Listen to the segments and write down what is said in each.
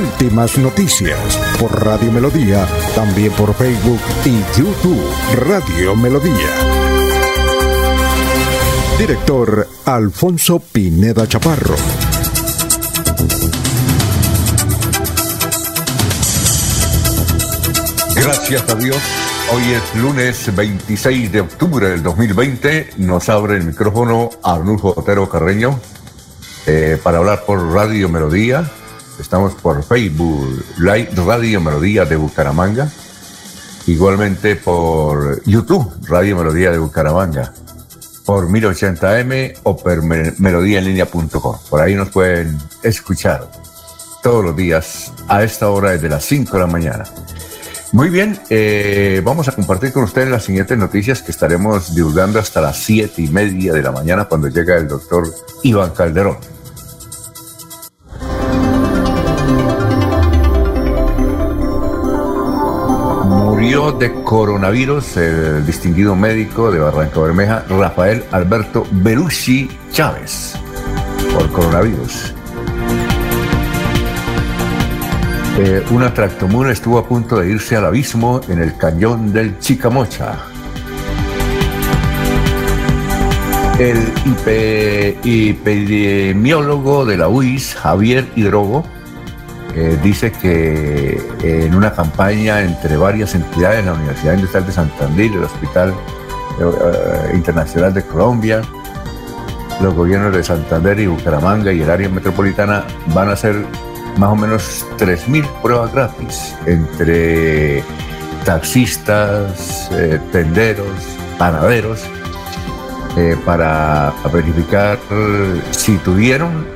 Últimas noticias por Radio Melodía, también por Facebook y YouTube Radio Melodía. Director Alfonso Pineda Chaparro. Gracias a Dios. Hoy es lunes 26 de octubre del 2020. Nos abre el micrófono Arnulfo Otero Carreño eh, para hablar por Radio Melodía. Estamos por Facebook Live Radio Melodía de Bucaramanga. Igualmente por YouTube Radio Melodía de Bucaramanga. Por 1080m o por melodíaenlínea.com. Por ahí nos pueden escuchar todos los días a esta hora desde las 5 de la mañana. Muy bien, eh, vamos a compartir con ustedes las siguientes noticias que estaremos divulgando hasta las siete y media de la mañana cuando llega el doctor Iván Calderón. Murió de coronavirus el distinguido médico de Barranca Bermeja, Rafael Alberto Belushi Chávez, por coronavirus. Eh, una tractomula estuvo a punto de irse al abismo en el cañón del Chicamocha. El epidemiólogo de la UIS, Javier Hidrogo, eh, dice que en una campaña entre varias entidades, la Universidad Industrial de Santander, el Hospital eh, Internacional de Colombia, los gobiernos de Santander y Bucaramanga y el área metropolitana van a hacer más o menos 3.000 pruebas gratis entre taxistas, eh, tenderos, panaderos, eh, para verificar si tuvieron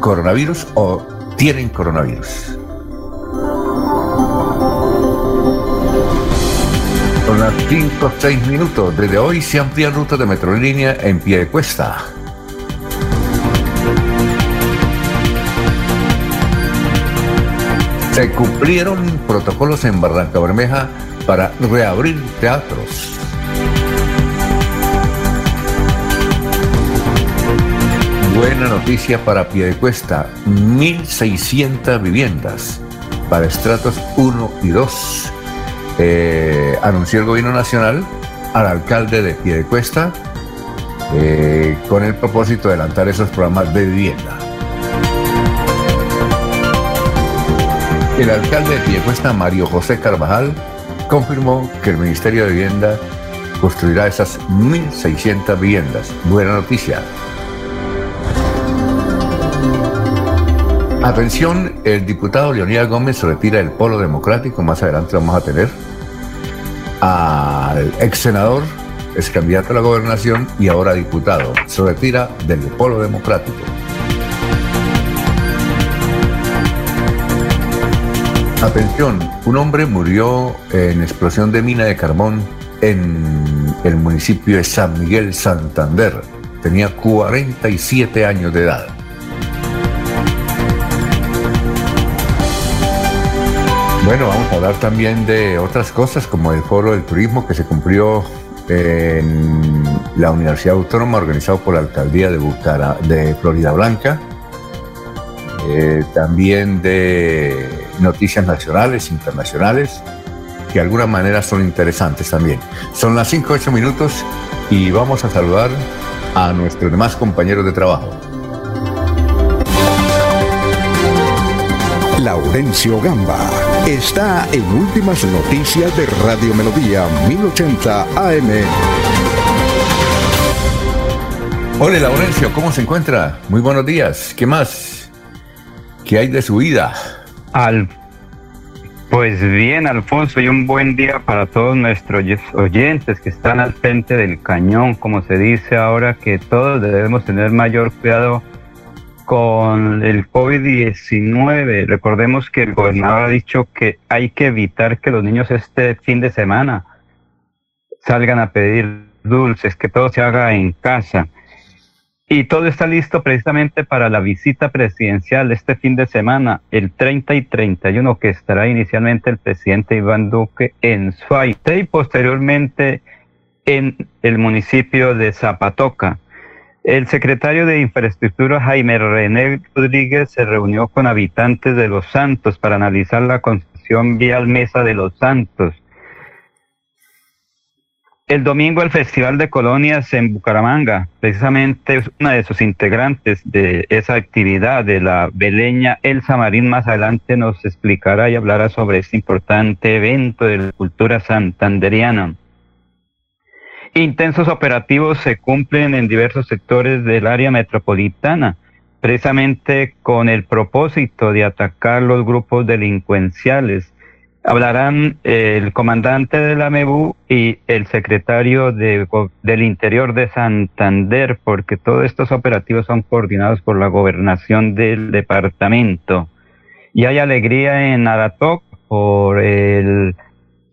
coronavirus o tienen coronavirus. Son las 5 o 6 minutos. Desde hoy se amplían rutas de metrolínea en pie de cuesta. Se cumplieron protocolos en Barranca Bermeja para reabrir teatros. Buena noticia para Piedecuesta, 1.600 viviendas para estratos 1 y 2. Eh, anunció el gobierno nacional al alcalde de Piedecuesta eh, con el propósito de adelantar esos programas de vivienda. El alcalde de Piedecuesta, Mario José Carvajal, confirmó que el Ministerio de Vivienda construirá esas 1.600 viviendas. Buena noticia. Atención, el diputado Leonidas Gómez se retira del Polo Democrático. Más adelante vamos a tener al ex senador, ex candidato a la gobernación y ahora diputado. Se retira del Polo Democrático. Atención, un hombre murió en explosión de mina de carbón en el municipio de San Miguel Santander. Tenía 47 años de edad. Bueno, vamos a hablar también de otras cosas como el foro del turismo que se cumplió en la Universidad Autónoma organizado por la Alcaldía de, Bucara, de Florida Blanca. Eh, también de noticias nacionales, internacionales, que de alguna manera son interesantes también. Son las 5 8 minutos y vamos a saludar a nuestros demás compañeros de trabajo. Laurencio Gamba está en Últimas Noticias de Radio Melodía 1080 AM. Hola Laurencio, ¿cómo se encuentra? Muy buenos días. ¿Qué más? ¿Qué hay de su vida? Al, pues bien, Alfonso, y un buen día para todos nuestros oyentes que están al frente del cañón, como se dice ahora, que todos debemos tener mayor cuidado con el COVID-19. Recordemos que el gobernador ha dicho que hay que evitar que los niños este fin de semana salgan a pedir dulces, que todo se haga en casa. Y todo está listo precisamente para la visita presidencial este fin de semana, el 30 y 31, que estará inicialmente el presidente Iván Duque en Suaite y posteriormente en el municipio de Zapatoca. El secretario de Infraestructura Jaime René Rodríguez se reunió con habitantes de Los Santos para analizar la construcción vial Mesa de Los Santos el domingo el Festival de Colonias en Bucaramanga, precisamente una de sus integrantes de esa actividad de la beleña Elsa Marín más adelante nos explicará y hablará sobre este importante evento de la cultura santanderiana. Intensos operativos se cumplen en diversos sectores del área metropolitana, precisamente con el propósito de atacar los grupos delincuenciales Hablarán el comandante de la MEBU y el secretario de, del Interior de Santander, porque todos estos operativos son coordinados por la gobernación del departamento. Y hay alegría en Aratoc por el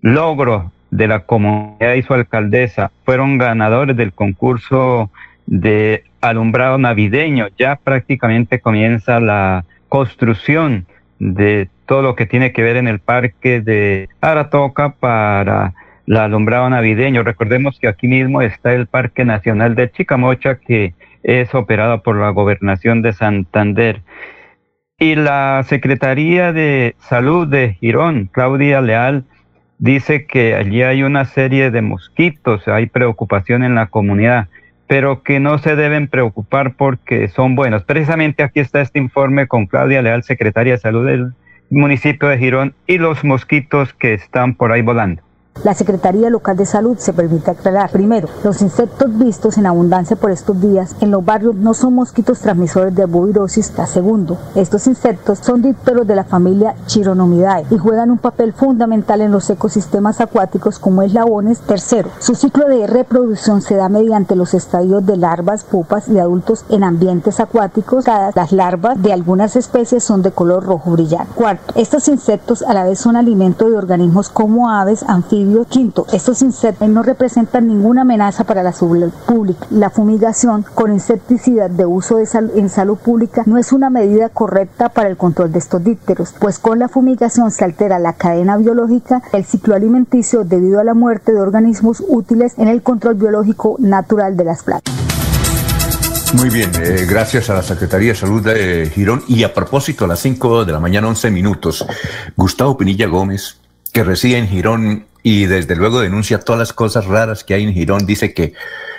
logro de la comunidad y su alcaldesa. Fueron ganadores del concurso de alumbrado navideño. Ya prácticamente comienza la construcción de todo lo que tiene que ver en el parque de Aratoca para el alumbrado navideño. Recordemos que aquí mismo está el Parque Nacional de Chicamocha que es operado por la Gobernación de Santander. Y la Secretaría de Salud de Girón, Claudia Leal, dice que allí hay una serie de mosquitos, hay preocupación en la comunidad pero que no se deben preocupar porque son buenos. Precisamente aquí está este informe con Claudia Leal, secretaria de Salud del municipio de Girón, y los mosquitos que están por ahí volando. La Secretaría Local de Salud se permite aclarar. Primero, los insectos vistos en abundancia por estos días en los barrios no son mosquitos transmisores de bovirosis. Segundo, estos insectos son dípteros de la familia Chironomidae y juegan un papel fundamental en los ecosistemas acuáticos como es labones. Tercero, su ciclo de reproducción se da mediante los estadios de larvas, pupas y adultos en ambientes acuáticos. Las larvas de algunas especies son de color rojo brillante. Cuarto, estos insectos a la vez son alimento de organismos como aves, anfibios, Quinto, estos insectos no representan ninguna amenaza para la salud pública. La fumigación con insecticidas de uso de en salud pública no es una medida correcta para el control de estos dípteros, pues con la fumigación se altera la cadena biológica, el ciclo alimenticio debido a la muerte de organismos útiles en el control biológico natural de las plantas. Muy bien, eh, gracias a la Secretaría de Salud de Girón. Y a propósito, a las 5 de la mañana, 11 minutos, Gustavo Pinilla Gómez, que reside en Girón y desde luego denuncia todas las cosas raras que hay en Girón. Dice que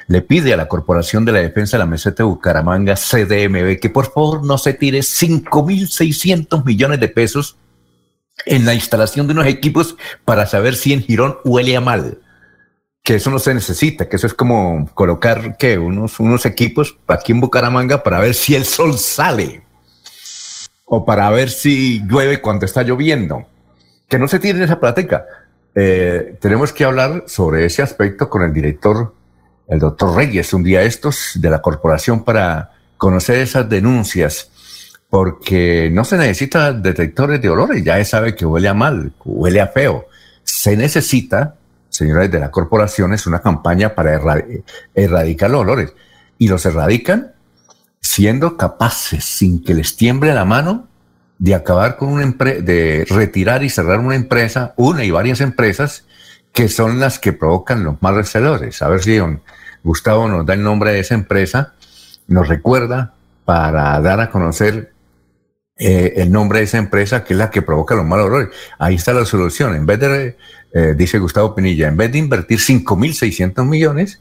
le pide a la Corporación de la Defensa de la Meseta de Bucaramanga, CDMB, que por favor no se tire 5.600 millones de pesos en la instalación de unos equipos para saber si en Girón huele a mal. Que eso no se necesita, que eso es como colocar ¿qué? Unos, unos equipos aquí en Bucaramanga para ver si el sol sale o para ver si llueve cuando está lloviendo. Que no se tiren esa plática eh, tenemos que hablar sobre ese aspecto con el director, el doctor Reyes, un día estos de la corporación para conocer esas denuncias, porque no se necesita detectores de olores, ya sabe que huele a mal, huele a feo. Se necesita, señores de la corporación, es una campaña para erradicar los olores. Y los erradican siendo capaces, sin que les tiemble la mano, de acabar con una empresa, de retirar y cerrar una empresa, una y varias empresas, que son las que provocan los más recedores. A ver si don Gustavo nos da el nombre de esa empresa, nos recuerda para dar a conocer eh, el nombre de esa empresa que es la que provoca los malos olores. Ahí está la solución. En vez de, eh, dice Gustavo Pinilla, en vez de invertir 5.600 millones,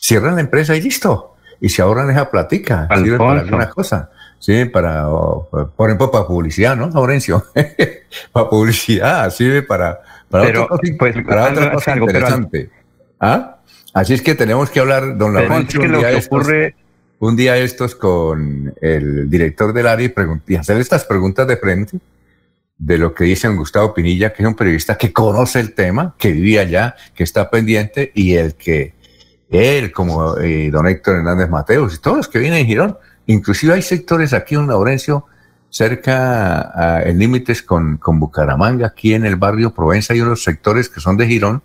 cierran la empresa y listo. Y se ahorran esa platica, sirve para alguna cosa. Sí, para, por ejemplo, para publicidad, ¿no, Laurencio? para publicidad, sirve para, para, pero, pues, para otra cosa interesante. ¿Ah? Así es que tenemos que hablar, don Laurencio, un, día estos, un día estos con el director del área y, y hacer estas preguntas de frente de lo que dice don Gustavo Pinilla, que es un periodista que conoce el tema, que vivía allá, que está pendiente, y el que él, como eh, don Héctor Hernández Mateos y todos los que vienen en Girón, Inclusive hay sectores aquí en Laurencio, cerca en límites con, con, Bucaramanga, aquí en el barrio Provenza hay unos sectores que son de Girón,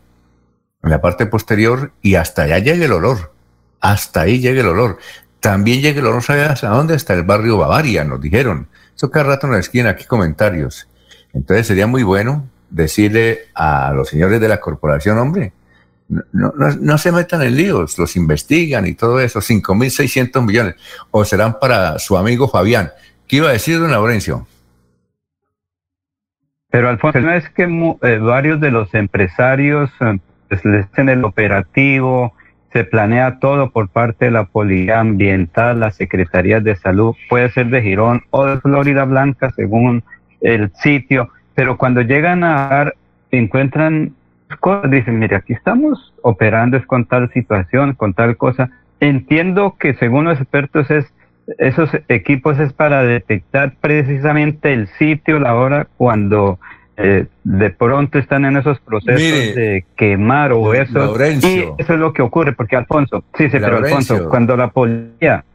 en la parte posterior, y hasta allá llega el olor. Hasta ahí llega el olor. También llega el olor, ¿sabes a dónde? Hasta el barrio Bavaria, nos dijeron. Eso cada rato nos escriben aquí comentarios. Entonces sería muy bueno decirle a los señores de la corporación, hombre, no, no, no, se metan en líos, los investigan y todo eso, 5.600 millones, o serán para su amigo Fabián. ¿Qué iba a decir don Laurencio? Pero Alfonso, no es que eh, varios de los empresarios eh, pues, les en el operativo, se planea todo por parte de la Policía Ambiental, las Secretarías de Salud, puede ser de Girón o de Florida Blanca según el sitio, pero cuando llegan a encuentran cosas, dicen, mire, aquí estamos operando es con tal situación, con tal cosa. Entiendo que según los expertos es esos equipos es para detectar precisamente el sitio, la hora cuando eh, de pronto están en esos procesos de quemar o eso. Y eso es lo que ocurre, porque Alfonso, sí, sí, pero Alfonso, cuando la policía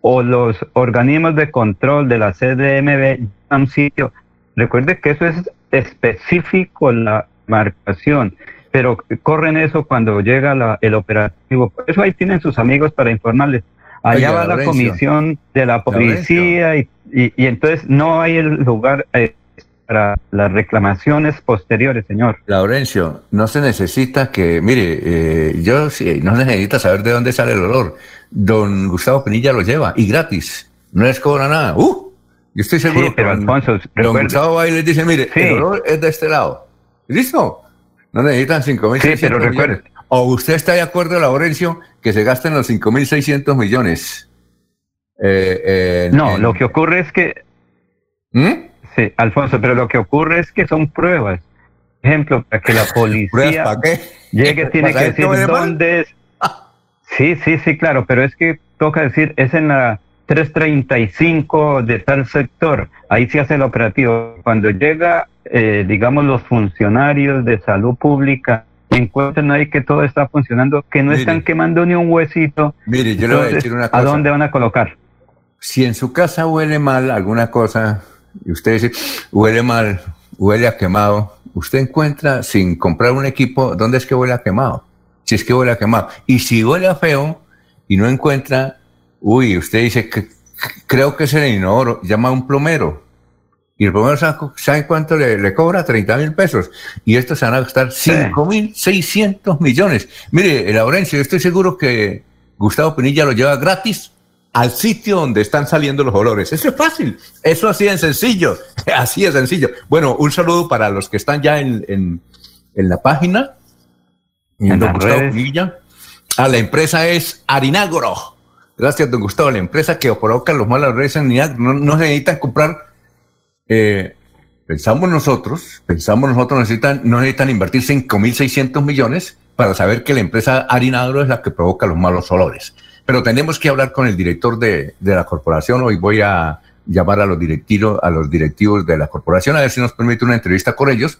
o los organismos de control de la CDMB a un sitio, recuerde que eso es específico la marcación, pero corren eso cuando llega el operativo. Por eso ahí tienen sus amigos para informarles. Allá va la comisión de la policía y, y, entonces no hay el lugar eh, para las reclamaciones posteriores, señor. Laurencio, no se necesita que, mire, eh, yo sí, no se necesita saber de dónde sale el olor. Don Gustavo Penilla lo lleva y gratis, no les cobra nada. ¡Uh! Yo estoy seguro sí, pero Alfonso, don Gustavo va y les dice, mire, el olor es de este lado. ¿Listo? No necesitan cinco mil. Sí, pero recuerde. ¿O usted está de acuerdo, Laurencio, que se gasten los 5.600 millones? Eh, no, lo que ocurre es que... ¿Mm? Sí, Alfonso, pero lo que ocurre es que son pruebas. Ejemplo, para que la policía para qué? llegue tiene que decir dónde es. Sí, sí, sí, claro, pero es que toca decir, es en la 335 de tal sector, ahí se hace el operativo. Cuando llega, eh, digamos, los funcionarios de salud pública encuentran ahí que todo está funcionando, que no están quemando ni un huesito. Mire, yo le voy a decir una cosa. ¿A dónde van a colocar? Si en su casa huele mal alguna cosa, y usted dice, huele mal, huele a quemado, usted encuentra sin comprar un equipo, ¿dónde es que huele a quemado? Si es que huele a quemado. Y si huele a feo y no encuentra, uy, usted dice, que, creo que es el inodoro, llama a un plomero y el plomero sabe cuánto le, cobra, 30 mil pesos. Y estos se van a gastar 5 mil 600 millones. Mire, Laurencio, yo estoy seguro que Gustavo Pinilla lo lleva gratis al sitio donde están saliendo los olores. Eso es fácil, eso así es sencillo, así es sencillo. Bueno, un saludo para los que están ya en, en, la página. En don Gustavo Pinilla. Ah, la empresa es Arinagro. Gracias, don Gustavo. La empresa que provoca los malos olores no, no se necesitan comprar eh, pensamos nosotros, pensamos nosotros, necesitan, no necesitan invertir 5.600 millones para saber que la empresa Harinagro es la que provoca los malos olores. Pero tenemos que hablar con el director de, la corporación. Hoy voy a llamar a los, directivos, a los directivos de la corporación a ver si nos permite una entrevista con ellos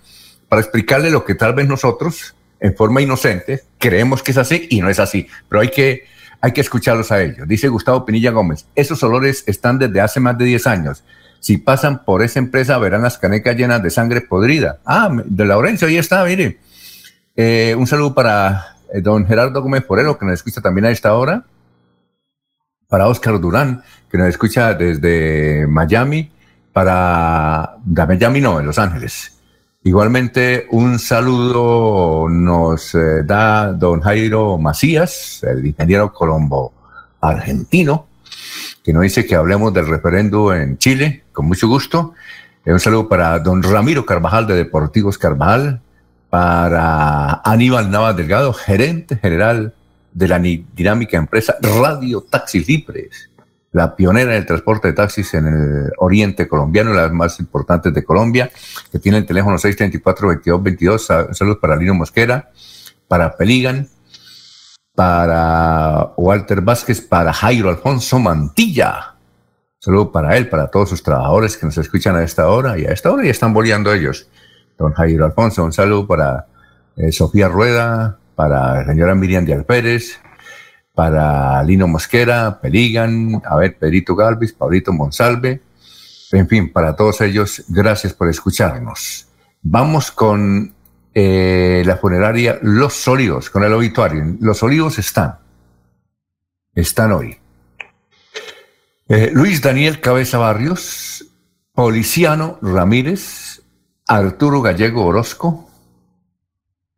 para explicarle lo que tal vez nosotros, en forma inocente, creemos que es así y no es así. Pero hay que, hay que escucharlos a ellos. Dice Gustavo Pinilla Gómez, esos olores están desde hace más de 10 años. Si pasan por esa empresa, verán las canecas llenas de sangre podrida. Ah, de Laurencio, ahí está, mire. Eh, un saludo para eh, don Gerardo Gómez Porelo, que nos escucha también a esta hora. Para Oscar Durán, que nos escucha desde Miami. Para Miami, no, en Los Ángeles. Igualmente, un saludo nos eh, da don Jairo Macías, el ingeniero colombo argentino que nos dice que hablemos del referendo en Chile, con mucho gusto. Eh, un saludo para don Ramiro Carvajal de Deportivos Carvajal, para Aníbal Navas Delgado, gerente general de la dinámica empresa Radio Taxis Libres, la pionera en el transporte de taxis en el oriente colombiano, las más importantes de Colombia, que tiene el teléfono 634-2222. Saludos para Lino Mosquera, para Peligan, para Walter Vázquez, para Jairo Alfonso Mantilla. Saludo para él, para todos sus trabajadores que nos escuchan a esta hora y a esta hora ya están boleando ellos. Don Jairo Alfonso, un saludo para eh, Sofía Rueda, para la señora Miriam Díaz Pérez, para Lino Mosquera, Peligan, a ver, Pedrito Galvis, Pablito Monsalve, en fin, para todos ellos, gracias por escucharnos. Vamos con eh, la funeraria Los Olivos, con el obituario. Los Olivos están. Están hoy. Eh, Luis Daniel Cabeza Barrios, Policiano Ramírez, Arturo Gallego Orozco,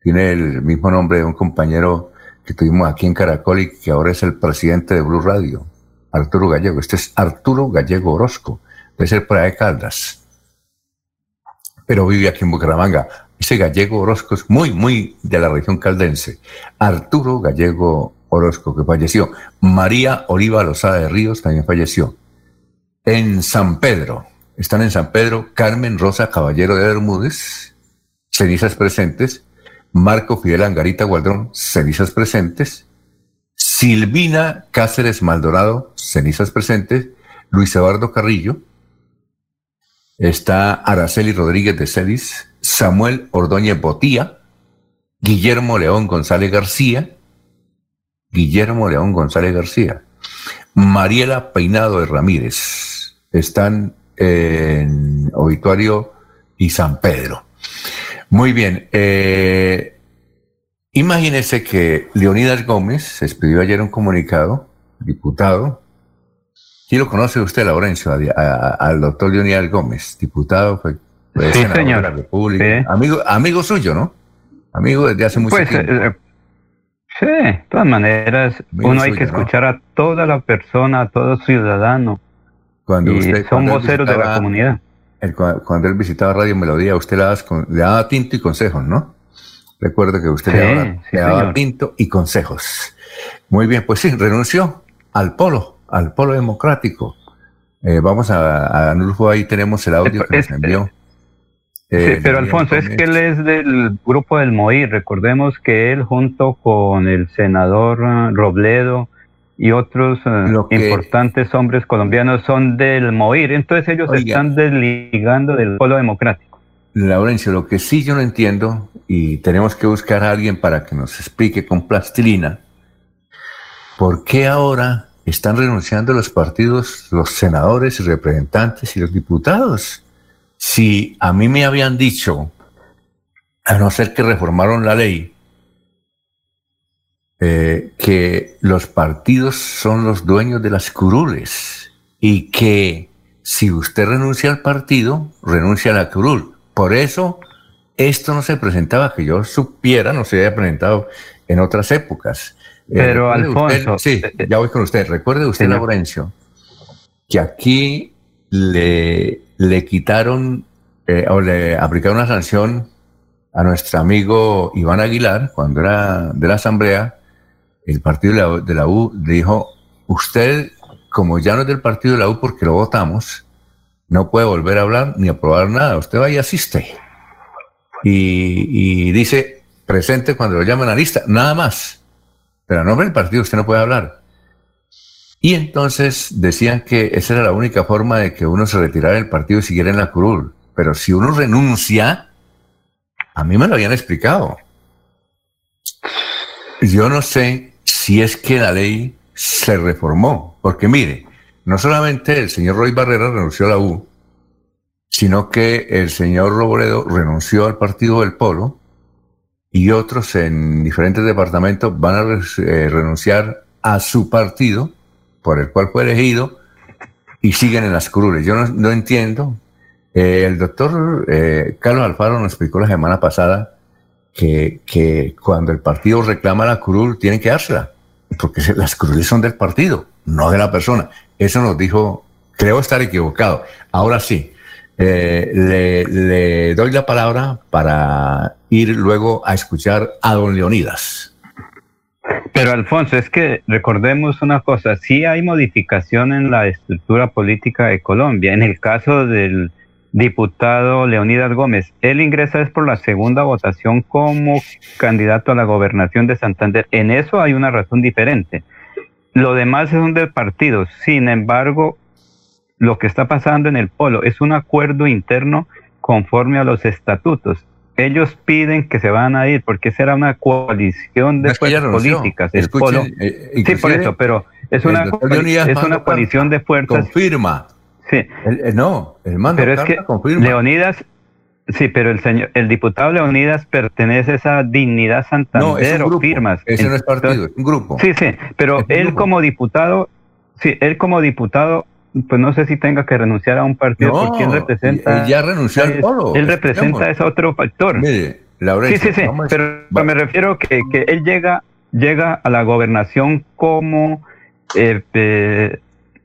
tiene el mismo nombre de un compañero que tuvimos aquí en Caracol y que ahora es el presidente de Blue Radio, Arturo Gallego. Este es Arturo Gallego Orozco, debe ser para de Caldas, pero vive aquí en Bucaramanga. Ese Gallego Orozco es muy, muy de la región caldense. Arturo Gallego Orozco, que falleció. María Oliva Lozada de Ríos también falleció. En San Pedro, están en San Pedro Carmen Rosa Caballero de Bermúdez, cenizas presentes. Marco Fidel Angarita Gualdrón, cenizas presentes. Silvina Cáceres Maldorado, cenizas presentes. Luis Eduardo Carrillo. Está Araceli Rodríguez de Celis. Samuel Ordóñez Botía. Guillermo León González García. Guillermo León González García, Mariela Peinado de Ramírez, están en Obituario y San Pedro. Muy bien, eh, imagínese que Leonidas Gómez se expidió ayer un comunicado, diputado, ¿Sí lo conoce usted, Laurencio, al doctor Leonidas Gómez, diputado, fue, sí, señor. de la República, amigo, amigo suyo, ¿no? Amigo desde hace mucho pues, tiempo. Eh, Sí, de todas maneras, uno hay que escuchar a toda la persona, a todo ciudadano. Cuando usted, son voceros de la comunidad. cuando él visitaba Radio Melodía, usted le daba, tinto y consejos, ¿no? Recuerdo que usted le daba, tinto y consejos. Muy bien, pues sí, renunció al polo, al polo democrático. Eh, vamos a, a ahí tenemos el audio que nos envió. Eh, sí, pero Alfonso, es que él es del grupo del MOIR. Recordemos que él junto con el senador uh, Robledo y otros importantes hombres colombianos son del MOIR. Entonces ellos están desligando del polo democrático. Laurencio, lo que sí yo no entiendo, y tenemos que buscar a alguien para que nos explique con plastilina, ¿por qué ahora están renunciando los partidos, los senadores y representantes y los diputados? si a mí me habían dicho, a no ser que reformaron la ley, eh, que los partidos son los dueños de las curules y que si usted renuncia al partido, renuncia a la curul. Por eso esto no se presentaba, que yo supiera, no se había presentado en otras épocas. Eh, Pero Alfonso... sí, eh, ya voy con usted. Recuerde usted, Laurencio, que aquí le le quitaron eh, o le aplicaron una sanción a nuestro amigo Iván Aguilar cuando era de la Asamblea. El partido de la, U dijo, usted, como ya no es del partido de la U porque lo votamos, no puede volver a hablar ni aprobar nada. Usted va y asiste. Y, y dice, presente cuando lo llaman a lista, nada más. Pero a nombre del partido usted no puede hablar. Y entonces decían que esa era la única forma de que uno se retirara del partido y siguiera en la curul. Pero si uno renuncia, a mí me lo habían explicado. Yo no sé si es que la ley se reformó, porque mire, no solamente el señor Roy Barrera renunció a la U, sino que el señor Robledo renunció al partido del Polo y otros en diferentes departamentos van a eh, renunciar a su partido por el cual fue elegido y siguen en las cruces. Yo no, entiendo. Eh, el doctor eh, Carlos Alfaro nos explicó la semana pasada que, que, cuando el partido reclama la curul, tienen que dársela, porque las cruces son del partido, no de la persona. Eso nos dijo, creo estar equivocado. Ahora sí, eh, le, doy la palabra para ir luego a escuchar a don Leonidas. Pero Alfonso, es que recordemos una cosa, sí hay modificación en la estructura política de Colombia. En el caso del diputado Leonidas Gómez, él ingresa es por la segunda votación como candidato a la gobernación de Santander. En eso hay una razón diferente. Lo demás es un del partido. Sin embargo, lo que está pasando en el polo es un acuerdo interno conforme a los estatutos ellos piden que se van a ir porque será una coalición de fuerzas políticas. El polo. Eh, sí, por eso, pero es una, es una coalición de fuerzas. Confirma. Sí. no, el Pero es que Leonidas, Sí, pero el señor, el diputado Leonidas pertenece a esa dignidad Santander no, o firmas. Ese no es partido, es un grupo. Sí, sí, pero él como diputado, sí, él como diputado, pues no sé si tenga que renunciar a un partido porque él representa. ya renunció al polo. Él representa ese otro factor. Mire, sí, sí, sí, pero me refiero que, que él llega, llega a la gobernación como eh, eh,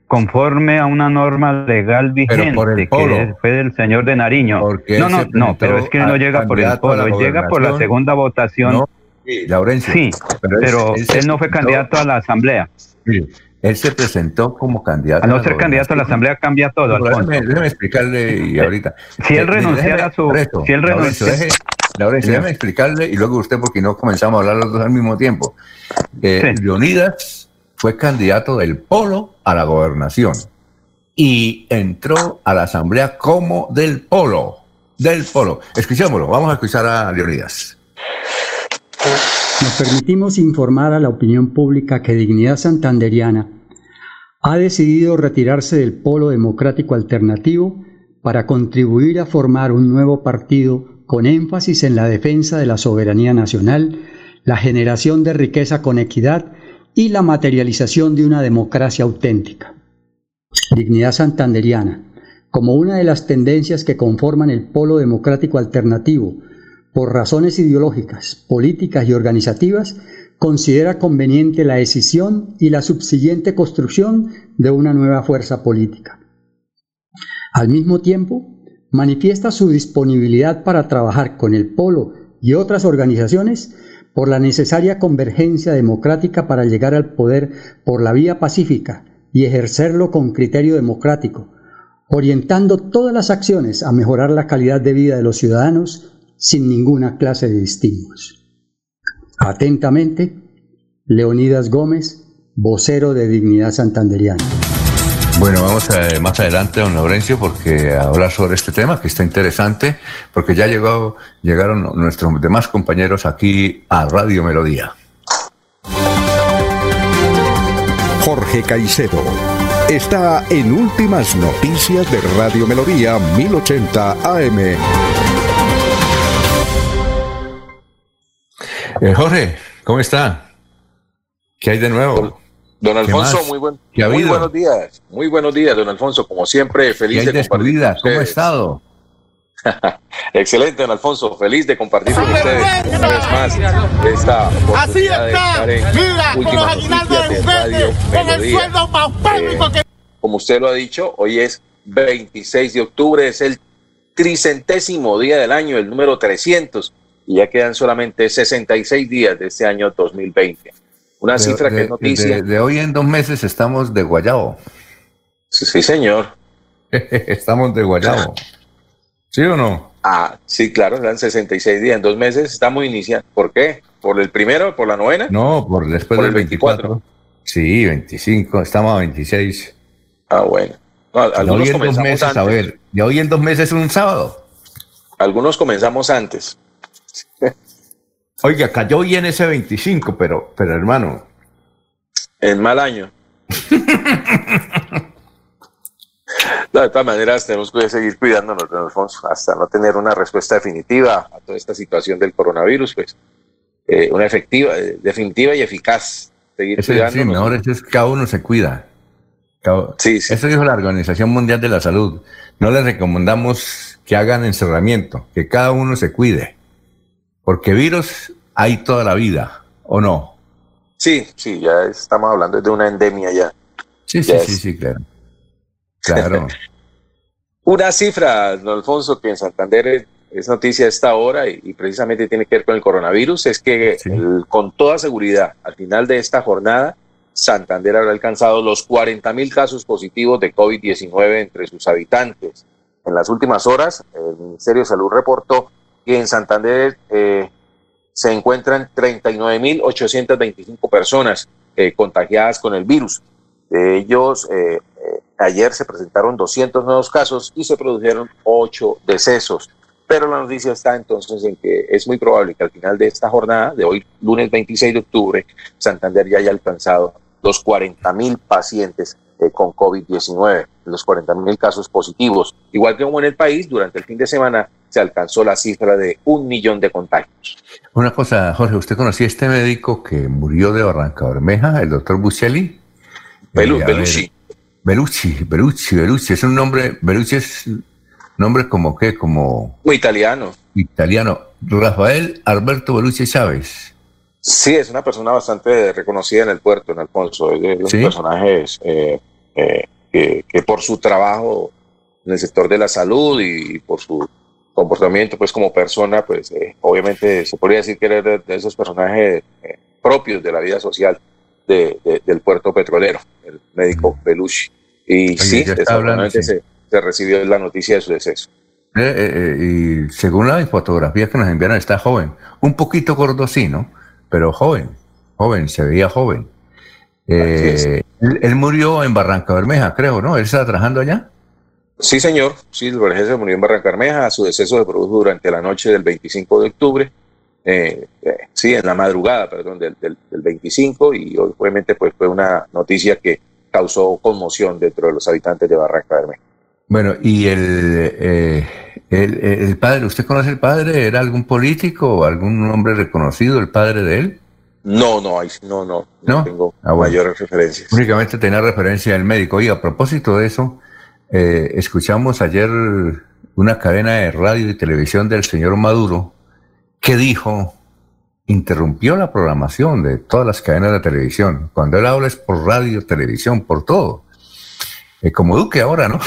conforme a una norma legal vigente que fue del señor de Nariño. no, no, no, pero es que no llega por el polo, llega por la segunda votación. sí, Laurencio, sí, pero, él, no fue candidato a la asamblea. Él se presentó como candidato. A no ser candidato a la asamblea cambia todo. déjeme, explicarle y ahorita. Si él renunciara a su, si él renunciara, Laurencio, déjeme explicarle y luego usted porque no comenzamos a hablar los dos al mismo tiempo. Eh, Leonidas fue candidato del Polo a la gobernación y entró a la Asamblea como del Polo. Del Polo. Escuchémoslo, vamos a escuchar a Leonidas. Nos permitimos informar a la opinión pública que Dignidad Santanderiana ha decidido retirarse del Polo Democrático Alternativo para contribuir a formar un nuevo partido con énfasis en la defensa de la soberanía nacional, la generación de riqueza con equidad y la materialización de una democracia auténtica. Dignidad santanderiana, como una de las tendencias que conforman el polo democrático alternativo, por razones ideológicas, políticas y organizativas, considera conveniente la decisión y la subsiguiente construcción de una nueva fuerza política. Al mismo tiempo, manifiesta su disponibilidad para trabajar con el polo y otras organizaciones por la necesaria convergencia democrática para llegar al poder por la vía pacífica y ejercerlo con criterio democrático, orientando todas las acciones a mejorar la calidad de vida de los ciudadanos sin ninguna clase de distingos. Atentamente, Leonidas Gómez, vocero de Dignidad Santanderiana. Bueno, vamos a, más adelante, don Laurencio, porque a hablar sobre este tema que está interesante, porque ya llegó, llegaron nuestros demás compañeros aquí a Radio Melodía. Jorge Caicedo está en Últimas Noticias de Radio Melodía 1080 AM. Eh, Jorge, ¿cómo está? ¿Qué hay de nuevo? Don Alfonso, muy, buen, muy buenos días. Muy buenos días, don Alfonso. Como siempre, feliz de compartir. Con ¿Cómo ha estado? Excelente, don Alfonso. Feliz de compartir con ustedes una vez más esta Así está. Mira, con los aguinaldos de ustedes, con el sueldo más eh, que... Como usted lo ha dicho, hoy es 26 de octubre, es el tricentésimo día del año, el número 300, y ya quedan solamente 66 días de este año 2020. Una cifra que es noticia. De, hoy en dos meses estamos de Guayabo. Sí, señor. estamos de Guayabo. ¿Sí o no? Ah, sí, claro, dan 66 días. En dos meses estamos iniciando. ¿Por qué? ¿Por el primero, por la novena? No, por después del 24. Sí, 25, estamos a 26. Ah, bueno. hoy en dos meses, a ver, de hoy en dos meses es un sábado. Algunos comenzamos antes. Oiga, cayó bien ese 25, pero, pero hermano. En mal año. de todas maneras, tenemos que seguir cuidándonos, don Alfonso, hasta no tener una respuesta definitiva a toda esta situación del coronavirus, pues, eh, una efectiva, eh, definitiva y eficaz. Seguir cuidándonos. Sí, mejor es que cada uno se cuida. sí, sí. Eso dijo la Organización Mundial de la Salud. No les recomendamos que hagan encerramiento, que cada uno se cuide. Porque virus hay toda la vida, ¿o no? Sí, sí, ya estamos hablando de una endemia ya. Sí, sí, sí, sí, claro. Claro. una cifra, don Alfonso, que en Santander es noticia a esta hora y, precisamente tiene que ver con el coronavirus, es que con toda seguridad, al final de esta jornada, Santander habrá alcanzado los 40 mil casos positivos de COVID-19 entre sus habitantes. En las últimas horas, el Ministerio de Salud reportó y en Santander eh, se encuentran 39.825 personas eh, contagiadas con el virus. De ellos, eh, ayer se presentaron 200 nuevos casos y se produjeron 8 decesos. Pero la noticia está entonces en que es muy probable que al final de esta jornada, de hoy, lunes 26 de octubre, Santander ya haya alcanzado los 40.000 pacientes con COVID-19, los 40.000 casos positivos. Igual que como en el país, durante el fin de semana se alcanzó la cifra de un millón de contagios. Una cosa, Jorge, ¿usted conocía a este médico que murió de Barranca Bermeja, el doctor Buscelli? Belu, eh, Belucci. Belucci, Belucci, Belucci, es un nombre, Belucci es nombre como qué, como... Muy italiano. Italiano. Rafael Alberto Belucci Chávez. Sí, es una persona bastante reconocida en el puerto, en Alfonso. Es de los personajes eh, eh, que, por su trabajo en el sector de la salud y por su comportamiento pues como persona, pues eh, obviamente se podría decir que era de, esos personajes propios de la vida social del puerto petrolero, el médico Belushi. Y sí, desafortunadamente se, se, recibió la noticia de su deceso. y según la fotografía que nos enviaron, está joven, un poquito gordo sí, ¿no? Pero joven, joven, se veía joven. Eh, él, murió en Barranca Bermeja, creo, ¿no? ¿Él estaba trabajando allá? Sí, señor. Sí, el se murió en Barranca Bermeja. Su deceso se produjo durante la noche del 25 de octubre. Eh, eh, sí, en la madrugada, perdón, del, del, 25. Y obviamente pues, fue una noticia que causó conmoción dentro de los habitantes de Barranca Bermeja. Bueno, y el, el, el, padre, ¿usted conoce el padre? ¿Era algún político o algún hombre reconocido, el padre de él? No, no, no, no, no, tengo ah, mayores referencias. Únicamente tenía referencia del médico. Y a propósito de eso, eh, escuchamos ayer una cadena de radio y televisión del señor Maduro que dijo, interrumpió la programación de todas las cadenas de televisión. Cuando él habla es por radio, televisión, por todo. Eh, como Duque ahora, ¿no?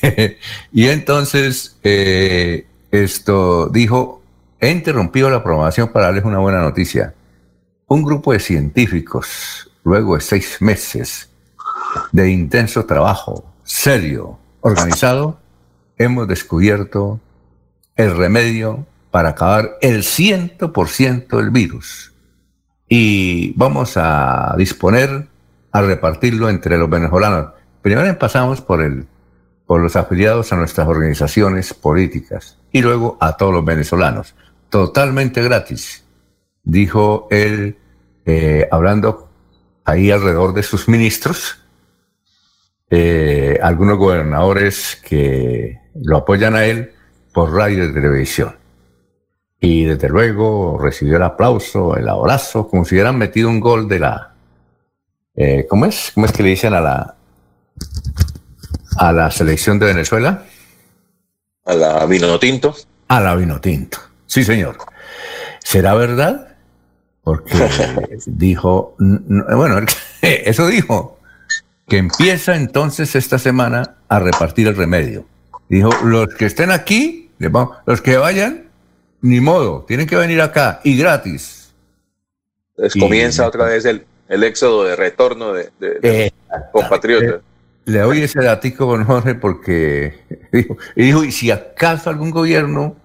y entonces eh, esto dijo, he interrumpido la programación para darles una buena noticia. Un grupo de científicos, luego de seis meses de intenso trabajo, serio, organizado, hemos descubierto el remedio para acabar el 100% del virus. Y vamos a disponer a repartirlo entre los venezolanos. Primero empezamos por el por los afiliados a nuestras organizaciones políticas y luego a todos los venezolanos. Totalmente gratis dijo él, eh, hablando ahí alrededor de sus ministros, eh, algunos gobernadores que lo apoyan a él por radio y televisión. Y desde luego recibió el aplauso, el abrazo, como si hubieran metido un gol de la... Eh, ¿Cómo es? ¿Cómo es que le dicen a la, a la selección de Venezuela? A la vino tinto. A la vino tinto, sí señor. ¿Será verdad? porque dijo, bueno, eso dijo, que empieza entonces esta semana a repartir el remedio. Dijo, los que estén aquí, los que vayan, ni modo, tienen que venir acá y gratis. comienza otra vez el, éxodo de retorno de, compatriotas. Le, oí ese datico con Jorge porque dijo, y dijo, y si acaso algún gobierno,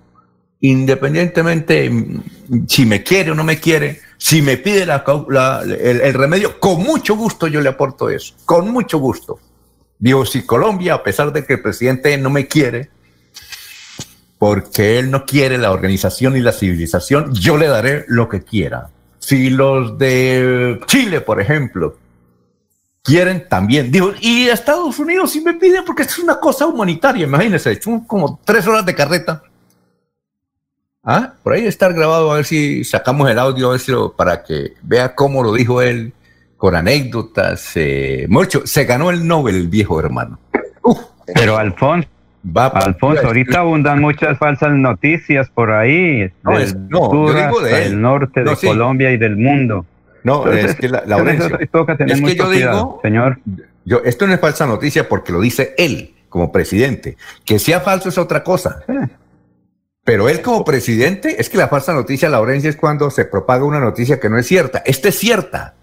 independientemente si me quiere o no me quiere, si me pide el, remedio, con mucho gusto yo le aporto eso, con mucho gusto. Digo, si Colombia, a pesar de que el presidente no me quiere, porque él no quiere la organización y la civilización, yo le daré lo que quiera. Si los de Chile, por ejemplo, quieren también, digo, y Estados Unidos si me pide, porque es una cosa humanitaria, imagínense, como tres horas de carreta Ah, por ahí está grabado, a ver si sacamos el audio para que vea cómo lo dijo él, con anécdotas. Eh, mucho, se ganó el Nobel el viejo hermano. Pero Alfonso, Va, Alfonso, ahorita abundan muchas falsas noticias por ahí. No, es, no yo digo de El norte de Colombia y del mundo. No, es que la, es que yo digo, señor. Yo, esto no es falsa noticia porque lo dice él como presidente. Que sea falso es otra cosa. Pero él como presidente, es que la falsa noticia, Laurencia, es cuando se propaga una noticia que no es cierta. Esta es cierta,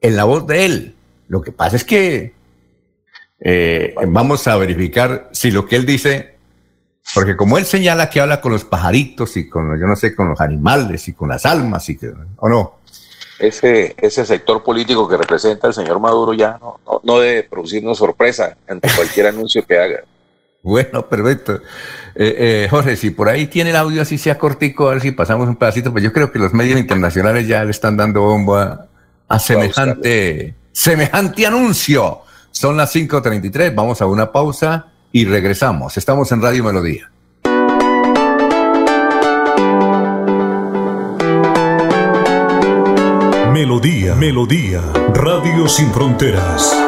en la voz de él. Lo que pasa es que eh, vamos a verificar si lo que él dice, porque como él señala que habla con los pajaritos y con, yo no sé, con los animales y con las almas, y que, ¿o no? Ese, ese sector político que representa el señor Maduro ya no, no debe producirnos sorpresa ante cualquier anuncio que haga. Bueno, perfecto. Eh, eh, Jorge, si por ahí tiene el audio, así sea cortico, a ver si pasamos un pedacito, pero yo creo que los medios internacionales ya le están dando bombo a, semejante, a semejante anuncio. Son las 5.33, vamos a una pausa y regresamos. Estamos en Radio Melodía. Melodía, Melodía, Radio Sin Fronteras.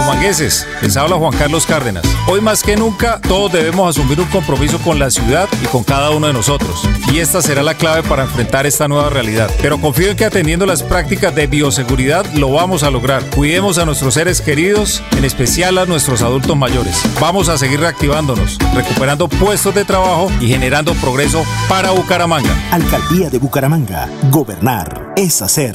Humangueses, les habla Juan Carlos Cárdenas. Hoy más que nunca, todos debemos asumir un compromiso con la ciudad y con cada uno de nosotros. Y esta será la clave para enfrentar esta nueva realidad. Pero confío en que atendiendo las prácticas de bioseguridad lo vamos a lograr. Cuidemos a nuestros seres queridos, en especial a nuestros adultos mayores. Vamos a seguir reactivándonos, recuperando puestos de trabajo y generando progreso para Bucaramanga. Alcaldía de Bucaramanga. Gobernar es hacer.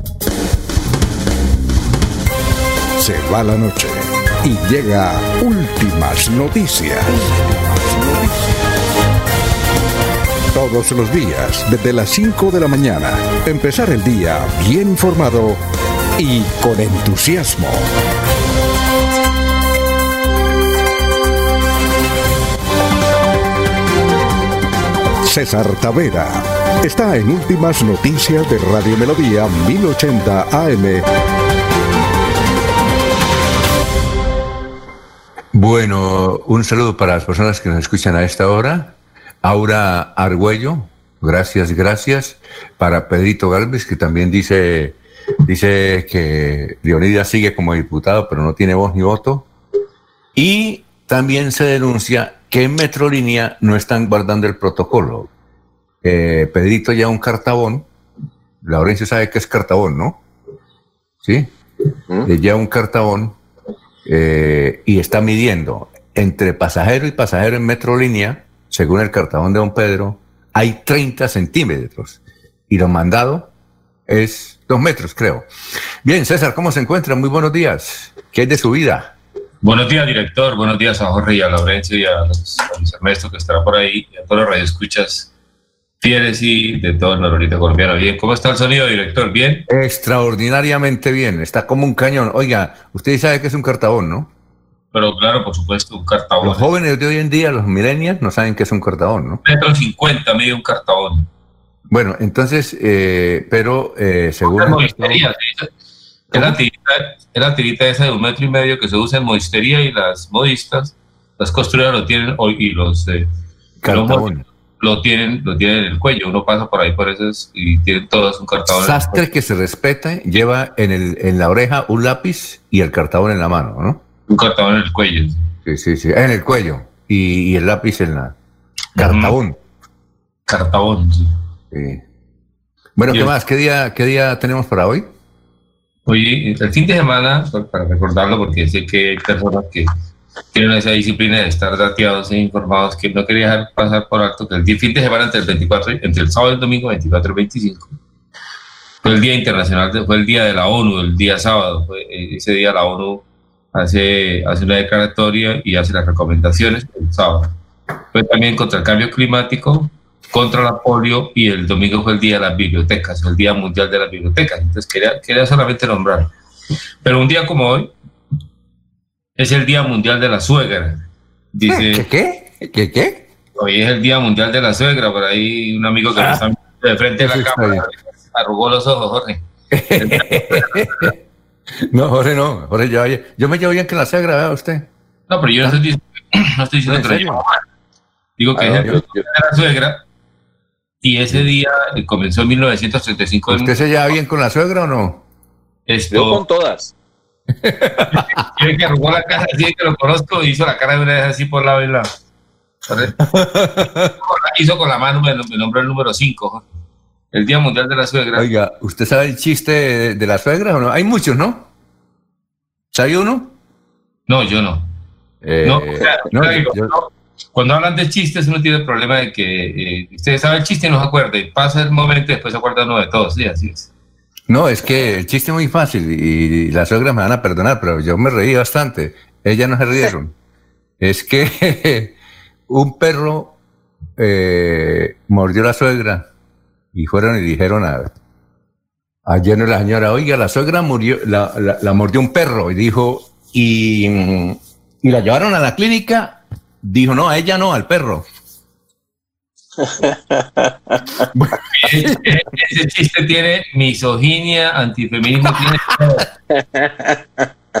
Se va la noche y llega últimas noticias. Todos los días, desde las 5 de la mañana, empezar el día bien informado y con entusiasmo. César Tavera está en Últimas Noticias de Radio Melodía 1080 AM. Bueno, un saludo para las personas que nos escuchan a esta hora. Aura Argüello, gracias, gracias. Para Pedrito Galvez, que también dice, dice que Leonidas sigue como diputado, pero no tiene voz ni voto. Y también se denuncia que en Metrolínea no están guardando el protocolo. Eh, Pedrito ya un cartabón. Laurencio sabe que es cartabón, ¿no? Sí. Ya un cartabón eh, y está midiendo entre pasajero y pasajero en Metrolínea, según el cartabón de Don Pedro, hay 30 centímetros y lo mandado es dos metros, creo. Bien, César, ¿cómo se encuentra? Muy buenos días. ¿Qué es de su vida? Buenos días, director. Buenos días a Jorge y a Laurencio y a los, a que estará por ahí y a todos los radioescuchas fieles y de todo el noroeste colombiano. Bien, ¿cómo está el sonido, director? ¿Bien? Extraordinariamente bien, está como un cañón. Oiga, usted sabe que es un cartabón, ¿no? Pero claro, por supuesto, un cartabón. Los jóvenes de hoy en día, los millennials, no saben qué es un cartabón, ¿no? Metro cincuenta, medio un cartabón. Bueno, entonces, eh, pero eh, según... Es la, tirita, esa de un metro y medio que se usa en modistería y las modistas, las costureras lo tienen hoy y los... Eh, lo tienen, lo tienen en el cuello. Uno pasa por ahí por eso y tienen todos un cartabón. Sastre que se respeta lleva en, el, en la oreja un lápiz y el cartabón en la mano, ¿no? Un cartabón en el cuello. Sí, sí, sí, en el cuello y, el lápiz en la... Cartabón. Cartabón, sí. Bueno, ¿qué más? ¿Qué día, ¿Qué día tenemos para hoy? Oye, el fin de semana, para recordarlo, porque sé que hay personas que tienen esa disciplina de estar dateados e informados que no quería dejar pasar por alto que el fin de semana entre el 24, entre el sábado y el domingo 24 y 25 fue el día internacional, fue el día de la ONU, el día sábado, eh, ese día la ONU hace, hace una declaratoria y hace las recomendaciones el sábado. Fue también contra el cambio climático, contra la polio y el domingo fue el día de las bibliotecas, el día mundial de las bibliotecas. Entonces quería, quería solamente nombrar. Pero un día como hoy, es el Día Mundial de la Suegra. Dice, ¿Qué qué? ¿Qué qué? Hoy es el Día Mundial de la Suegra, por ahí un amigo que está de frente a la cámara arrugó los ojos, Jorge. No, Jorge, no. Jorge, yo, yo me llevo bien que la suegra, vea usted. No, pero yo no estoy, no estoy diciendo que Digo que ah, es el de la suegra y ese día eh, comenzó en 1935. ¿Usted se lleva bien con la suegra o no? Esto, yo con todas. Que arrugó la casa así que lo conozco y hizo la cara de una vez así por lado y lado. hizo con la mano me nombró el número 5. El Día Mundial de la Suegra. Oiga, ¿usted sabe el chiste de la suegra o no? Hay muchos, ¿no? ¿Sabe uno? No, yo no. Eh, no, cuando hablan de chistes, uno tiene el problema de que eh, usted sabe el chiste y no se acuerda, y pasa el momento y después se acuerda uno de todos, sí, así es. No, es que el chiste es muy fácil y, las suegras me van a perdonar, pero yo me reí bastante. Ellas no se rieron. es que un perro eh, mordió a la suegra y fueron y dijeron a, ayer la señora, oiga, la suegra murió, la, la mordió un perro y dijo, y, y la llevaron a la clínica Dijo, no, a ella no, al perro. Ese, chiste tiene misoginia, antifeminismo, tiene todo.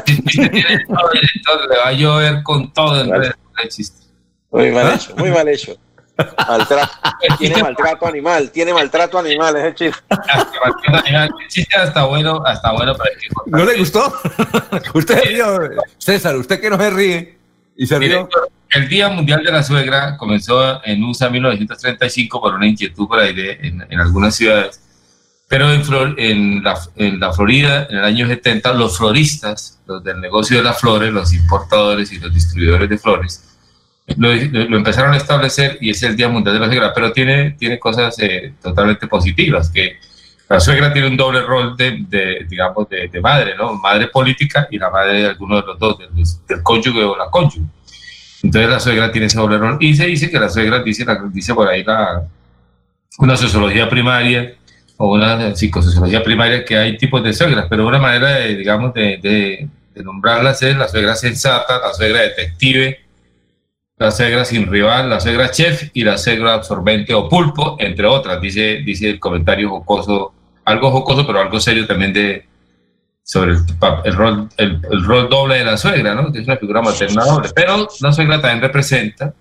tiene todo, le va a llover con todo el, chiste. Muy mal hecho, muy mal hecho. Maltrato. Tiene maltrato animal, tiene maltrato animal ese chiste. El chiste hasta bueno, hasta bueno para que ¿No le gustó? usted César, usted que no se ríe y se rió. El Día Mundial de la Suegra comenzó en USA 1935 por una inquietud por ahí en, en, algunas ciudades, pero en, en, la, en, la, Florida, en el año 70, los floristas, los del negocio de las flores, los importadores y los distribuidores de flores, lo, empezaron a establecer y es el Día Mundial de la Suegra, pero tiene, tiene cosas eh, totalmente positivas, que la suegra tiene un doble rol de, de digamos, de, de, madre, ¿no? Madre política y la madre de alguno de los dos, del, del cónyuge o la cónyuge. Entonces la suegra tiene ese doble. Y se dice que la suegra, dice, dice por ahí la, una sociología primaria o una psicosociología primaria que hay tipos de suegras, pero una manera de, digamos, de, nombrarlas es la suegra sensata, la suegra detective, la suegra sin rival, la suegra chef y la suegra absorbente o pulpo, entre otras, dice, dice el comentario jocoso, algo jocoso, pero algo serio también de, sobre el, rol, el, rol doble de la suegra, ¿no? que es una figura materna doble. Pero la suegra también representa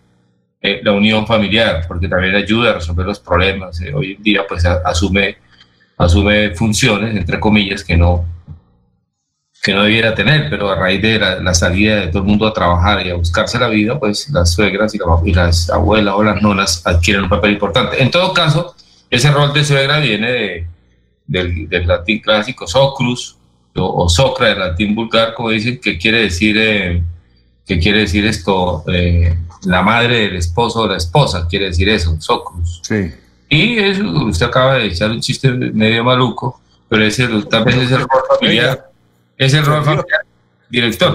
eh, la unión familiar, porque también ayuda a resolver los problemas. Eh, hoy en día, pues asume, asume funciones, entre comillas, que no, que no debiera tener, pero a raíz de la, salida de todo el mundo a trabajar y a buscarse la vida, pues las suegras y, y las abuelas o las nonas adquieren un papel importante. En todo caso, ese rol de suegra viene de, del, del latín clásico socrus, o, socra del latín vulgar, como dicen, que quiere decir, eh, que quiere decir esto, eh, la madre del esposo o la esposa, quiere decir eso, socrus. Sí. Y eso, usted acaba de echar un chiste medio maluco, pero ese tal vez es el rol familiar. Es el rol familiar. Director.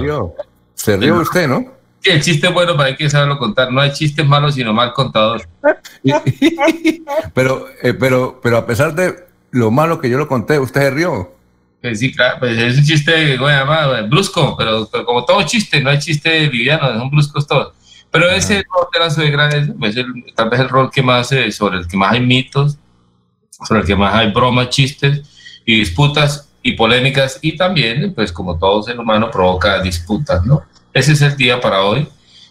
Se rió, usted, ¿no? Sí, el chiste es bueno, para hay que saberlo contar. No hay chistes malos, sino mal contador. pero, eh, pero, pero a pesar de lo malo que yo lo conté, usted se rió. Pues sí, claro, pues es un chiste, brusco, pero, como todo chiste, no hay chiste liviano, son bruscos todos. Pero ese rol de la suegra es pues, tal vez el rol que más, eh, sobre el que más hay mitos, sobre el que más hay bromas, chistes y disputas y polémicas, y también, pues como todo ser humano, provoca disputas, ¿no? Ese es el día para hoy,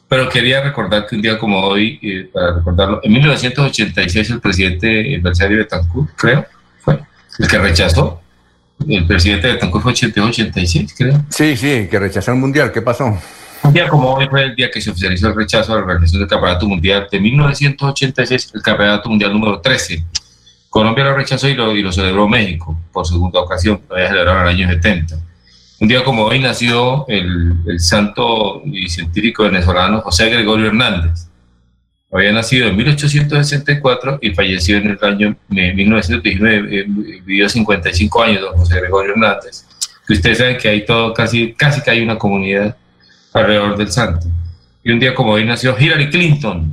pero quería recordar que un día como hoy, eh, para recordarlo, en 1986 el presidente Bersario Betancourt, creo, fue el que rechazó el presidente de Tancur fue 86, creo. Sí, sí, que rechazó el mundial. ¿Qué pasó? Un día como hoy fue el día que se oficializó el rechazo a la organización del Campeonato Mundial de 1986, el Campeonato Mundial número 13. Colombia lo rechazó y lo, y lo celebró México por segunda ocasión, lo había celebrado en el año 70. Un día como hoy nació el, el santo y científico venezolano José Gregorio Hernández había nacido en 1864 y falleció en el año 1919, eh, vivió 55 años, don José Gregorio Hernández. Que ustedes saben que hay todo, casi, casi que hay una comunidad alrededor del santo. Y un día como hoy nació Hillary Clinton,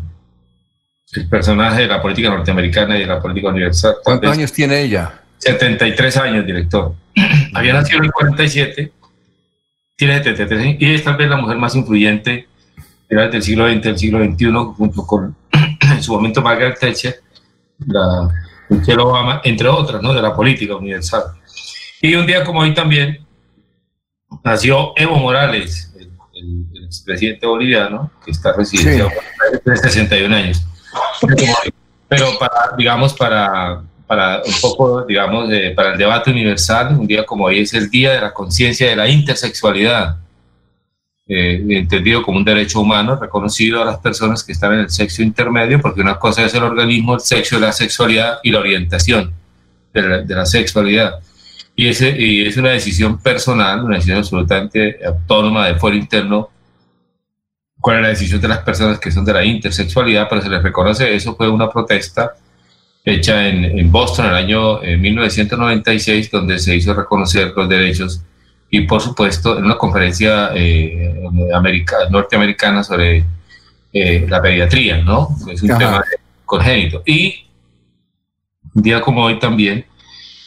el personaje de la política norteamericana y de la política universal. ¿Cuántos años tiene ella? 73 años, director. Había nacido en el 47, tiene 73 años y es tal vez la mujer más influyente del siglo XX del siglo XXI, junto con en su momento Margaret Thatcher, la Michelle Obama, entre otras, ¿no? de la política universal. Y un día como hoy también, nació Evo Morales, el, expresidente boliviano, que está residiendo desde 61 años. Pero para, digamos, para, para un poco, digamos, para el debate universal, un día como hoy es el Día de la Conciencia de la Intersexualidad, eh, entendido como un derecho humano reconocido a las personas que están en el sexo intermedio, porque una cosa es el organismo, el sexo, la sexualidad y la orientación de la, de la sexualidad. Y, ese, y es una decisión personal, una decisión absolutamente autónoma de fuero interno cuál es la decisión de las personas que son de la intersexualidad, pero se les reconoce eso, fue una protesta hecha en, en Boston en el año 1996, donde se hizo reconocer los derechos y por supuesto en una conferencia eh, norteamericana sobre eh, la pediatría, ¿no? Es un tema congénito. Y un día como hoy también,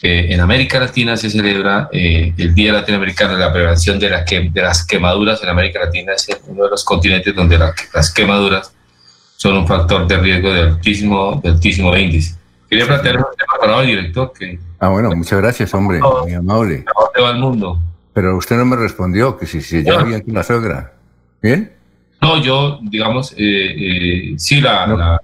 en América Latina se celebra eh, el Día Latinoamericano de la Prevención de, de, las Quemaduras. En América Latina es uno de los continentes donde las quemaduras son un factor de riesgo de altísimo, de altísimo índice. Quería plantear un tema para hoy, director. Que, ah, bueno, muchas gracias, hombre, muy amable. ¿A dónde va el mundo? Pero usted no me respondió que si se si lleva bien con la suegra. ¿Bien? No, yo, digamos, eh, eh, sí, la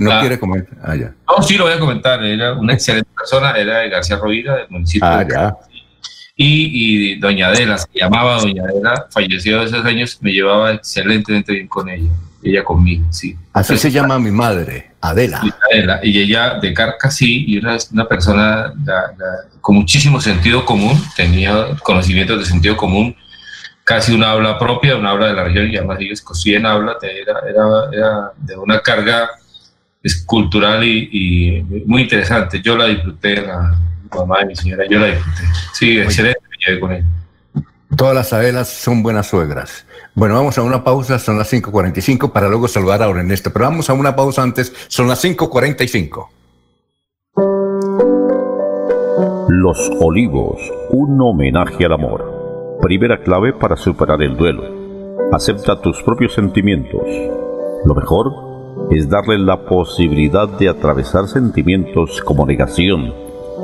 no quiere comentar. Ah, ya. No, sí lo voy a comentar. Era una excelente persona, era de García Rovira, del municipio. Ah, ya. Y, y, doña Adela, se llamaba doña Adela, falleció hace años, me llevaba excelentemente bien con ella, ella conmigo, sí. Así se llama mi madre, Adela. Adela. Y ella de Carca, sí, y una, una persona con muchísimo sentido común, tenía conocimientos de sentido común, casi una habla propia, una habla de la región, y además ella escocía en habla, era, era, era de una carga es cultural y, muy interesante. Yo la disfruté, la mamá de mi señora, yo la disfruté. Sí, excelente, me llevé con ella. Todas las abelas son buenas suegras. Bueno, vamos a una pausa, son las 5.45 para luego saludar a Ernesto, pero vamos a una pausa antes, son las 5.45. Los Olivos, un homenaje al amor. Primera clave para superar el duelo. Acepta tus propios sentimientos. Lo mejor es darle la posibilidad de atravesar sentimientos como negación,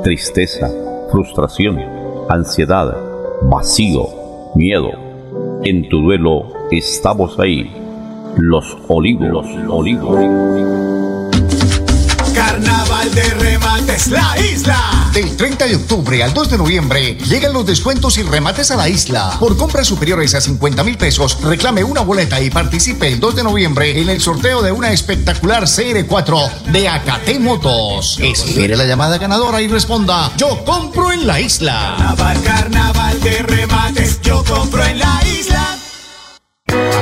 tristeza, frustración, ansiedad, vacío, miedo. En tu duelo estamos ahí, los olivos, los olivos. De remates La Isla. Del 30 de octubre al 2 de noviembre llegan los descuentos y remates a la isla. Por compras superiores a 50 mil pesos, reclame una boleta y participe el 2 de noviembre en el sorteo de una espectacular CR4 de Acate Motos. Espere la llamada ganadora y responda: Yo compro en la isla. Carnaval, carnaval de remates, yo compro en la isla.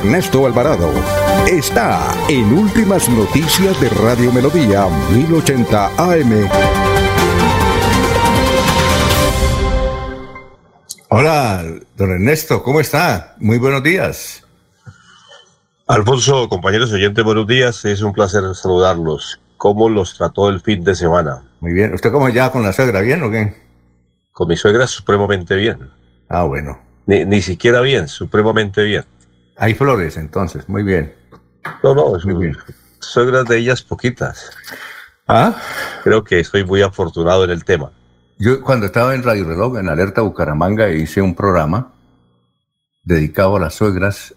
Ernesto Alvarado está en Últimas Noticias de Radio Melodía 1080 AM. Hola, don Ernesto, ¿cómo está? Muy buenos días. Alfonso, compañeros oyentes, buenos días. Es un placer saludarlos. ¿Cómo los trató el fin de semana? Muy bien. ¿Usted cómo ya con la suegra? ¿Bien o qué? Con mi suegra supremamente bien. Ah, bueno. Ni, ni siquiera bien, supremamente bien. Hay flores, entonces, muy bien. No, no, es muy bien. Suegras de ellas poquitas. ¿Ah? Creo que estoy muy afortunado en el tema. Yo cuando estaba en Radio Reloj, en Alerta Bucaramanga, hice un programa dedicado a las suegras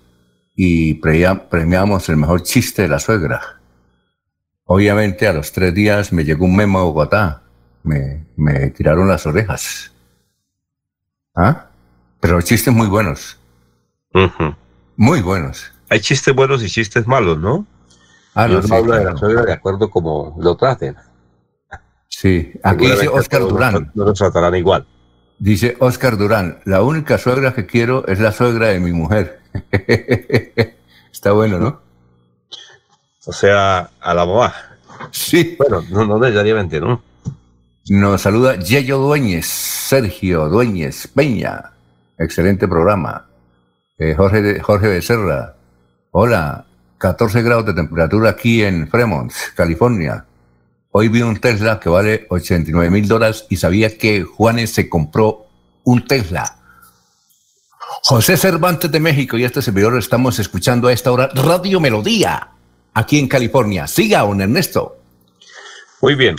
y premiamos el mejor chiste de la suegra. Obviamente a los tres días me llegó un memo a Bogotá. Me, me tiraron las orejas. ¿Ah? Pero chistes muy buenos. Muy buenos. Hay chistes buenos y chistes malos, ¿no? Ah, no, sí, hablo de la claro. suegra de acuerdo como lo traten. Sí, aquí dice Oscar Durán. No los tratarán igual. Dice Oscar Durán, la única suegra que quiero es la suegra de mi mujer. Está bueno, ¿no? O sea, a la mamá. Sí. Bueno, no, no necesariamente, ¿no? Nos saluda Yello Dueñez, Sergio Dueñez Peña. Excelente programa. Eh, Jorge, Jorge Becerra. Hola, 14 grados de temperatura aquí en Fremont, California. Hoy vi un Tesla que vale 89 mil dólares y sabía que Juanes se compró un Tesla. José Cervantes de México y este servidor estamos escuchando a esta hora Radio Melodía, aquí en California. Siga, don Ernesto. Muy bien.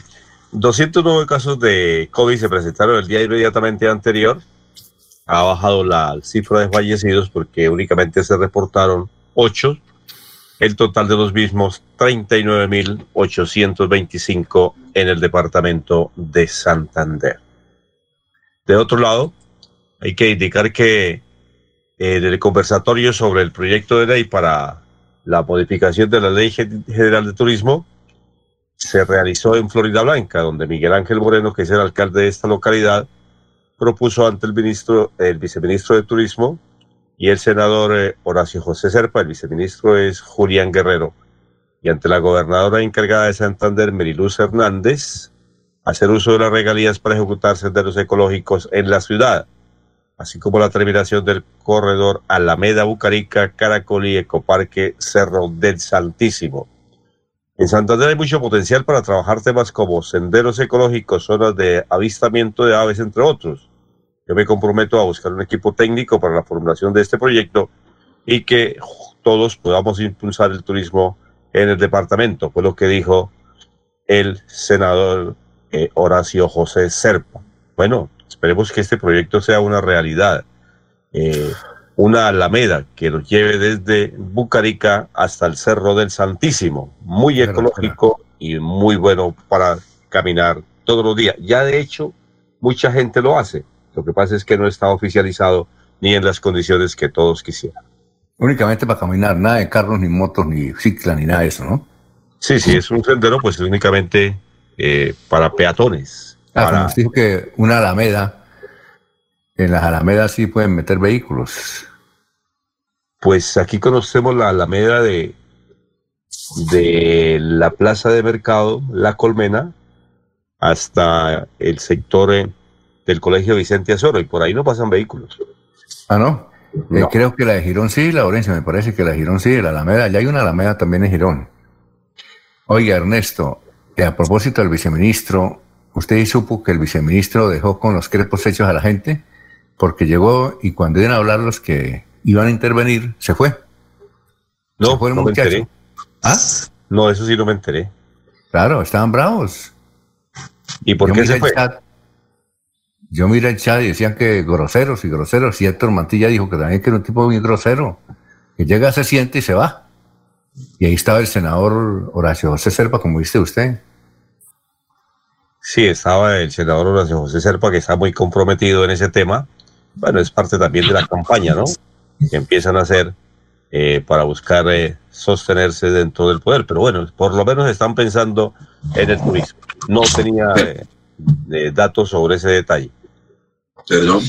209 casos de COVID se presentaron el día inmediatamente anterior. Ha bajado la cifra de fallecidos porque únicamente se reportaron 8. El total de los mismos, 39.825 en el departamento de Santander. De otro lado, hay que indicar que eh, en el conversatorio sobre el proyecto de ley para la modificación de la Ley Gen- General de Turismo, se realizó en Florida Blanca, donde Miguel Ángel Moreno, que es el alcalde de esta localidad, propuso ante el ministro, el viceministro de Turismo y el senador eh, Horacio José Serpa, el viceministro es Julián Guerrero, y ante la gobernadora encargada de Santander, Meriluz Hernández, hacer uso de las regalías para ejecutar senderos ecológicos en la ciudad, así como la terminación del corredor Alameda Bucarica, Caracol y Ecoparque Cerro del Santísimo. En Santander hay mucho potencial para trabajar temas como senderos ecológicos, zonas de avistamiento de aves, entre otros. Yo me comprometo a buscar un equipo técnico para la formulación de este proyecto y que todos podamos impulsar el turismo en el departamento, fue lo que dijo el senador eh, Horacio José Serpa. Bueno, esperemos que este proyecto sea una realidad. Eh, una alameda que nos lleve desde Bucarica hasta el Cerro del Santísimo. Muy ecológico y muy bueno para caminar todos los días. Ya de hecho, mucha gente lo hace. Lo que pasa es que no está oficializado ni en las condiciones que todos quisieran. Únicamente para caminar, nada de carros, ni motos, ni cicla, ni nada de eso, ¿no? Sí, sí, es un sendero, pues es únicamente eh, para peatones. Ah, para- usted dijo que una alameda, en las alamedas sí pueden meter vehículos. Pues aquí conocemos la alameda de, de la plaza de mercado, La Colmena, hasta el sector eh, del Colegio Vicente Azoro, y por ahí no pasan vehículos. Ah, ¿no? Eh, creo que la de Girón sí, la Orense, me parece que la de Girón sí, la Alameda, ya hay una Alameda también en Girón. Oiga, Ernesto, eh, a propósito del viceministro, ¿usted supo que el viceministro dejó con los crepos hechos a la gente? Porque llegó y cuando iban a hablar los que iban a intervenir, se fue. No, Se fue el no me muchacho. enteré. ¿Ah? No, eso sí no me enteré. Claro, estaban bravos. ¿Y por Yo qué se fue? chat. Yo miré el chat y decían que groseros y groseros. Y Héctor Mantilla dijo que también que era un tipo muy grosero. Que llega, se siente y se va. Y ahí estaba el senador Horacio José Serpa, como dice usted. Sí, estaba el senador Horacio José Serpa, que está muy comprometido en ese tema. Bueno, es parte también de la campaña, ¿no? Que empiezan a hacer eh, para buscar eh, sostenerse dentro del poder. Pero bueno, por lo menos están pensando en el turismo. No tenía eh, eh, datos sobre ese detalle. Perdón.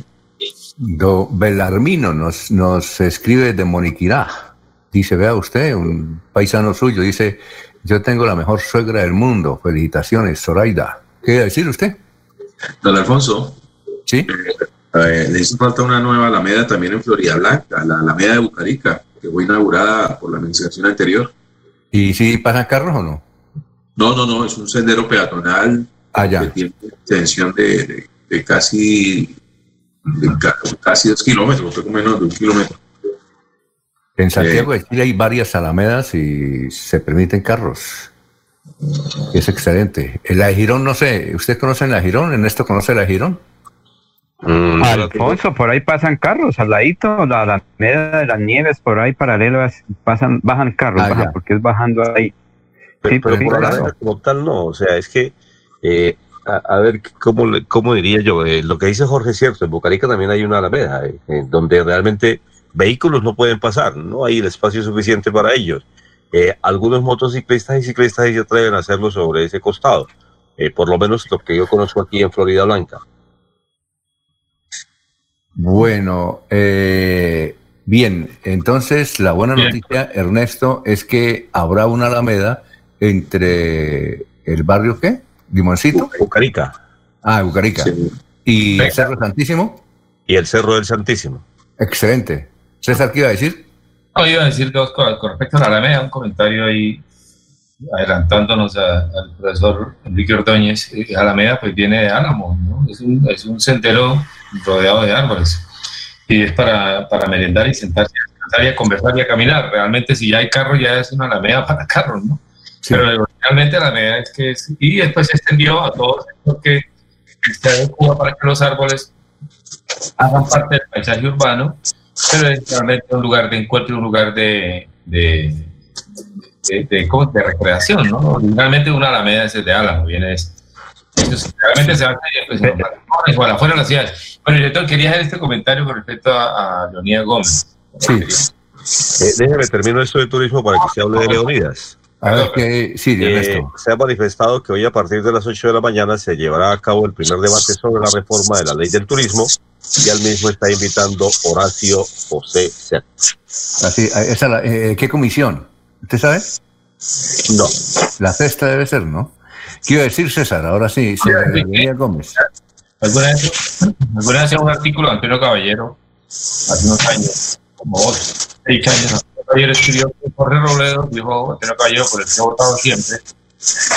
Do Belarmino nos, nos escribe de Moniquirá. Dice, vea usted, un paisano suyo, dice, yo tengo la mejor suegra del mundo. Felicitaciones, Zoraida. ¿Qué iba a decir usted? Don Alfonso. Sí. Eh, le hizo falta una nueva Alameda también en Florida Blanca, la Alameda de Bucarica, que fue inaugurada por la administración anterior. ¿Y si pasan carros o no? No, no, no, es un sendero peatonal Ah, ya. que tiene una extensión de, de- de casi, de ca- casi dos kilómetros, poco menos de un kilómetro. En Santiago de Chile hay varias alamedas y se permiten carros. Es excelente. En la de Girón, no sé, ¿usted conoce la de Girón? ¿Ernesto conoce la de Girón? Mm, Alfonso, por ahí pasan carros, al ladito, la alameda de las nieves, por ahí paralelas, pasan, bajan carros, Ah, bajan, porque es bajando ahí. Sí, Pero sí, por claro. ahora como tal no, o sea, es que eh, a, ver, ¿cómo, ¿cómo diría yo? Eh, lo que dice Jorge es cierto, en Bucarica también hay una alameda, eh, donde realmente vehículos no pueden pasar, no hay el espacio suficiente para ellos. Eh, algunos motociclistas y ciclistas se atreven a hacerlo sobre ese costado, por lo menos lo que yo conozco aquí en Florida Blanca. Bueno, bien, entonces la buena noticia, Ernesto, es que habrá una alameda entre el barrio qué? Limoncito. Bucarica. Ah, Bucarica. ¿Y el Cerro Santísimo? Y el Cerro del Santísimo. Excelente. César, ¿qué iba a decir? No, iba a decir dos cosas. Con respecto a la Alameda, un comentario ahí adelantándonos al profesor Enrique Ordóñez. Eh, Alameda pues viene de Álamo, ¿no? Es un, es un sendero rodeado de árboles. Y es para, para merendar y sentarse a y a conversar y a caminar. Realmente si ya hay carro, ya es una Alameda para carros, ¿no? Pero realmente la medida es que es, y después se extendió a todos que se adecuó para que los árboles hagan parte del paisaje urbano, pero es realmente un lugar de encuentro, un lugar de, de, de, de, recreación, ¿no? Realmente una alameda es de Álamo, viene de realmente se va a pues, igual afuera de la ciudad. Bueno, yo quería hacer este comentario con respecto a, a Leonidas Gómez. Sí. Eh, déjeme termino esto de turismo para que se hable de Leonidas. A ver, que, sí, eh, se ha manifestado que hoy a partir de las 8 de la mañana se llevará a cabo el primer debate sobre la reforma de la ley del turismo y al mismo está invitando Horacio José Cerro. Así, esa eh, ¿Qué comisión? ¿Usted sabe? No. La cesta debe ser, ¿no? ¿Qué iba a decir César? Ahora sí, sí, Gómez. ¿Alguna vez, alguna vez un artículo de Antonio Caballero, hace unos años, como 8, 6 años, ayer escribió que Jorge Robledo, dijo Antonio Caballero, por el que ha votado siempre,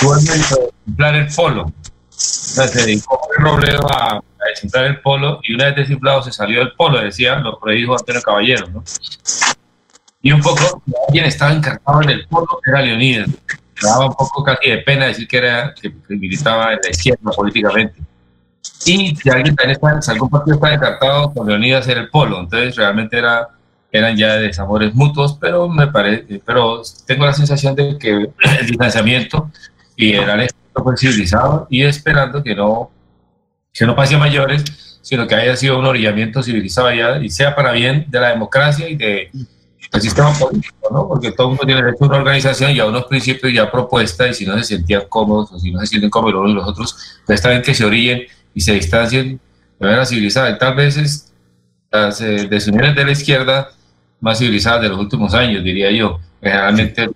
tuvo el mérito de desinflar el polo. Entonces se dedicó Jorge Robledo a, a, desinflar el polo y una vez desinflado se salió del polo, decía, lo predijo Antonio Caballero. ¿no? Y un poco, alguien estaba encargado en el polo, era Leonidas. Daba un poco casi de pena decir que, era, que, militaba en la izquierda políticamente. Y si alguien está, si algún partido está encartado con Leonidas era el polo, entonces realmente era eran ya desamores mutuos, pero me parece, pero tengo la sensación de que el distanciamiento y el alejo fue civilizado y esperando que no, que no pase a mayores, sino que haya sido un orillamiento civilizado ya y sea para bien de la democracia y de, del sistema político, ¿no? Porque todo el mundo tiene derecho a una organización y a unos principios y a propuestas y si no se sentían cómodos o si no se sienten cómodos los unos los otros, pues está que se orillen y se distancien de manera civilizada. Y tal vez las eh, desuniones de la izquierda más civilizadas de los últimos años, diría yo. Generalmente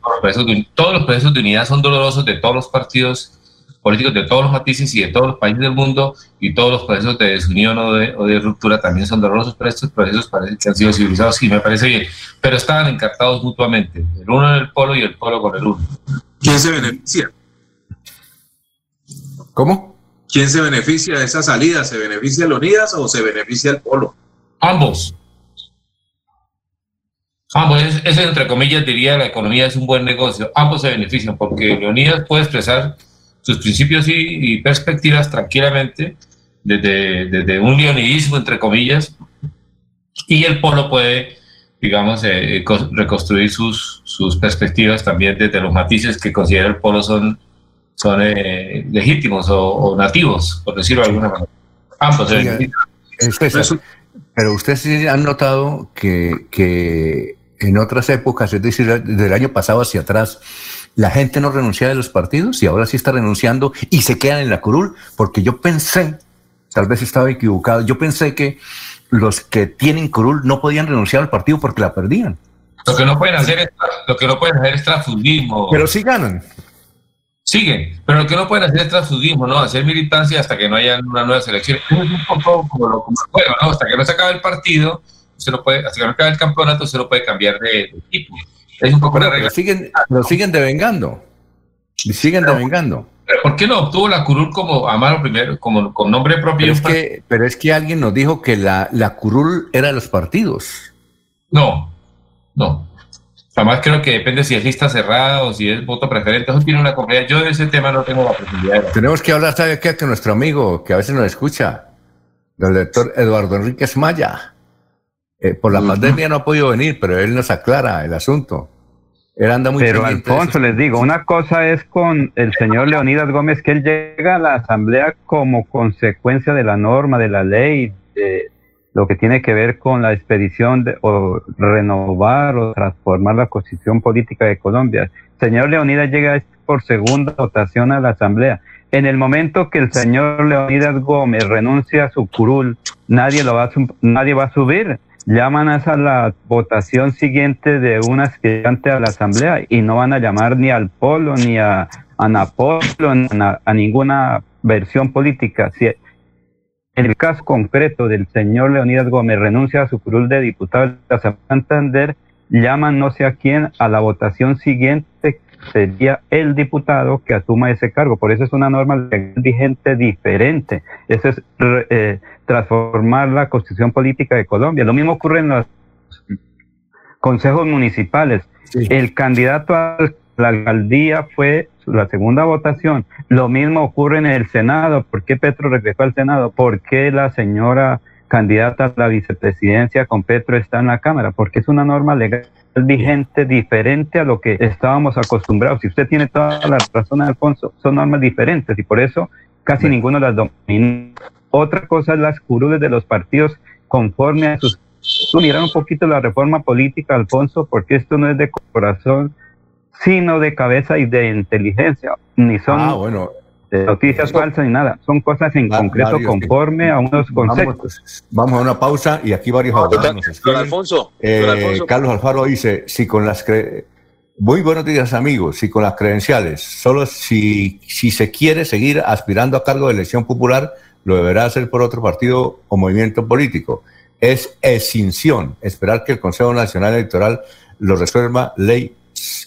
todos los procesos de unidad son dolorosos de todos los partidos políticos, de todos los matices y de todos los países del mundo, y todos los procesos de desunión o de, o de ruptura también son dolorosos, pero estos procesos parece que han sido civilizados y me parece bien. Pero estaban encartados mutuamente, el uno en el polo y el polo con el uno. ¿Quién se beneficia? ¿Cómo? ¿Quién se beneficia de esa salida? ¿Se beneficia el Unidas o se beneficia el polo? Ambos. Ambos, eso entre comillas diría la economía es un buen negocio. Ambos se benefician porque Leonidas puede expresar sus principios y, perspectivas tranquilamente desde, desde, un leonidismo entre comillas y el polo puede, digamos, eh, eh, reconstruir sus, sus perspectivas también desde los matices que considera el polo son, son eh, legítimos o, nativos, por decirlo de alguna manera. Ambos benefician. pero ustedes sí han notado que, que en otras épocas, es decir, del año pasado hacia atrás, la gente no renunciaba de los partidos y ahora sí está renunciando y se quedan en la curul, porque yo pensé, tal vez estaba equivocado, yo pensé que los que tienen curul no podían renunciar al partido porque la perdían. Lo que no pueden hacer es, lo que no pueden hacer es transfundismo. Pero sí ganan. Siguen, pero lo que no pueden hacer es transfundismo, ¿no? Hacer militancia hasta que no haya una nueva selección. Es un poco como lo como el juego, ¿no? Hasta que no se acabe el partido, se lo puede, hasta que no acabe el campeonato, se lo puede cambiar de, equipo. Es un poco la regla. Lo siguen, lo siguen devengando. Siguen devengando. ¿Por qué no obtuvo la curul como Amaro primero, como con nombre propio? Pero es, que, pero es que alguien nos dijo que la, la curul era de los partidos. No, no. Además creo que depende si es lista cerrada o si es voto preferente. Eso tiene una complejidad. Yo de ese tema no tengo la posibilidad. Tenemos que hablar, ¿sabe qué? Que nuestro amigo, que a veces nos escucha, el doctor Eduardo Enríquez Maya. Eh, por la pandemia no ha podido venir, pero él nos aclara el asunto. Él anda muy Pero Alfonso, les digo, una cosa es con el señor Leonidas Gómez, que él llega a la Asamblea como consecuencia de la norma, de la ley, de lo que tiene que ver con la expedición de, o renovar o transformar la constitución política de Colombia. El señor Leonidas llega por segunda votación a la Asamblea. En el momento que el señor Leonidas Gómez renuncia a su curul, nadie lo va a, nadie va a subir. Llaman a esa la votación siguiente de un aspirante a la asamblea y no van a llamar ni al Polo, ni a Ana Polo, ni a, ninguna versión política. Si en el caso concreto del señor Leonidas Gómez renuncia a su curul de diputado de Santander, llaman no sé a quién a la votación siguiente sería el diputado que asuma ese cargo. Por eso es una norma legal vigente diferente. Eso es eh, transformar la constitución política de Colombia. Lo mismo ocurre en los consejos municipales. El candidato a la alcaldía fue la segunda votación. Lo mismo ocurre en el Senado. ¿Por qué Petro regresó al Senado? ¿Por qué la señora candidata a la vicepresidencia con Petro está en la Cámara? Porque es una norma legal vigente diferente a lo que estábamos acostumbrados. Si usted tiene toda la razón, Alfonso, son normas diferentes y por eso casi ninguno las domina. Otra cosa es las curules de los partidos conforme a sus... Mirar un poquito la reforma política, Alfonso, porque esto no es de corazón, sino de cabeza y de inteligencia. Ni son Ah, bueno. Eh, noticias falsas ni nada. Son cosas en concreto varios, conforme a unos conceptos. Vamos, vamos a una pausa y aquí varios abogados nos escriben. Don Alfonso, Eh, don Alfonso. Carlos Alfaro dice, si con las cre- muy buenos días amigos, si con las credenciales, solo si, si se quiere seguir aspirando a cargo de elección popular, lo deberá hacer por otro partido o movimiento político. Es extinción, esperar que el Consejo Nacional Electoral lo resuelva, ley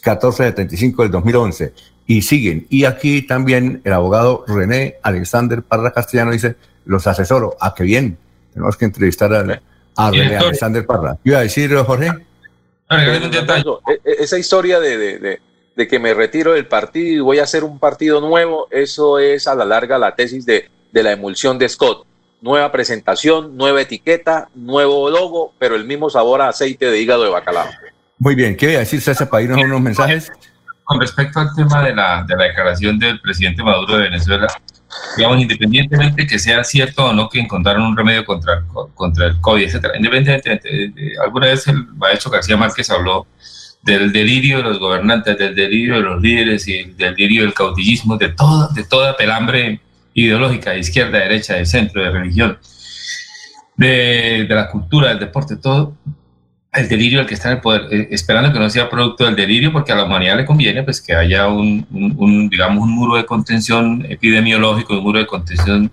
1475 del 2011. Y siguen. Y aquí también el abogado René Alexander Parra Castellano dice, los asesoro. ¿A qué bien? Tenemos que entrevistar a, a René. Alexander Parra. ¿Qué iba a decir, Jorge? E- e- Esa historia de, de- de- de que me retiro del partido y voy a hacer un partido nuevo, eso es a la larga la tesis de, de la emulsión de Scott. Nueva presentación, nueva etiqueta, nuevo logo, pero el mismo sabor a aceite de hígado de bacalao. Muy bien, ¿qué iba a decir César para irnos a unos mensajes? Con respecto al tema de la, de la declaración del presidente Maduro de Venezuela, digamos, independientemente que sea cierto o no que encontraron un remedio contra contra el COVID, etcétera, independientemente, de- de- alguna vez el maestro García Márquez habló del delirio de los gobernantes, del delirio de los líderes y del delirio del cautillismo, de toda, de toda pelambre ideológica, de izquierda, de derecha, de centro, de religión, de, de la cultura, del deporte, todo, el delirio del que está en el poder, eh, esperando que no sea producto del delirio, porque a la humanidad le conviene pues que haya un, un- un, digamos, un muro de contención epidemiológico, un muro de contención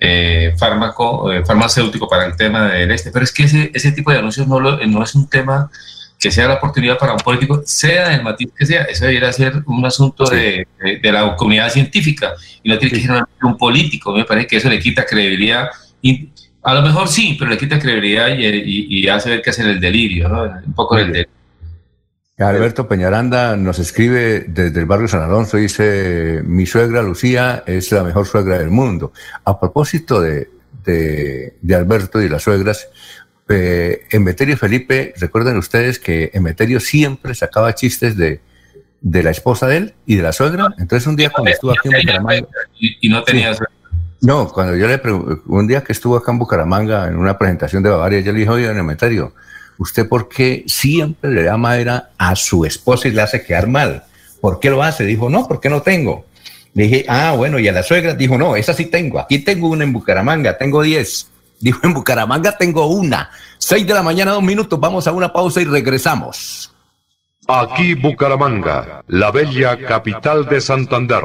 eh, fármaco, eh, farmacéutico para el tema del este. Pero es que ese, ese tipo de anuncios no, lo- no es un tema que sea la oportunidad para un político, sea del matiz que sea, eso debería ser un asunto de, de- de la comunidad científica y no tiene que ser un político. Me parece que eso le quita credibilidad. Y a lo mejor sí, pero le quita credibilidad y, y- y hace ver que es el delirio, ¿no? un poco del delirio. Alberto Peñaranda nos escribe desde el barrio San Alonso, dice, mi suegra Lucía es la mejor suegra del mundo. A propósito de, de, de Alberto y las suegras, eh, Emeterio Felipe, recuerden ustedes que Emeterio siempre sacaba chistes de, de la esposa de él y de la suegra. Entonces un día cuando estuvo aquí en Bucaramanga... Y, y no tenía Sí. No, cuando yo le pregunté, un día que estuvo acá en Bucaramanga en una presentación de Bavaria, yo le dije, oye, don Emeterio, ¿usted por qué siempre le da madera a su esposa y le hace quedar mal? ¿Por qué lo hace? Dijo, no, porque no tengo. Le dije, ah, bueno, y a la suegra dijo, no, esa sí tengo. Aquí tengo una en Bucaramanga, tengo diez. Dijo, en Bucaramanga tengo una. Seis de la mañana, dos minutos, vamos a una pausa y regresamos. Aquí Bucaramanga, la bella capital de Santander.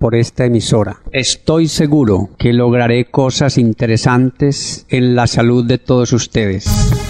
por esta emisora. Estoy seguro que lograré cosas interesantes en la salud de todos ustedes.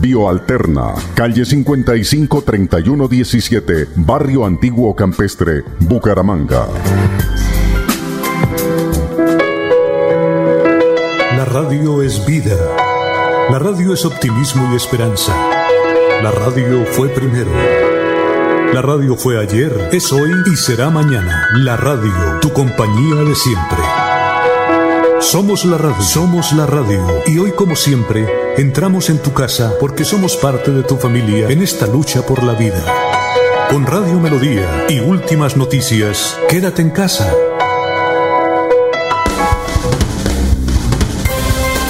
Bioalterna, calle 55 3117, Barrio Antiguo Campestre, Bucaramanga. La radio es vida. La radio es optimismo y esperanza. La radio fue primero. La radio fue ayer, es hoy y será mañana. La radio, tu compañía de siempre. Somos la radio, somos la radio. Y hoy como siempre, entramos en tu casa porque somos parte de tu familia en esta lucha por la vida. Con Radio Melodía y últimas noticias, quédate en casa.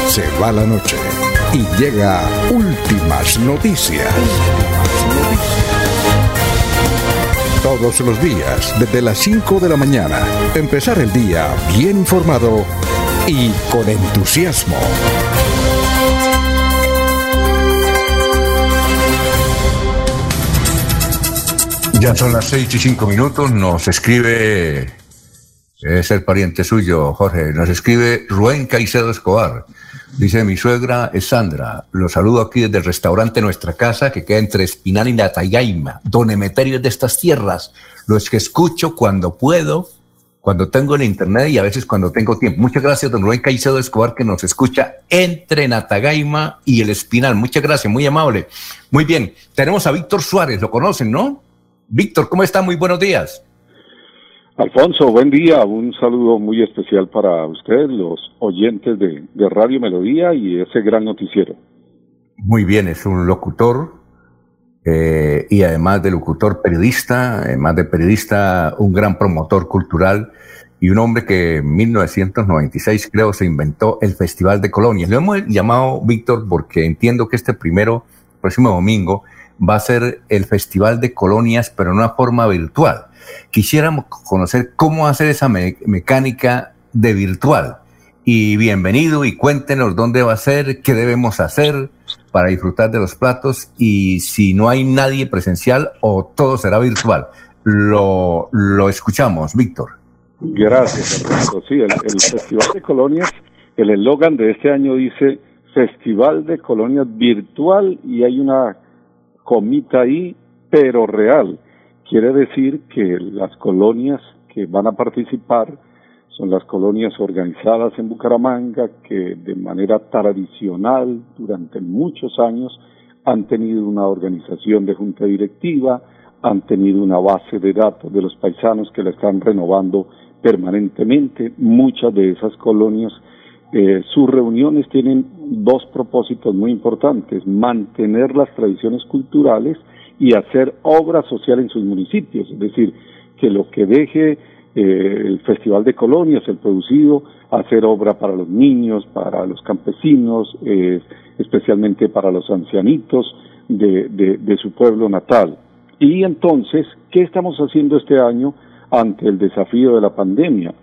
Se va la noche y llega últimas noticias. Todos los días, desde las 5 de la mañana, empezar el día bien informado y con entusiasmo. Ya son las seis y cinco minutos, nos escribe, es el pariente suyo, Jorge, nos escribe Rubén Caicedo Escobar. Dice, mi suegra es Sandra, lo saludo aquí desde el restaurante Nuestra Casa, que queda entre Espinal y Natagaima, don Emeterio de estas tierras, los que escucho cuando puedo, cuando tengo el internet y a veces cuando tengo tiempo. Muchas gracias, don Rubén Caicedo Escobar, que nos escucha entre Natagaima y el Espinal. Muchas gracias, muy amable. Muy bien, tenemos a Víctor Suárez, lo conocen, ¿no? Víctor, ¿cómo está? Muy buenos días. Alfonso, buen día. Un saludo muy especial para usted, los oyentes de, de, Radio Melodía y ese gran noticiero. Muy bien, es un locutor eh, y además de locutor periodista, además de periodista, un gran promotor cultural y un hombre que en 1996 creo se inventó el Festival de Colonias. Lo hemos llamado Víctor porque entiendo que este primero, próximo domingo, va a ser el Festival de Colonias, pero en una forma virtual. Quisiéramos conocer cómo hacer esa me mecánica de virtual. Y bienvenido y cuéntenos dónde va a ser, qué debemos hacer para disfrutar de los platos y si no hay nadie presencial o todo será virtual. Lo, lo escuchamos, Víctor. Gracias. Sí, el, el Festival de Colonias, el eslogan de este año dice Festival de Colonias Virtual y hay una comita ahí, pero real. Quiere decir que las colonias que van a participar son las colonias organizadas en Bucaramanga que de manera tradicional durante muchos años han tenido una organización de junta directiva, han tenido una base de datos de los paisanos que la están renovando permanentemente. Muchas de esas colonias, eh, sus reuniones tienen dos propósitos muy importantes, mantener las tradiciones culturales y hacer obra social en sus municipios, es decir, que lo que deje eh, el Festival de Colonias, el producido, hacer obra para los niños, para los campesinos, eh, especialmente para los ancianitos de, de, de su pueblo natal. Y entonces, ¿qué estamos haciendo este año ante el desafío de la pandemia?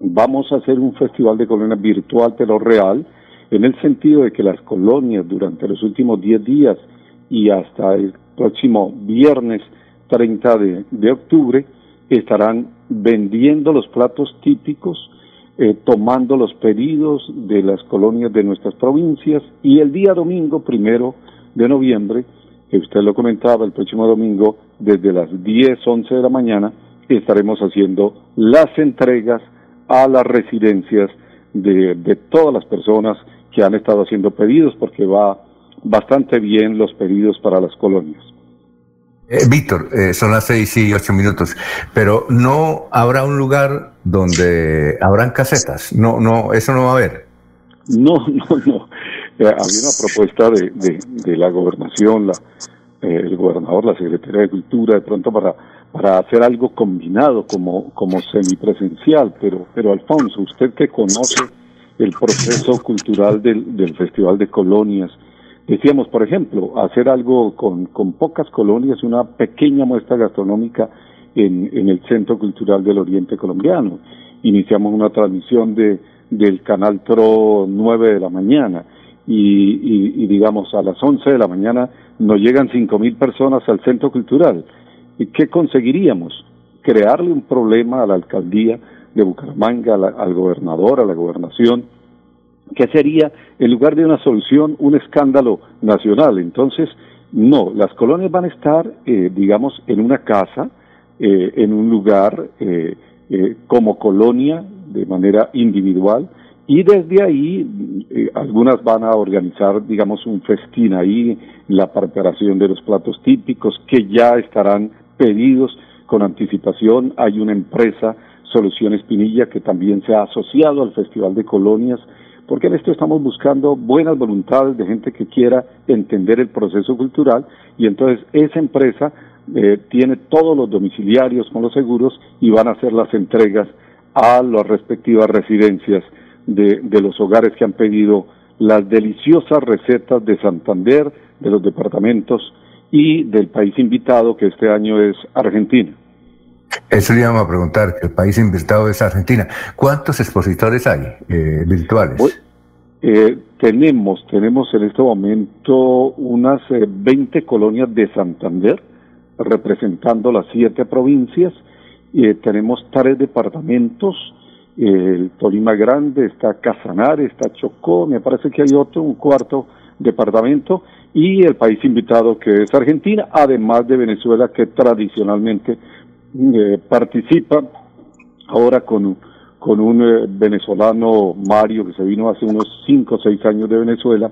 Vamos a hacer un Festival de Colonias virtual pero real, en el sentido de que las colonias durante los últimos 10 días y hasta el próximo viernes 30 de, de octubre estarán vendiendo los platos típicos, eh, tomando los pedidos de las colonias de nuestras provincias y el día domingo, primero de noviembre, que usted lo comentaba, el próximo domingo, desde las 10, 11 de la mañana, estaremos haciendo las entregas a las residencias de, de todas las personas que han estado haciendo pedidos, porque va bastante bien los pedidos para las colonias. Eh, Víctor, eh, son las seis y ocho minutos, pero no habrá un lugar donde habrán casetas. No, no, eso no va a haber. No, no, no. Eh, había una propuesta de, de, la gobernación, la, eh, el gobernador, la Secretaría de Cultura, de pronto para para hacer algo combinado como como semipresencial, pero pero Alfonso, usted que conoce el proceso cultural del Festival de Colonias, Decíamos, por ejemplo, hacer algo con, con pocas colonias, una pequeña muestra gastronómica en, en el Centro Cultural del Oriente Colombiano. Iniciamos una transmisión de, del canal TRO 9 de la mañana y digamos a las 11 de la mañana nos llegan 5.000 personas al Centro Cultural. ¿Y qué conseguiríamos? Crearle un problema a la alcaldía de Bucaramanga, al gobernador, a la gobernación, que sería, en lugar de una solución, un escándalo nacional. Entonces, no, las colonias van a estar, eh, digamos, en una casa, eh, en un lugar eh, eh como colonia, de manera individual, y desde ahí eh, algunas van a organizar, digamos, un festín ahí, la preparación de los platos típicos, que ya estarán pedidos con anticipación. Hay una empresa, Soluciones Pinilla, que también se ha asociado al Festival de Colonias, porque en esto estamos buscando buenas voluntades de gente que quiera entender el proceso cultural y entonces esa empresa eh, tiene todos los domiciliarios con los seguros y van a hacer las entregas a las respectivas residencias de, de los hogares que han pedido las deliciosas recetas de Santander, de los departamentos y del país invitado que este año es Argentina. Eso le íbamos a preguntar, que el país invitado es Argentina. ¿Cuántos expositores hay eh, virtuales? Eh, tenemos, tenemos en este momento unas eh, 20 colonias de Santander, representando las siete provincias. Eh, tenemos tres departamentos, el Tolima Grande, está Casanare, está Chocó, me parece que hay otro, un cuarto departamento, y el país invitado que es Argentina, además de Venezuela, que tradicionalmente eh, participa ahora con, con un eh, venezolano, Mario, que se vino hace unos 5 o 6 años de Venezuela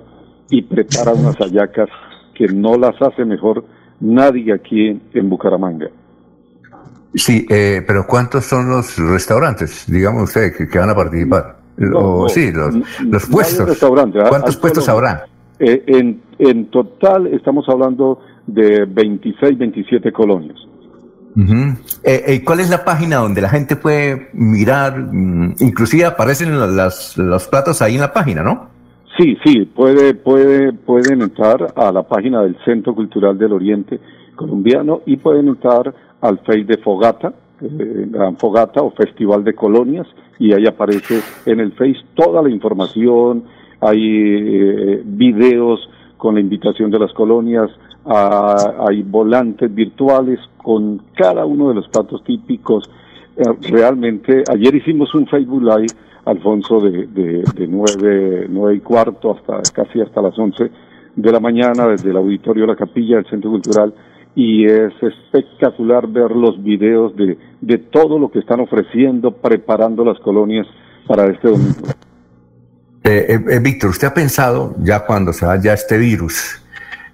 y prepara unas hallacas que no las hace mejor nadie aquí en, en Bucaramanga. Sí, eh, pero ¿cuántos son los restaurantes, digamos usted, que, que van a participar? No, o, no, sí, los, los puestos. ¿ah? ¿Cuántos puestos solo- habrá? Eh, en, en total estamos hablando de 26, 27 colonias. Ujú. Eh, eh, ¿Cuál es la página donde la gente puede mirar? mm, inclusive aparecen las- las- los platos ahí en la página, ¿no? Sí, sí, puede, puede, pueden entrar a la página del Centro Cultural del Oriente Colombiano y pueden entrar al Face de Fogata, eh, Fogata o Festival de Colonias, y ahí aparece en el Face toda la información, hay eh, videos con la invitación de las colonias, ah, hay volantes virtuales con cada uno de los platos típicos. Eh, realmente, ayer hicimos un Facebook Live, Alfonso, de, de, nueve, nueve y cuarto hasta casi hasta las once de la mañana desde el auditorio de la capilla del Centro Cultural y es espectacular ver los videos de, de todo lo que están ofreciendo, preparando las colonias para este domingo. Eh, eh, eh, Víctor, ¿usted ha pensado, ya cuando se vaya este virus,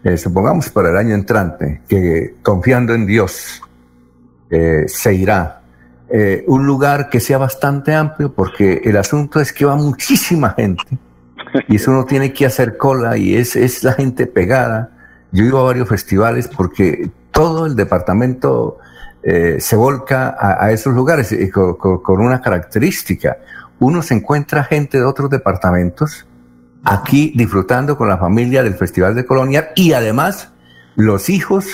eh, supongamos para el año entrante, que confiando en Dios eh, se irá, eh, un lugar que sea bastante amplio, porque el asunto es que va muchísima gente y eso uno tiene que hacer cola y es, es la gente pegada. Yo iba a varios festivales porque todo el departamento se volca a, a esos lugares con- con una característica. Uno se encuentra gente de otros departamentos aquí disfrutando con la familia del Festival de Colonia y además los hijos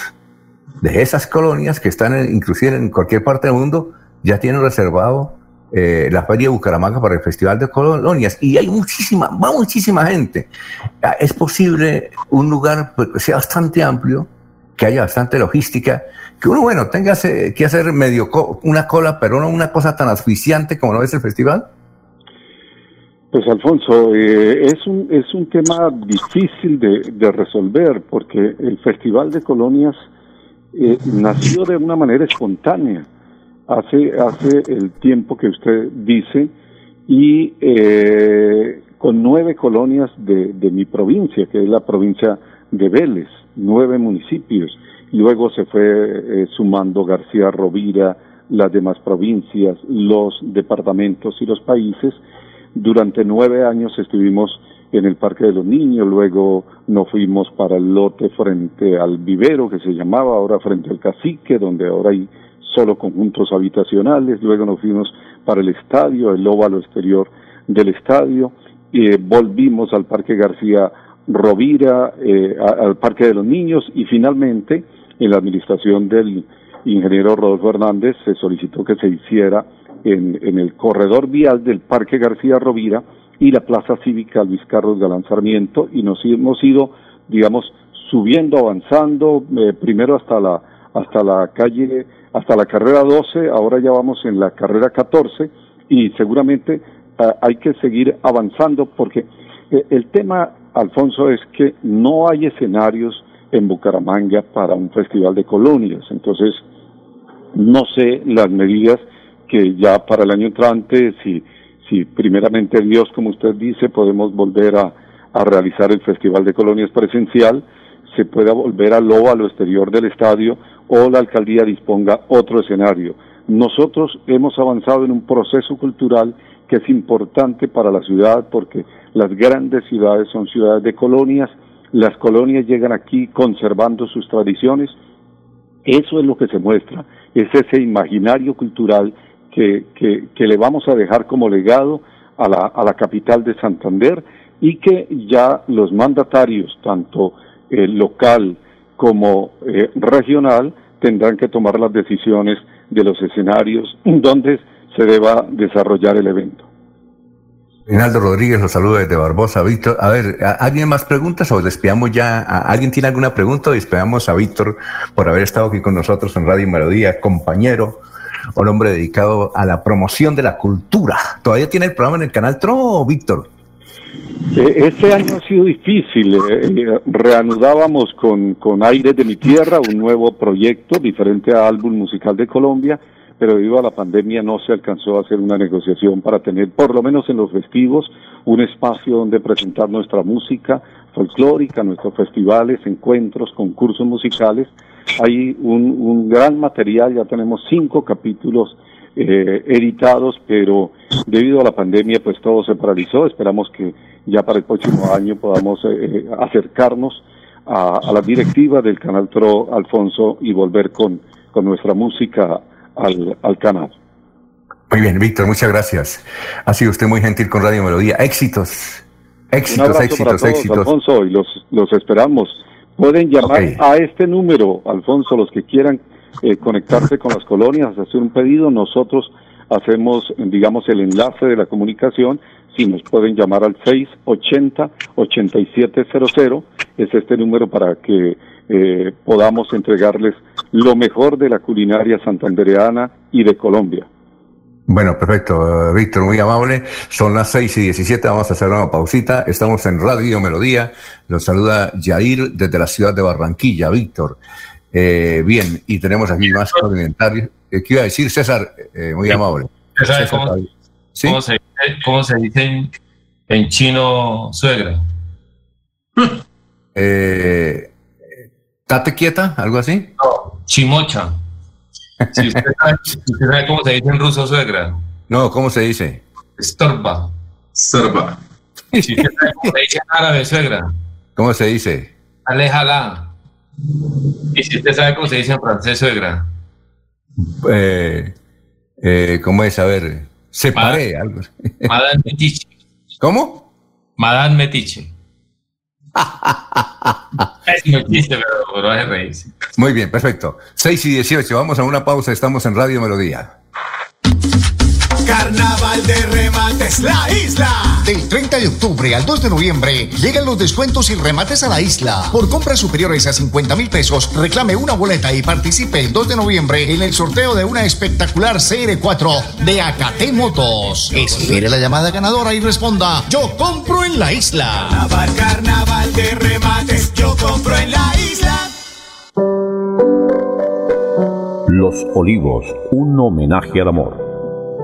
de esas colonias que están en- inclusive en cualquier parte del mundo ya tienen reservado eh, la Feria de Bucaramanga para el Festival de Colonias y hay muchísima, va muchísima gente. Ah, Es posible un lugar pues, que sea bastante amplio, que haya bastante logística, que uno, bueno, tenga que hacer medio co- una cola, pero no una cosa tan asfixiante como lo es el festival. Pues Alfonso, eh, es, un, es un tema difícil de, de resolver porque el Festival de Colonias eh, nació de una manera espontánea hace, hace el tiempo que usted dice y eh, con nueve colonias de, de mi provincia, que es la provincia de Vélez, nueve municipios. Luego se fue eh, sumando García Rovira, las demás provincias, los departamentos y los países. Durante nueve años estuvimos en el Parque de los Niños, luego nos fuimos para el lote frente al vivero que se llamaba, ahora frente al cacique, donde ahora hay solo conjuntos habitacionales, luego nos fuimos para el estadio, el óvalo exterior del estadio, eh, volvimos al Parque García Rovira, eh, al Parque de los Niños y finalmente en la administración del ingeniero Rodolfo Hernández se solicitó que se hiciera en, en el corredor vial del Parque García Rovira y la Plaza Cívica Luis Carlos Galán Sarmiento y nos hemos ido, digamos, subiendo, avanzando, eh, primero hasta la, hasta la calle, hasta la carrera 12, ahora ya vamos en la carrera 14 y seguramente ah, hay que seguir avanzando porque eh, el tema, Alfonso, es que no hay escenarios en Bucaramanga para un festival de colonias, entonces no sé las medidas que ya para el año entrante, si, si primeramente Dios, como usted dice, podemos volver a, a realizar el Festival de Colonias presencial, se pueda volver al óvalo exterior del estadio o la alcaldía disponga otro escenario. Nosotros hemos avanzado en un proceso cultural que es importante para la ciudad porque las grandes ciudades son ciudades de colonias, las colonias llegan aquí conservando sus tradiciones, eso es lo que se muestra, es ese imaginario cultural que, que, que le vamos a dejar como legado a la, a la capital de Santander y que ya los mandatarios, tanto eh, local como eh, regional, tendrán que tomar las decisiones de los escenarios donde se deba desarrollar el evento. Reinaldo Rodríguez los saluda desde Barbosa. Víctor, a ver, ¿a- ¿alguien más preguntas o despedamos ya? ¿A- ¿Alguien tiene alguna pregunta despedamos a Víctor por haber estado aquí con nosotros en Radio Melodía, compañero, un hombre dedicado a la promoción de la cultura? ¿Todavía tiene el programa en el canal TRO, Víctor? Este año ha sido difícil. eh, eh, reanudábamos con, con Aires de mi Tierra, un nuevo proyecto diferente al álbum musical de Colombia, pero debido a la pandemia no se alcanzó a hacer una negociación para tener, por lo menos en los festivos, un espacio donde presentar nuestra música folclórica, nuestros festivales, encuentros, concursos musicales. Hay un, un gran material, ya tenemos cinco capítulos eh, editados, pero debido a la pandemia pues todo se paralizó. Esperamos que ya para el próximo año podamos eh, eh, acercarnos a, a la directiva del canal TRO Alfonso y volver con, con nuestra música al, al canal. Muy bien, Víctor, muchas gracias. Ha sido usted muy gentil con Radio Melodía. Éxitos, éxitos, para éxitos, todos, éxitos. Alfonso, y los, los esperamos. Pueden llamar a este número, Alfonso, los que quieran eh, conectarse con las colonias, hacer un pedido. Nosotros hacemos, digamos, el enlace de la comunicación. Si nos pueden llamar al 680-8700, es este número para que eh, podamos entregarles lo mejor de la culinaria santandereana y de Colombia. Bueno, perfecto, eh, Víctor, muy amable. Son las 6 y 17, vamos a hacer una pausita. Estamos en Radio Melodía. Los saluda Yair desde la ciudad de Barranquilla, Víctor. Eh, bien, y tenemos aquí más comentarios. Eh, ¿Qué iba a decir, César? Eh, muy amable. ¿Usted sabe César cómo, David. ¿Sí? cómo se, dice- cómo se dice en, en chino suegra? Eh, ¿Tate quieta? ¿Algo así? No, chimocha. Si usted, sabe, si usted sabe cómo se dice en ruso suegra, No, ¿cómo se dice? estorba. Serva. Si usted sabe cómo se dice en árabe suegra, ¿Cómo se dice? aléjala. Y si usted sabe cómo se dice en francés suegra, Eh, eh, ¿Cómo es? A ver, separé algo. Madame Metiche. ¿Cómo? Madame Metiche. muy chiste, pero es reírse. Muy bien, perfecto. 6 y 18, vamos a una pausa, estamos en Radio Melodía. Carnaval de remates, la isla. Del 30 de octubre al 2 de noviembre llegan los descuentos y remates a la isla. Por compras superiores a 50 mil pesos, reclame una boleta y participe el 2 de noviembre en el sorteo de una espectacular CR4 de Acate Motos. Espere la llamada ganadora y responda: Yo compro en la isla. Carnaval, carnaval de remates, yo compro en la isla. Los Olivos, un homenaje al amor.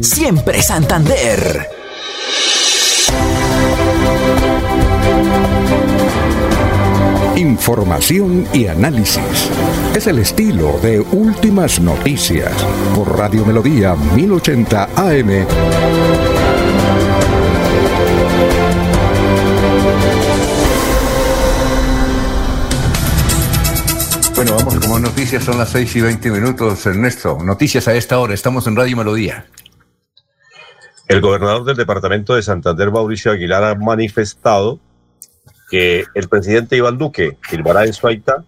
Siempre Santander. Información y análisis. Es el estilo de Últimas Noticias por Radio Melodía 1080 AM. Bueno, vamos como noticias, son las 6 y 20 minutos, Ernesto. Noticias a esta hora, estamos en Radio Melodía. El gobernador del departamento de Santander, Mauricio Aguilar, ha manifestado que el presidente Iván Duque firmará en Suaita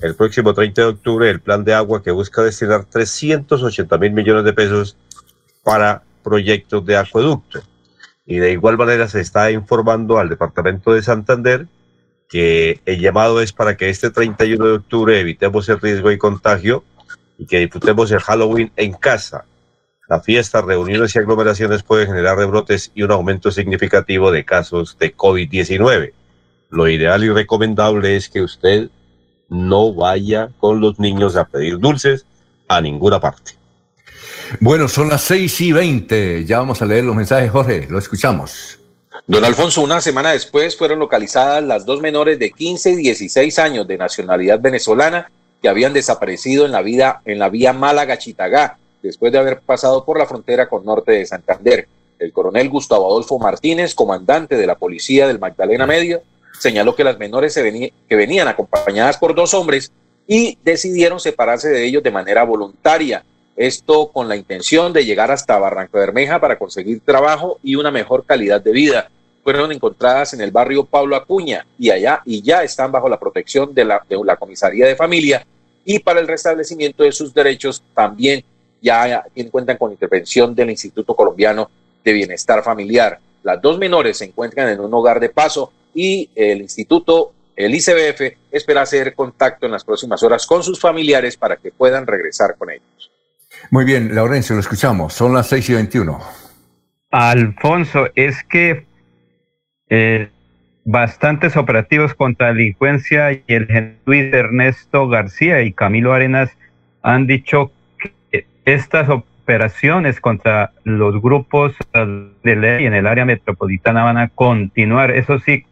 el próximo 30 de octubre el plan de agua que busca destinar 380 mil millones de pesos para proyectos de acueducto. Y de igual manera se está informando al departamento de Santander que el llamado es para que este 31 de octubre evitemos el riesgo de contagio y que disfrutemos el Halloween en casa. La fiesta, reuniones y aglomeraciones pueden generar rebrotes y un aumento significativo de casos de COVID-19. Lo ideal y recomendable es que usted no vaya con los niños a pedir dulces a ninguna parte. Bueno, son las 6 y 20. Ya vamos a leer los mensajes, Jorge. Lo escuchamos. Don Alfonso, una semana después fueron localizadas las dos menores de 15 y 16 años de nacionalidad venezolana que habían desaparecido en la, vida, en la vía Málaga-Chitagá después de haber pasado por la frontera con norte de Santander. El coronel Gustavo Adolfo Martínez, comandante de la policía del Magdalena Medio, señaló que las menores se que venían acompañadas por dos hombres y decidieron separarse de ellos de manera voluntaria. Esto con la intención de llegar hasta Barranco Bermeja para conseguir trabajo y una mejor calidad de vida. Fueron encontradas en el barrio Pablo Acuña y allá y ya están bajo la protección de la, de la comisaría de familia y para el restablecimiento de sus derechos también ya cuentan con intervención del Instituto Colombiano de Bienestar Familiar. Las dos menores se encuentran en un hogar de paso y el instituto, el ICBF, espera hacer contacto en las próximas horas con sus familiares para que puedan regresar con ellos. Muy bien, Laurencio, lo escuchamos. Son las 6 y 21. Alfonso, es que eh, bastantes operativos contra la delincuencia y el Luis Ernesto García y Camilo Arenas han dicho que estas operaciones contra los grupos de ley en el área metropolitana van a continuar. Eso sí,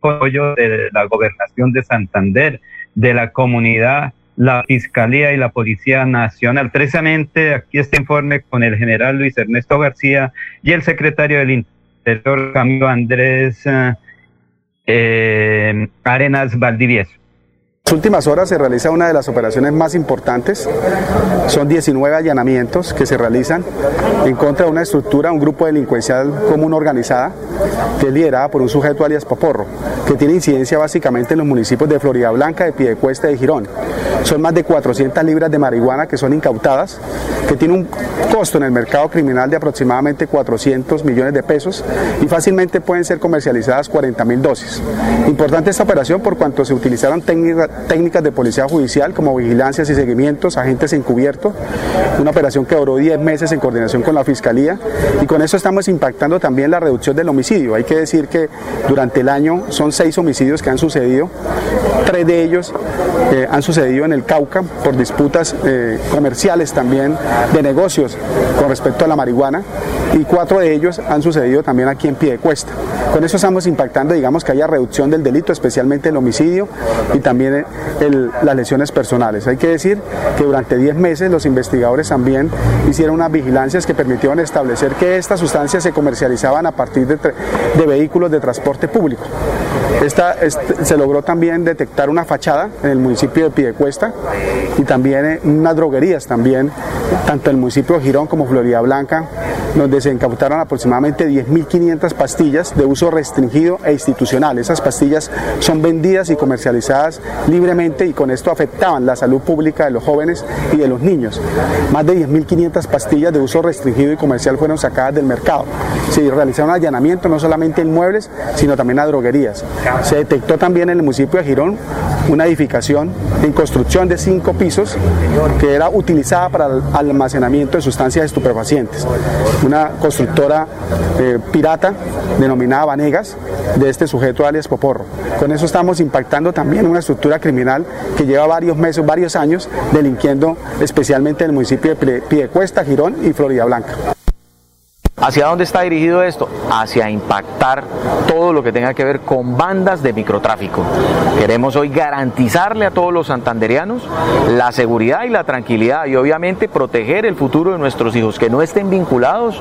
con apoyo de la gobernación de Santander, de la comunidad la Fiscalía y la Policía Nacional. Precisamente aquí este informe con el general Luis Ernesto García y el secretario del Interior Camilo Andrés eh, Arenas Valdivieso las últimas horas se realiza una de las operaciones más importantes. Son 19 allanamientos que se realizan en contra de una estructura, un grupo delincuencial común organizada, que es liderada por un sujeto alias Paporro, que tiene incidencia básicamente en los municipios de Florida Blanca, de Piedecuesta y de Girón. Son más de 400 libras de marihuana que son incautadas, que tiene un costo en el mercado criminal de aproximadamente 400 millones de pesos y fácilmente pueden ser comercializadas 40 mil dosis. Importante esta operación por cuanto se utilizaron técnicas técnicas de policía judicial como vigilancias y seguimientos, agentes encubiertos, una operación que duró 10 meses en coordinación con la Fiscalía y con eso estamos impactando también la reducción del homicidio. Hay que decir que durante el año son seis homicidios que han sucedido, tres de ellos eh, han sucedido en el Cauca por disputas eh, comerciales también de negocios con respecto a la marihuana y cuatro de ellos han sucedido también aquí en Piedecuesta. Con eso estamos impactando, digamos, que haya reducción del delito, especialmente el homicidio y también las lesiones personales. Hay que decir que durante 10 meses los investigadores también hicieron unas vigilancias que permitieron establecer que estas sustancias se comercializaban a partir de, vehículos de transporte público. Este, se logró también detectar una fachada en el municipio de Piedecuesta y también eh, unas droguerías también, tanto en el municipio de Girón como Florida Blanca, se incautaron aproximadamente 10.500 pastillas de uso restringido e institucional. Esas pastillas son vendidas y comercializadas libremente y con esto afectaban la salud pública de los jóvenes y de los niños. Más de 10.500 pastillas de uso restringido y comercial fueron sacadas del mercado. Se realizaron allanamientos no solamente en muebles, sino también a droguerías. Se detectó también en el municipio de Girón una edificación en construcción de cinco pisos que era utilizada para el almacenamiento de sustancias estupefacientes. Una constructora eh, pirata denominada Vanegas de este sujeto alias Poporro. Con eso estamos impactando también una estructura criminal que lleva varios meses, varios años delinquiendo especialmente en el municipio de Piedecuesta, Girón y Florida Blanca. ¿Hacia dónde está dirigido esto? Hacia impactar todo lo que tenga que ver con bandas de microtráfico. Queremos hoy garantizarle a todos los santanderianos la seguridad y la tranquilidad y obviamente proteger el futuro de nuestros hijos, que no estén vinculados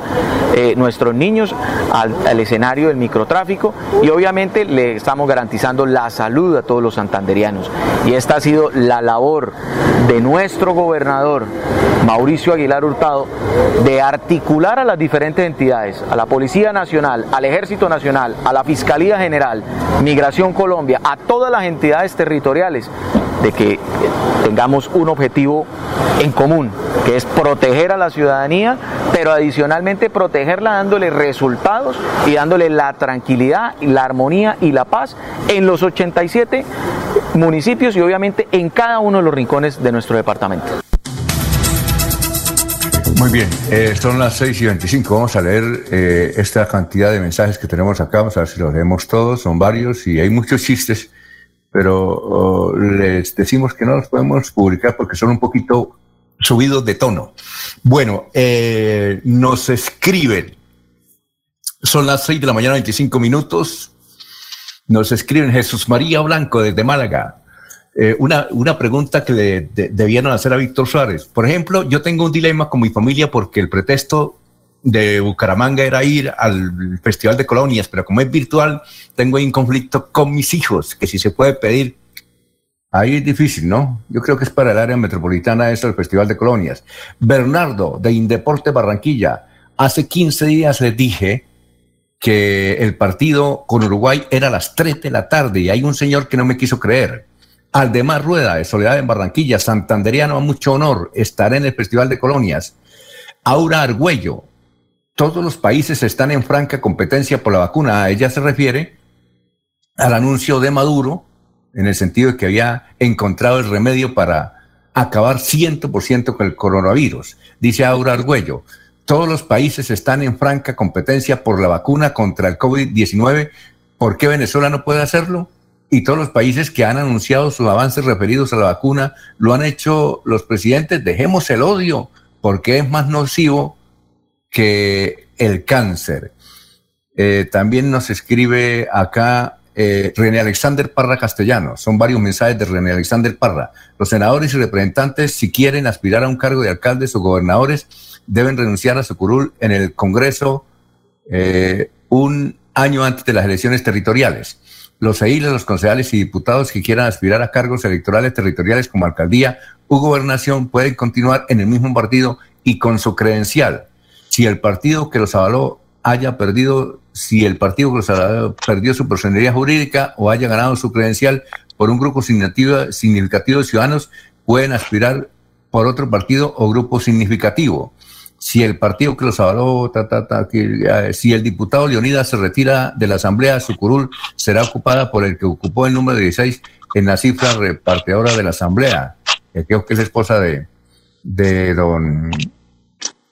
eh, nuestros niños al, al escenario del microtráfico y obviamente le estamos garantizando la salud a todos los santanderianos. Y esta ha sido la labor de nuestro gobernador, Mauricio Aguilar Hurtado, de articular a las diferentes a la Policía Nacional, al Ejército Nacional, a la Fiscalía General, Migración Colombia, a todas las entidades territoriales, de que tengamos un objetivo en común, que es proteger a la ciudadanía, pero adicionalmente protegerla dándole resultados y dándole la tranquilidad, la armonía y la paz en los 87 municipios y obviamente en cada uno de los rincones de nuestro departamento. Muy bien, eh, son las 6 y 25. Vamos a leer eh, esta cantidad de mensajes que tenemos acá. Vamos a ver si los leemos todos. Son varios y hay muchos chistes, pero oh, les decimos que no los podemos publicar porque son un poquito subidos de tono. Bueno, eh, nos escriben. Son las 6 de la mañana, 25 minutos. Nos escriben Jesús María Blanco desde Málaga. Eh, una, una pregunta que le de, debieron hacer a Víctor Suárez. Por ejemplo, yo tengo un dilema con mi familia porque el pretexto de Bucaramanga era ir al Festival de Colonias, pero como es virtual, tengo ahí un conflicto con mis hijos, que si se puede pedir. Ahí es difícil, ¿no? Yo creo que es para el área metropolitana eso, el Festival de Colonias. Bernardo, de Indeporte Barranquilla. Hace 15 días les dije que el partido con Uruguay era a las 3 de la tarde y hay un señor que no me quiso creer. Aldemar Rueda, de Soledad en Barranquilla, santanderiano mucho honor, estará en el Festival de Colonias. Aura Argüello, todos los países están en franca competencia por la vacuna. A ella se refiere al anuncio de Maduro, en el sentido de que había encontrado el remedio para acabar 100% con el coronavirus. Dice Aura Argüello, todos los países están en franca competencia por la vacuna contra el COVID-19. ¿Por qué Venezuela no puede hacerlo? Y todos los países que han anunciado sus avances referidos a la vacuna lo han hecho los presidentes. Dejemos el odio porque es más nocivo que el cáncer. Eh, también nos escribe acá eh, René Alexander Parra Castellano. Son varios mensajes de René Alexander Parra. Los senadores y representantes, si quieren aspirar a un cargo de alcaldes o gobernadores, deben renunciar a su curul en el Congreso eh, un año antes de las elecciones territoriales los eiles, los concejales y diputados que quieran aspirar a cargos electorales territoriales como alcaldía u gobernación pueden continuar en el mismo partido y con su credencial. Si el partido que los avaló haya perdido, si el partido que los avaló perdió su personalidad jurídica o haya ganado su credencial por un grupo significativo de ciudadanos, pueden aspirar por otro partido o grupo significativo si el partido que los avaló, que, si el diputado Leonidas se retira de la Asamblea, su curul será ocupada por el que ocupó el número 16 en la cifra repartidora de la Asamblea, que creo que es esposa de, de don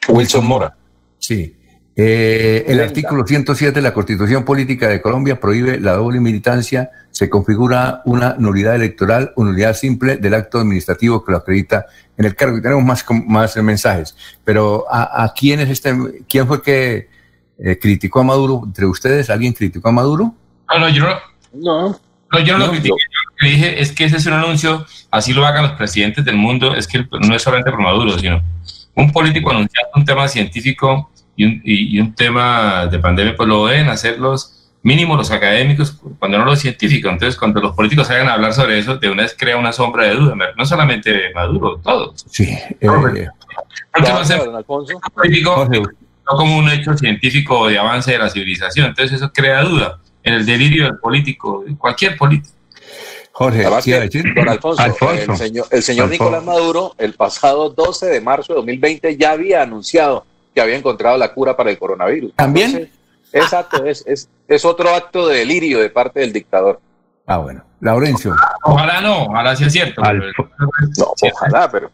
Wilson Mora. Sí. Eh, el artículo 107 de la Constitución Política de Colombia prohíbe la doble militancia. Se configura una nulidad electoral, una nulidad simple del acto administrativo que lo acredita en el cargo. Y tenemos más, más mensajes. Pero ¿a, quién es este? ¿Quién fue que eh, criticó a Maduro? ¿Entre ustedes alguien criticó a Maduro? No, no, yo no. No, yo no, lo critiqué. Lo que dije es que ese es un anuncio, así lo hagan los presidentes del mundo. Es que no es solamente por Maduro, sino un político anunciando un tema científico y un, y, un tema de pandemia, pues lo deben hacer los mínimo los académicos, cuando no los científicos. Entonces, cuando los políticos salgan a hablar sobre eso, de una vez crea una sombra de duda. No solamente Maduro, todos. Sí. Eh, no, político, no como un hecho científico de avance de la civilización. Entonces, eso crea duda en el delirio del político, cualquier político. Jorge, Don Alfonso, el señor, el señor Nicolás Maduro, el pasado 12 de marzo de 2020, ya había anunciado que había encontrado la cura para el coronavirus. ¿También? exacto, es, es, es, otro acto de delirio de parte del dictador. Ah, bueno. Laurencio. Ojalá no, ojalá sea cierto. no, ojalá, pero,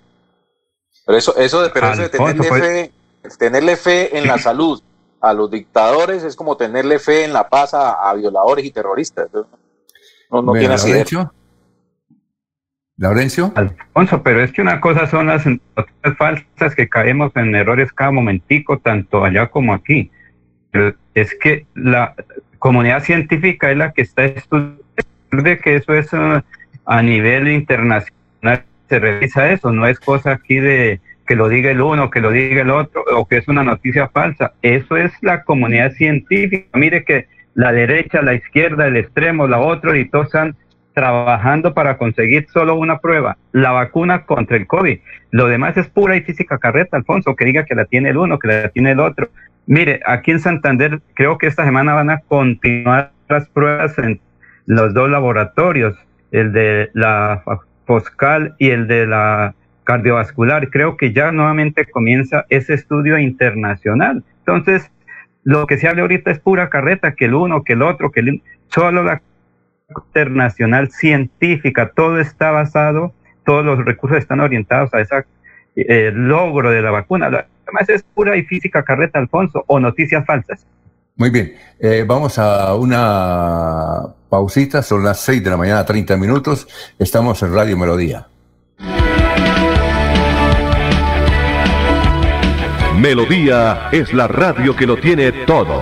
pero eso, eso de, pero eso de tenerle, pues. fe, tenerle fe en la salud a los dictadores es como tenerle fe en la paz a, violadores y terroristas. No, no tiene así. Laurencio. Alfonso, pero es que una cosa son las noticias falsas que caemos en errores cada momentico, tanto allá como aquí. es que la comunidad científica es la que está estudiando que eso es uh, a nivel internacional, se revisa eso, no es cosa aquí de que lo diga el uno, que lo diga el otro, o que es una noticia falsa. Eso es la comunidad científica. Mire que la derecha, la izquierda, el extremo, la otra, y todos están trabajando para conseguir solo una prueba, la vacuna contra el COVID. Lo demás es pura y física carreta, Alfonso, que diga que la tiene el uno, que la tiene el otro. Mire, aquí en Santander creo que esta semana van a continuar las pruebas en los dos laboratorios, el de la Foscal y el de la cardiovascular. Creo que ya nuevamente comienza ese estudio internacional. Entonces, lo que se habla ahorita es pura carreta, que el uno, que el otro, que el... solo la internacional científica, todo está basado, todos los recursos están orientados a ese eh, logro de la vacuna. Además es pura y física carreta, Alfonso, o noticias falsas. Muy bien, eh, vamos a una pausita, son las 6 de la mañana, 30 minutos, estamos en Radio Melodía. Melodía es la radio que lo tiene todo.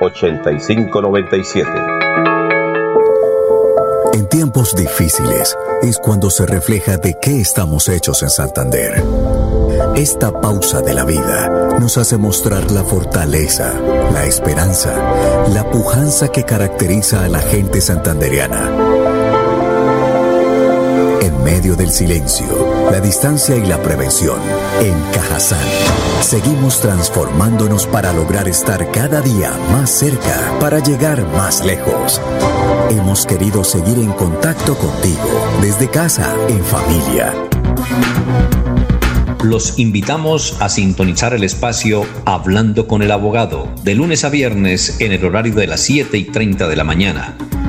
8597 En tiempos difíciles es cuando se refleja de qué estamos hechos en Santander. Esta pausa de la vida nos hace mostrar la fortaleza, la esperanza, la pujanza que caracteriza a la gente santanderiana. Medio del silencio, la distancia y la prevención, en Cajazán, seguimos transformándonos para lograr estar cada día más cerca, para llegar más lejos. Hemos querido seguir en contacto contigo, desde casa, en familia. Los invitamos a sintonizar el espacio Hablando con el Abogado, de lunes a viernes en el horario de las 7 y 30 de la mañana.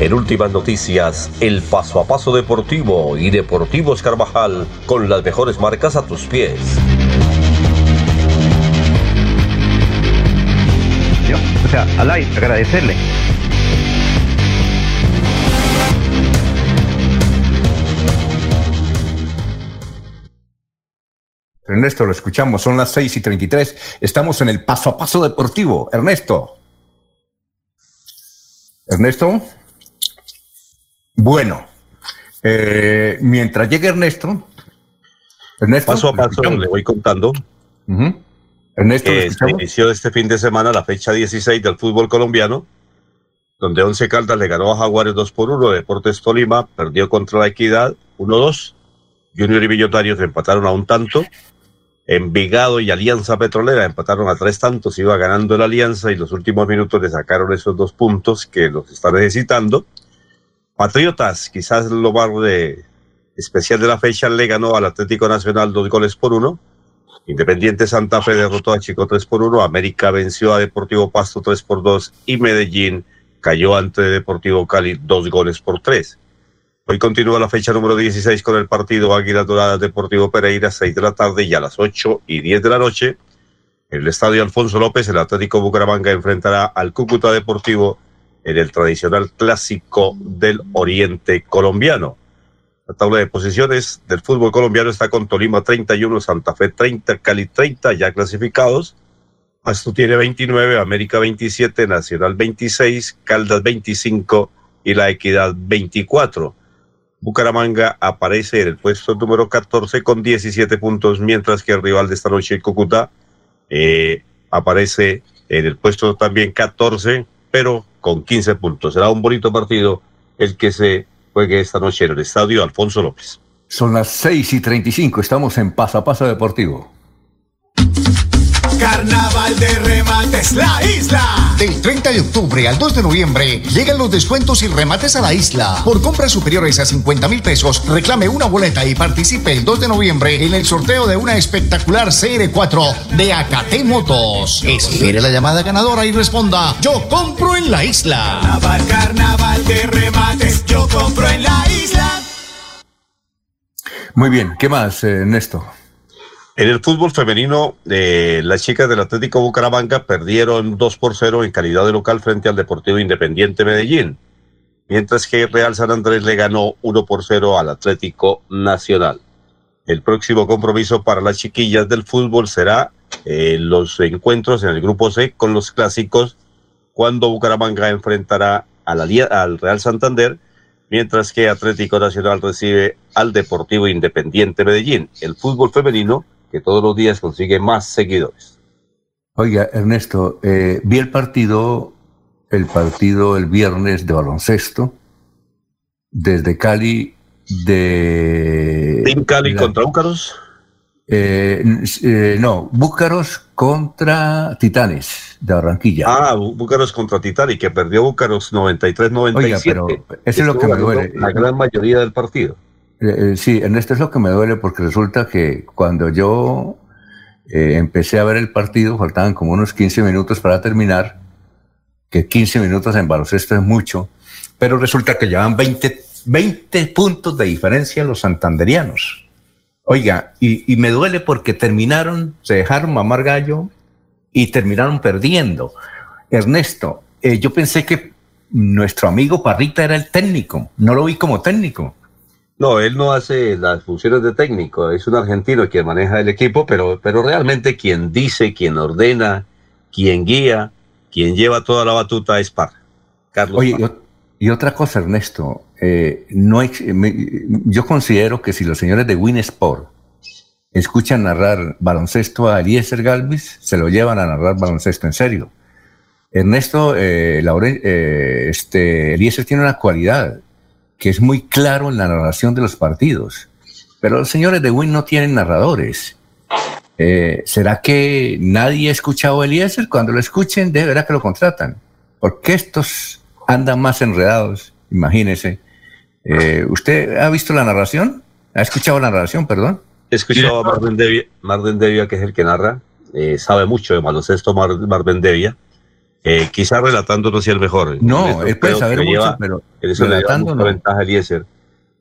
En últimas noticias, el paso a paso deportivo y Deportivos Carvajal con las mejores marcas a tus pies. o sea, al aire, agradecerle. Ernesto, lo escuchamos, son las 6 y 33. Estamos en el paso a paso deportivo. Ernesto. Ernesto. Bueno, eh, mientras llegue Ernesto, Ernesto paso a paso le voy contando. Ernesto, eh, se inició este fin de semana la fecha 16 del fútbol colombiano, donde Once Caldas le ganó a Jaguares 2 por 1, Deportes Tolima perdió contra la Equidad 1-2, Junior y Millonarios empataron a un tanto, Envigado y Alianza Petrolera empataron a tres tantos, iba ganando la Alianza y los últimos minutos le sacaron esos dos puntos que los está necesitando. Patriotas, quizás lo más de especial de la fecha, le ganó al Atlético Nacional dos goles por uno. Independiente Santa Fe derrotó a Chico 3 por 1, América venció a Deportivo Pasto 3 por 2 y Medellín cayó ante Deportivo Cali dos goles por 3. Hoy continúa la fecha número 16 con el partido Águila Dorada Deportivo Pereira, 6 de la tarde y a las 8 y 10 de la noche. En el estadio Alfonso López, el Atlético Bucaramanga enfrentará al Cúcuta Deportivo en el tradicional clásico del Oriente colombiano. La tabla de posiciones del fútbol colombiano está con Tolima 31, Santa Fe 30, Cali 30 ya clasificados. Pasto tiene 29, América 27, Nacional 26, Caldas 25 y La Equidad 24. Bucaramanga aparece en el puesto número 14 con 17 puntos, mientras que el rival de esta noche, Cúcuta, eh, aparece en el puesto también 14, pero con 15 puntos. Será un bonito partido el que se juegue esta noche en el estadio Alfonso López. Son las 6 y 35, estamos en Paso a Paso Deportivo. Carnaval de remates, la isla. Del 30 de octubre al 2 de noviembre llegan los descuentos y remates a la isla. Por compras superiores a 50 mil pesos, reclame una boleta y participe el 2 de noviembre en el sorteo de una espectacular CR4 de Acate Motos. Espere la llamada ganadora y responda: Yo compro en la isla. Carnaval, carnaval de remates, yo compro en la isla. Muy bien, ¿qué más, eh, Ernesto? En el fútbol femenino, eh, las chicas del Atlético Bucaramanga perdieron 2 por 0 en calidad de local frente al Deportivo Independiente Medellín, mientras que Real San Andrés le ganó 1 por 0 al Atlético Nacional. El próximo compromiso para las chiquillas del fútbol será eh, los encuentros en el grupo C con los clásicos, cuando Bucaramanga enfrentará al, al Real Santander mientras que Atlético Nacional recibe al Deportivo Independiente Medellín. El fútbol femenino que todos los días consigue más seguidores. Oiga, Ernesto, eh, vi el partido, el partido el viernes de baloncesto desde Cali de... ¿Team Cali contra Búcaros? Eh, eh, no, Búcaros contra Titanes de Barranquilla. Ah, Búcaros contra Titanes, que perdió Búcaros 93-97. Oiga, pero eso es lo que me duele. La gran mayoría del partido. Eh, sí, en esto es lo que me duele porque resulta que cuando yo eh, empecé a ver el partido, faltaban como unos 15 minutos para terminar, que 15 minutos en baloncesto es mucho, pero resulta que llevan 20, 20 puntos de diferencia los santanderianos. Oiga, y, me duele porque terminaron, se dejaron mamar gallo y terminaron perdiendo. Ernesto, eh, yo pensé que nuestro amigo Parrita era el técnico, no lo vi como técnico. No, él no hace las funciones de técnico, es un argentino quien maneja el equipo, pero, pero realmente quien dice, quien ordena, quien guía quien lleva toda la batuta es Parra. Carlos Oye, Parra. y, otra cosa, Ernesto, eh, no me- yo considero que si los señores de Winsport escuchan narrar baloncesto a Eliezer Galvis, se lo llevan a narrar baloncesto en serio. Ernesto, eh, Laure- eh, este, Eliezer tiene una cualidad que es muy claro en la narración de los partidos, pero los señores de Win no tienen narradores. Eh, ¿Será que nadie ha escuchado a Eliezer? Cuando lo escuchen, de verdad que lo contratan. Porque estos andan más enredados, imagínese. Eh, ¿Usted ha visto la narración? ¿Ha escuchado la narración, perdón? He escuchado a Marden Devia, Devia, que es el que narra, eh, sabe mucho de baloncesto Mar, Marden Devia. Eh, quizá relatando no sea el mejor. No, él puede saber mucho, lleva- pero eso le relatando no. ventaja a Eliezer.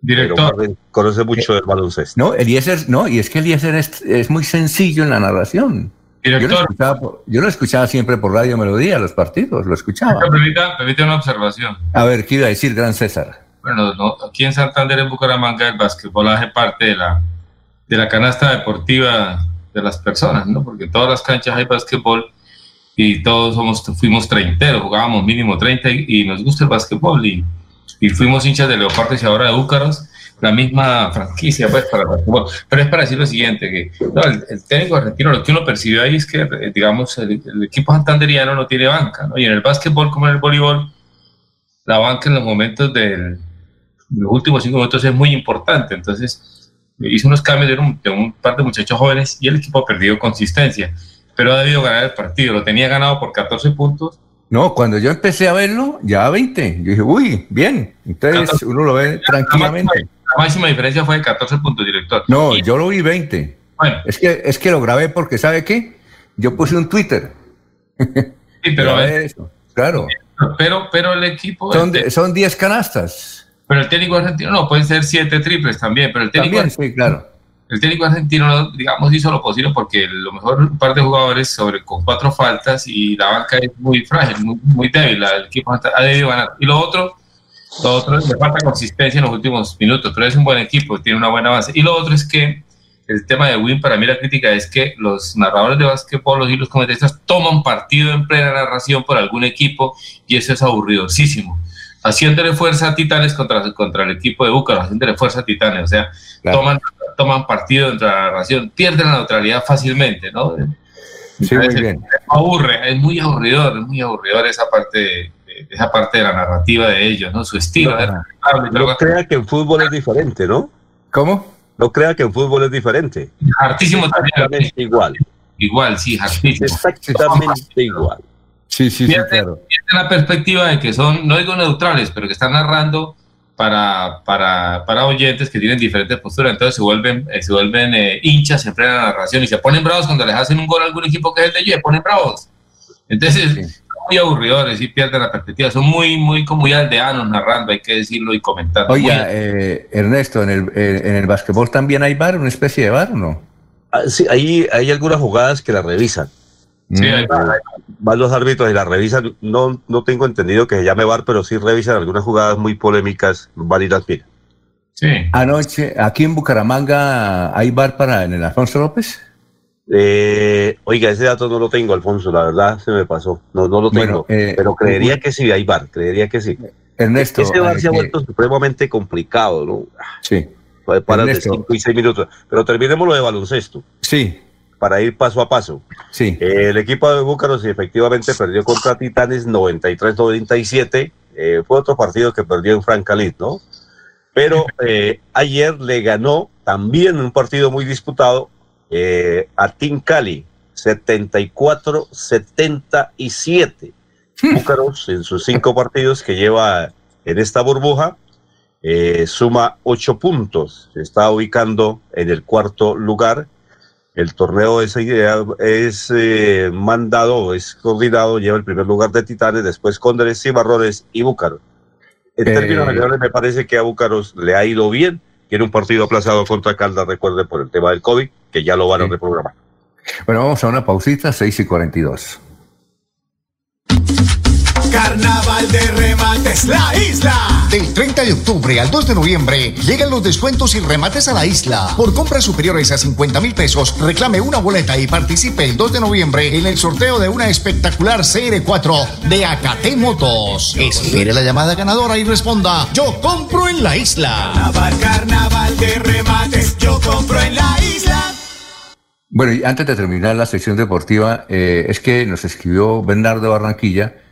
Director. Conoce mucho del baloncesto. No, Eliezer, no, y es que Eliezer es, es muy sencillo en la narración. Yo lo, Director. escuchaba, por- yo lo escuchaba siempre por Radio Melodía, los partidos, lo escuchaba. Permita, permita una observación. A ver, ¿qué iba a decir, Gran César? Bueno, no, aquí en Santander, en Bucaramanga, el básquetbol hace parte de la, de la canasta deportiva de las personas, ¿no? Porque en todas las canchas hay básquetbol y todos somos, fuimos treinteros, jugábamos mínimo 30 y, y nos gusta el básquetbol y, y fuimos hinchas de Leopardos y ahora de Búcaros, la misma franquicia pues para el básquetbol. Pero es para decir lo siguiente, que no, el, el técnico argentino lo que uno percibió ahí es que, eh, digamos, el, el equipo santanderiano no tiene banca, ¿no? Y en el básquetbol como en el voleibol, la banca en los momentos del, los últimos cinco minutos es muy importante. Entonces, hizo unos cambios de un, de un par de muchachos jóvenes y el equipo ha perdido consistencia. Pero ha debido ganar el partido. Lo tenía ganado por 14 puntos. No, cuando yo empecé a verlo, ya 20. Yo dije, uy, bien. Entonces uno lo ve tranquilamente. La máxima diferencia fue de 14 puntos, director. No, yo lo vi 20. Bueno. Es que, es que lo grabé porque, ¿sabe qué? Yo puse un Twitter. Sí, pero, a eso, claro. pero, pero el equipo. Son, este, de- son 10 canastas. pero el técnico argentino no, pueden ser 7 triples también. Pero el técnico, También, sí, claro. El técnico argentino, digamos, hizo lo posible porque lo mejor un par de jugadores sobre con cuatro faltas y la banca es muy frágil, muy, muy débil. El equipo ha debido ganar. Y lo otro, lo otro es le falta consistencia en los últimos minutos, pero es un buen equipo, tiene una buena base. Y lo otro es que el tema de Win, para mí la crítica es que los narradores de básquetbol y los comentaristas toman partido en plena narración por algún equipo y eso es aburridosísimo. Haciéndole fuerza a Titanes contra, contra el equipo de Búcaro, haciéndole fuerza a Titanes, o sea, toman, toman partido dentro de la narración, pierden la neutralidad fácilmente, ¿no? Sí, muy bien. aburre, es muy aburridor, es muy aburridor esa parte, de, de- esa parte de la narrativa de ellos, ¿no? Su estilo. No. No crea que en fútbol es diferente, ¿no? ¿Cómo? No crea que en fútbol es diferente. Hartísimo también. Exactamente igual. Igual, sí, hartísimo. Exactamente igual. Sí, sí, Pierde- pierde la perspectiva de que son, no digo neutrales, pero que están narrando para, para, para oyentes que tienen diferentes posturas, entonces se vuelven, eh, se vuelven eh, hinchas en plena narración y se ponen bravos cuando les hacen un gol a algún equipo que es el de ellos, se ponen bravos. Entonces, son muy aburridores y pierden la perspectiva, son muy, muy, como muy aldeanos narrando, hay que decirlo y comentar. Oiga, eh, Ernesto, ¿en el, eh, ¿en el básquetbol también hay bar, una especie de bar o no? Ah, sí, ahí hay algunas jugadas que la revisan. Sí, Van los árbitros y la revisan. No, no tengo entendido que se llame VAR, pero sí revisan algunas jugadas muy polémicas, van y las miran. Sí. Anoche, aquí en Bucaramanga, ¿hay bar para en el Alfonso López? Eh, oiga, ese dato no lo tengo, Alfonso, la verdad se me pasó. No, no lo Bueno, tengo. eh, pero creería bueno. que sí hay VAR, creería que sí. Ernesto, Ese VAR eh, se ha vuelto supremamente complicado, ¿no? Sí. Parar de Ernesto. 5 y 6 minutos. Pero terminemos lo de baloncesto. Sí. Para ir paso a paso. Sí. Eh, el equipo de Búcaros efectivamente perdió contra Titanes 93-97. Eh, fue otro partido que perdió en Francalit, ¿no? Pero eh, ayer le ganó también un partido muy disputado a Team Cali, 74-77. Búcaros en sus cinco partidos que lleva en esta burbuja suma ocho puntos. Se está ubicando en el cuarto lugar. El torneo es, es eh, mandado, es coordinado, lleva el primer lugar de Titanes, después Cóndores, Cimarrones y Búcaros. En Eh, términos generales, me parece que a Búcaros le ha ido bien. Tiene un partido aplazado contra Caldas, recuerde, por el tema del COVID, que ya lo van a reprogramar. Bueno, vamos a una pausita, 6 y 42. Carnaval de remates, la isla. Del 30 de octubre al 2 de noviembre llegan los descuentos y remates a la isla. Por compras superiores a 50 mil pesos, reclame una boleta y participe el 2 de noviembre en el sorteo de una espectacular CR4 de Acate Motos. Espere la llamada ganadora y responda: Yo compro en la isla. Carnaval, carnaval de remates, yo compro en la isla. Bueno, y antes de terminar la sección deportiva, eh, es que nos escribió Bernardo Barranquilla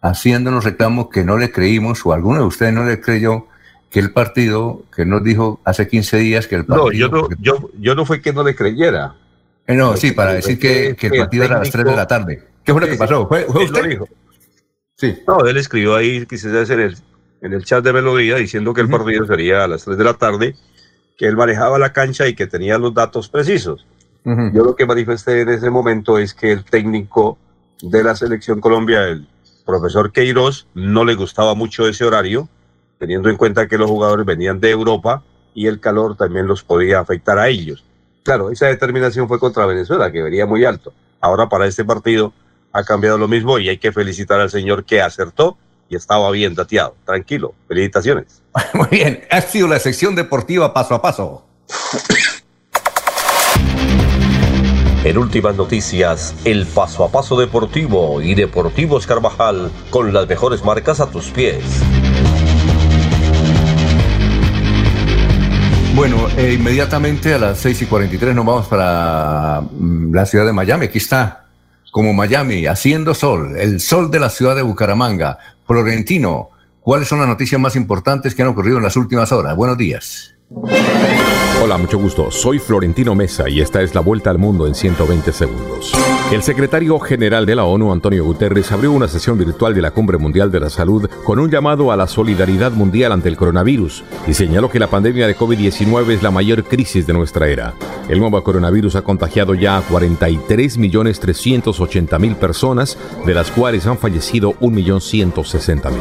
haciéndonos reclamos que no le creímos, o alguno de ustedes no le creyó, que el partido, que nos dijo hace 15 días que el partido... No, yo no, yo, yo no fue que no le creyera. Eh, no, sí, para decir que, que el partido era a las 3 de la tarde. ¿Qué fue lo que pasó? ¿Fue, fue lo usted? dijo. Sí. No, él escribió ahí, quizás en el, en el chat de Melodía, diciendo que el partido sería a las 3 de la tarde, que él manejaba la cancha y que tenía los datos precisos. Yo lo que manifesté en ese momento es que el técnico de la selección Colombia, el profesor Queiroz, no le gustaba mucho ese horario, teniendo en cuenta que los jugadores venían de Europa y el calor también los podía afectar a ellos. Claro, esa determinación fue contra Venezuela, que venía muy alto. Ahora para este partido ha cambiado lo mismo y hay que felicitar al señor que acertó y estaba bien dateado. Tranquilo, felicitaciones. Muy bien, ha sido la sección deportiva paso a paso. En últimas noticias, el paso a paso deportivo y Deportivos Carvajal con las mejores marcas a tus pies. Bueno, eh, inmediatamente a las 6 y 43 nos vamos para mm, la ciudad de Miami. Aquí está, como Miami, haciendo sol, el sol de la ciudad de Bucaramanga. Florentino, ¿cuáles son las noticias más importantes que han ocurrido en las últimas horas? Buenos días. Hola, mucho gusto. Soy Florentino Mesa y esta es la vuelta al mundo en 120 segundos. El secretario general de la ONU, Antonio Guterres, abrió una sesión virtual de la Cumbre Mundial de la Salud con un llamado a la solidaridad mundial ante el coronavirus y señaló que la pandemia de COVID-19 es la mayor crisis de nuestra era. El nuevo coronavirus ha contagiado ya a 43.380.000 personas, de las cuales han fallecido 1.160.000.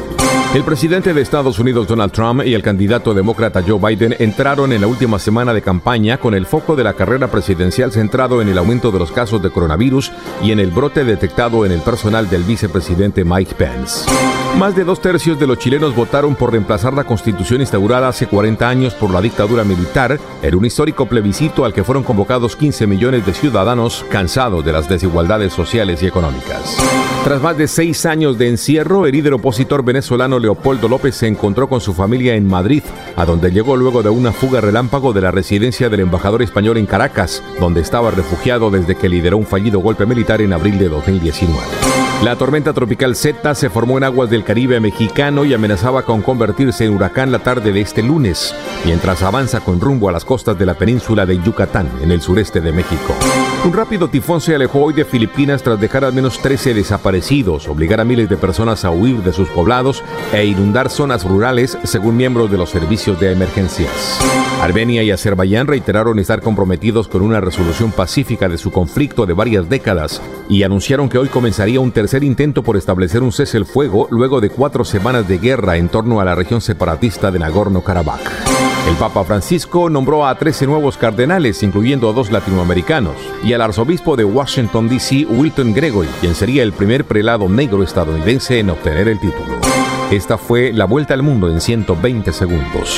El presidente de Estados Unidos, Donald Trump, y el candidato demócrata Joe Biden entraron en la última semana de campaña con el foco de la carrera presidencial centrado en el aumento de los casos de coronavirus y en el brote detectado en el personal del vicepresidente Mike Pence. Más de dos tercios de los chilenos votaron por reemplazar la constitución instaurada hace 40 años por la dictadura militar en un histórico plebiscito al que fueron convocados 15 millones de ciudadanos cansados de las desigualdades sociales y económicas. Tras más de seis años de encierro, el líder opositor venezolano Leopoldo López se encontró con su familia en Madrid, a donde llegó luego de una fuga relámpago de la residencia del embajador español en Caracas, donde estaba refugiado desde que lideró un fallido golpe militar en abril de 2019. La tormenta tropical Z se formó en aguas del Caribe mexicano y amenazaba con convertirse en huracán la tarde de este lunes, mientras avanza con rumbo a las costas de la península de Yucatán, en el sureste de México. Un rápido tifón se alejó hoy de Filipinas tras dejar al menos 13 desaparecidos, obligar a miles de personas a huir de sus poblados e inundar zonas rurales, según miembros de los servicios de emergencias. Armenia y Azerbaiyán reiteraron estar comprometidos con una resolución pacífica de su conflicto de varias décadas y anunciaron que hoy comenzaría un tercer intento por establecer un cese el fuego luego de cuatro semanas de guerra en torno a la región separatista de Nagorno-Karabaj. El Papa Francisco nombró a 13 nuevos cardenales, incluyendo a dos latinoamericanos, y al arzobispo de Washington, D.C., Wilton Gregory, quien sería el primer prelado negro estadounidense en obtener el título. Esta fue la vuelta al mundo en 120 segundos.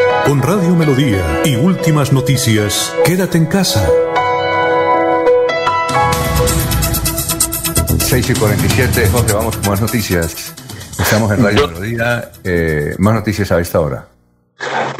Con Radio Melodía y últimas noticias, quédate en casa. 6 y 47, Jorge, vamos con más noticias. Estamos en Radio Melodía. Eh, más noticias a esta hora.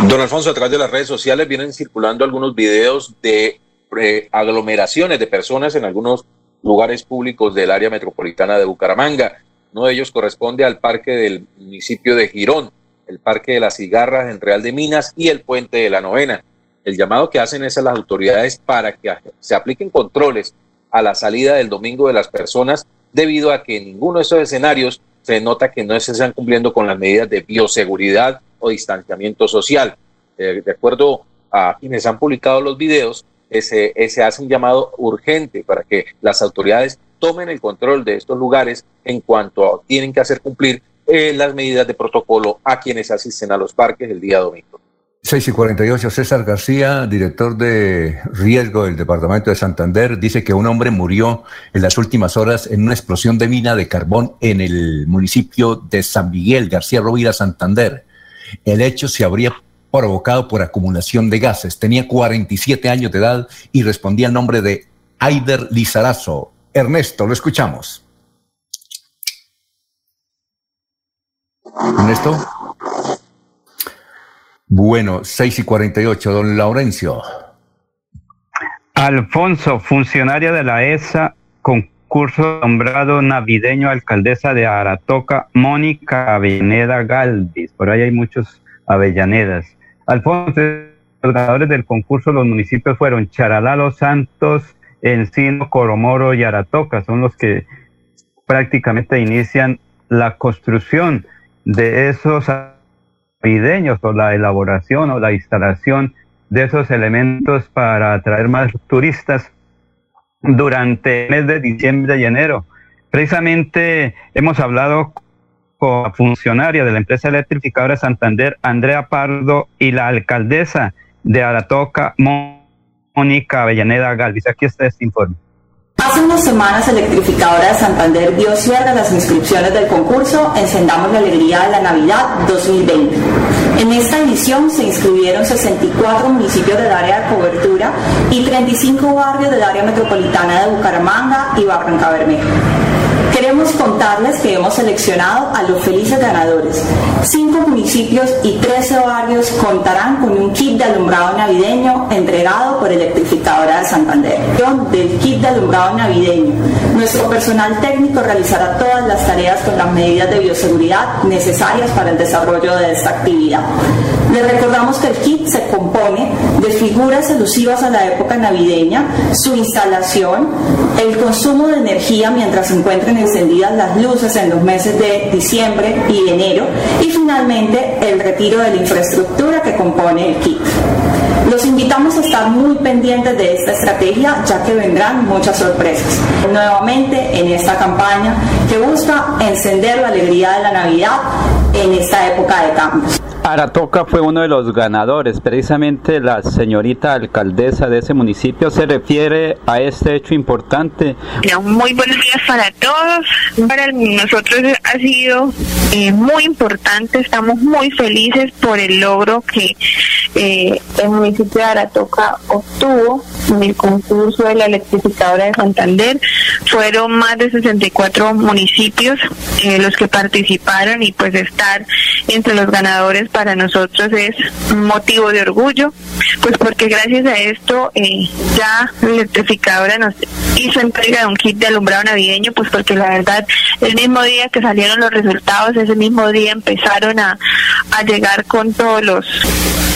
Don Alfonso, a través de las redes sociales vienen circulando algunos videos de eh, aglomeraciones de personas en algunos lugares públicos del área metropolitana de Bucaramanga. Uno de ellos corresponde al parque del municipio de Girón, el parque de las cigarras en Real de Minas y el puente de la novena. El llamado que hacen es a las autoridades para que se apliquen controles a la salida del domingo de las personas debido a que en ninguno de esos escenarios se nota que no se están cumpliendo con las medidas de bioseguridad o distanciamiento social. De acuerdo a quienes han publicado los videos, se hace un llamado urgente para que las autoridades tomen el control de estos lugares en cuanto a, tienen que hacer cumplir eh, las medidas de protocolo a quienes asisten a los parques el día domingo. 6 y 48, César García, director de riesgo del Departamento de Santander, dice que un hombre murió en las últimas horas en una explosión de mina de carbón en el municipio de San Miguel, García Rovira, Santander. El hecho se habría provocado por acumulación de gases. Tenía 47 años de edad y respondía al nombre de Aider Lizarazo. Ernesto, lo escuchamos. Ernesto. Bueno, 6 y 48, don Laurencio. Alfonso, funcionaria de la ESA, concurso nombrado navideño alcaldesa de Aratoca, Mónica Avellaneda Galvis. Por ahí hay muchos Avellanedas. Alfonso, los ganadores del concurso, los municipios fueron Charalá, Los Santos, Encino, Coromoro y Aratoca. Son los que prácticamente inician la construcción de esos navideños o la elaboración o la instalación de esos elementos para atraer más turistas durante el mes de diciembre y enero. Precisamente hemos hablado con la funcionaria de la empresa electrificadora Santander, Andrea Pardo, y la alcaldesa de Aratoca, Mónica Avellaneda Galvis. Aquí está este informe. Hace unas semanas Electrificadora de Santander dio cierre a las inscripciones del concurso Encendamos la Alegría de la Navidad 2020. En esta edición se inscribieron 64 municipios del área de cobertura y 35 barrios del área metropolitana de Bucaramanga y Barranca Bermeja. Queremos contarles que hemos seleccionado a los felices ganadores. Cinco municipios y 13 barrios contarán con un kit de alumbrado navideño entregado por Electrificadora de Santander. Del kit de alumbrado navideño. Nuestro personal técnico realizará todas las tareas con las medidas de bioseguridad necesarias para el desarrollo de esta actividad. Les recordamos que el kit se compone de figuras alusivas a la época navideña, su instalación, el consumo de energía mientras se encuentren encendidas las luces en los meses de diciembre y enero y finalmente el retiro de la infraestructura que compone el kit. Los invitamos a estar muy pendientes de esta estrategia ya que vendrán muchas sorpresas. Nuevamente en esta campaña que busca encender la alegría de la Navidad en esta época de cambios. Aratoca fue uno de los ganadores. Precisamente la señorita alcaldesa de ese municipio se refiere a este hecho importante. Muy buenos días para todos. Para nosotros ha sido eh, muy importante. Estamos muy felices por el logro que eh, el municipio de Aratoca obtuvo en el concurso de la electrificadora de Santander. Fueron más de 64 municipios eh, los que participaron y pues estar entre los ganadores para nosotros es motivo de orgullo, pues porque gracias a esto eh, ya electrificadora nos hizo entrega de un kit de alumbrado navideño, pues porque la verdad el mismo día que salieron los resultados, ese mismo día empezaron a, a llegar con todos los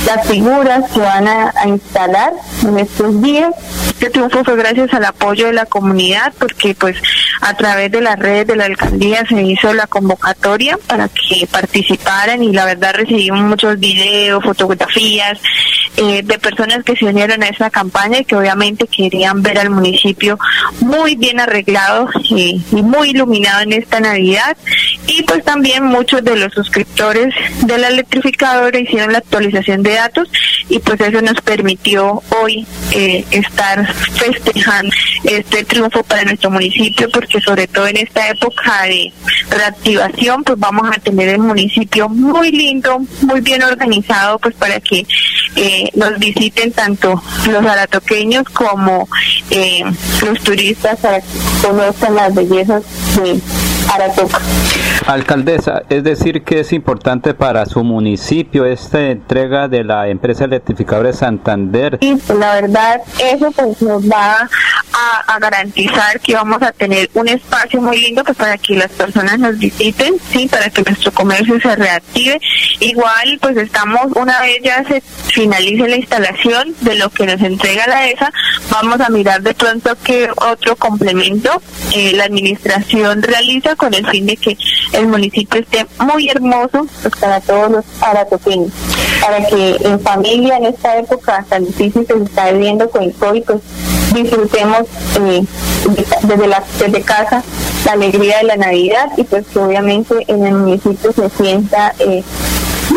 las figuras que van a, instalar en estos días. Este triunfo fue gracias al apoyo de la comunidad porque pues a través de las redes de la alcaldía se hizo la convocatoria para que participaran y la verdad recibimos muchos videos, fotografías eh, de personas que se unieron a esta campaña y que obviamente querían ver al municipio muy bien arreglado y, y muy iluminado en esta Navidad. Y pues también muchos de los suscriptores de la electrificadora hicieron la actualización de datos y pues eso nos permitió hoy eh, estar festejando este triunfo para nuestro municipio porque sobre todo en esta época de reactivación pues vamos a tener el municipio muy lindo, muy bien organizado pues para que eh, nos visiten tanto los aratoqueños como eh, los turistas para que conozcan las bellezas de Alcaldesa, es decir que es importante para su municipio esta entrega de la empresa electrificadora de Santander. Y pues, la verdad eso pues nos va a, garantizar que vamos a tener un espacio muy lindo pues para que las personas nos visiten, sí, para que nuestro comercio se reactive. Igual pues estamos una vez ya se finalice la instalación de lo que nos entrega la ESA, vamos a mirar de pronto qué otro complemento eh, la administración realiza con el fin de que el municipio esté muy hermoso pues, para todos los aratoqueños, para que en familia en esta época tan difícil que se está viviendo con el COVID, pues disfrutemos eh, desde, la, desde casa la alegría de la Navidad y pues que obviamente en el municipio se sienta eh,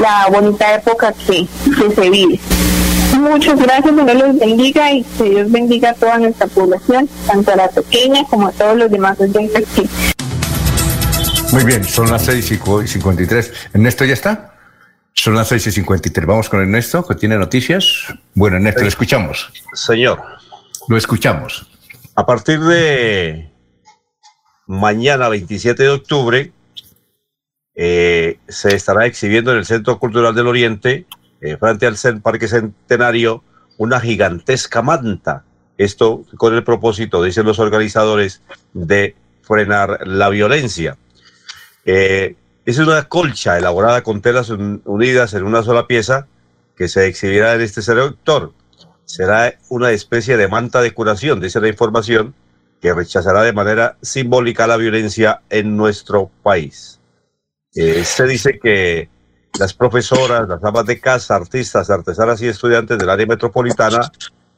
la bonita época que, que se vive. Muchas gracias, Dios los bendiga y que Dios bendiga a toda nuestra población, tanto a la pequeña como a todos los demás oyentes que muy bien, son las 6 y 53. ¿Ernesto ya está? Son las 6 y 53. Vamos con Ernesto, que tiene noticias. Bueno, Ernesto, lo escuchamos. Señor. Lo escuchamos. A partir de mañana, 27 de octubre, eh, se estará exhibiendo en el Centro Cultural del Oriente, eh, frente al Parque Centenario, una gigantesca manta. Esto con el propósito, dicen los organizadores, de frenar la violencia. Eh, es una colcha elaborada con telas unidas en una sola pieza que se exhibirá en este sector. Será una especie de manta de curación, dice la información, que rechazará de manera simbólica la violencia en nuestro país. Eh, se dice que las profesoras, las amas de casa, artistas, artesanas y estudiantes del área metropolitana,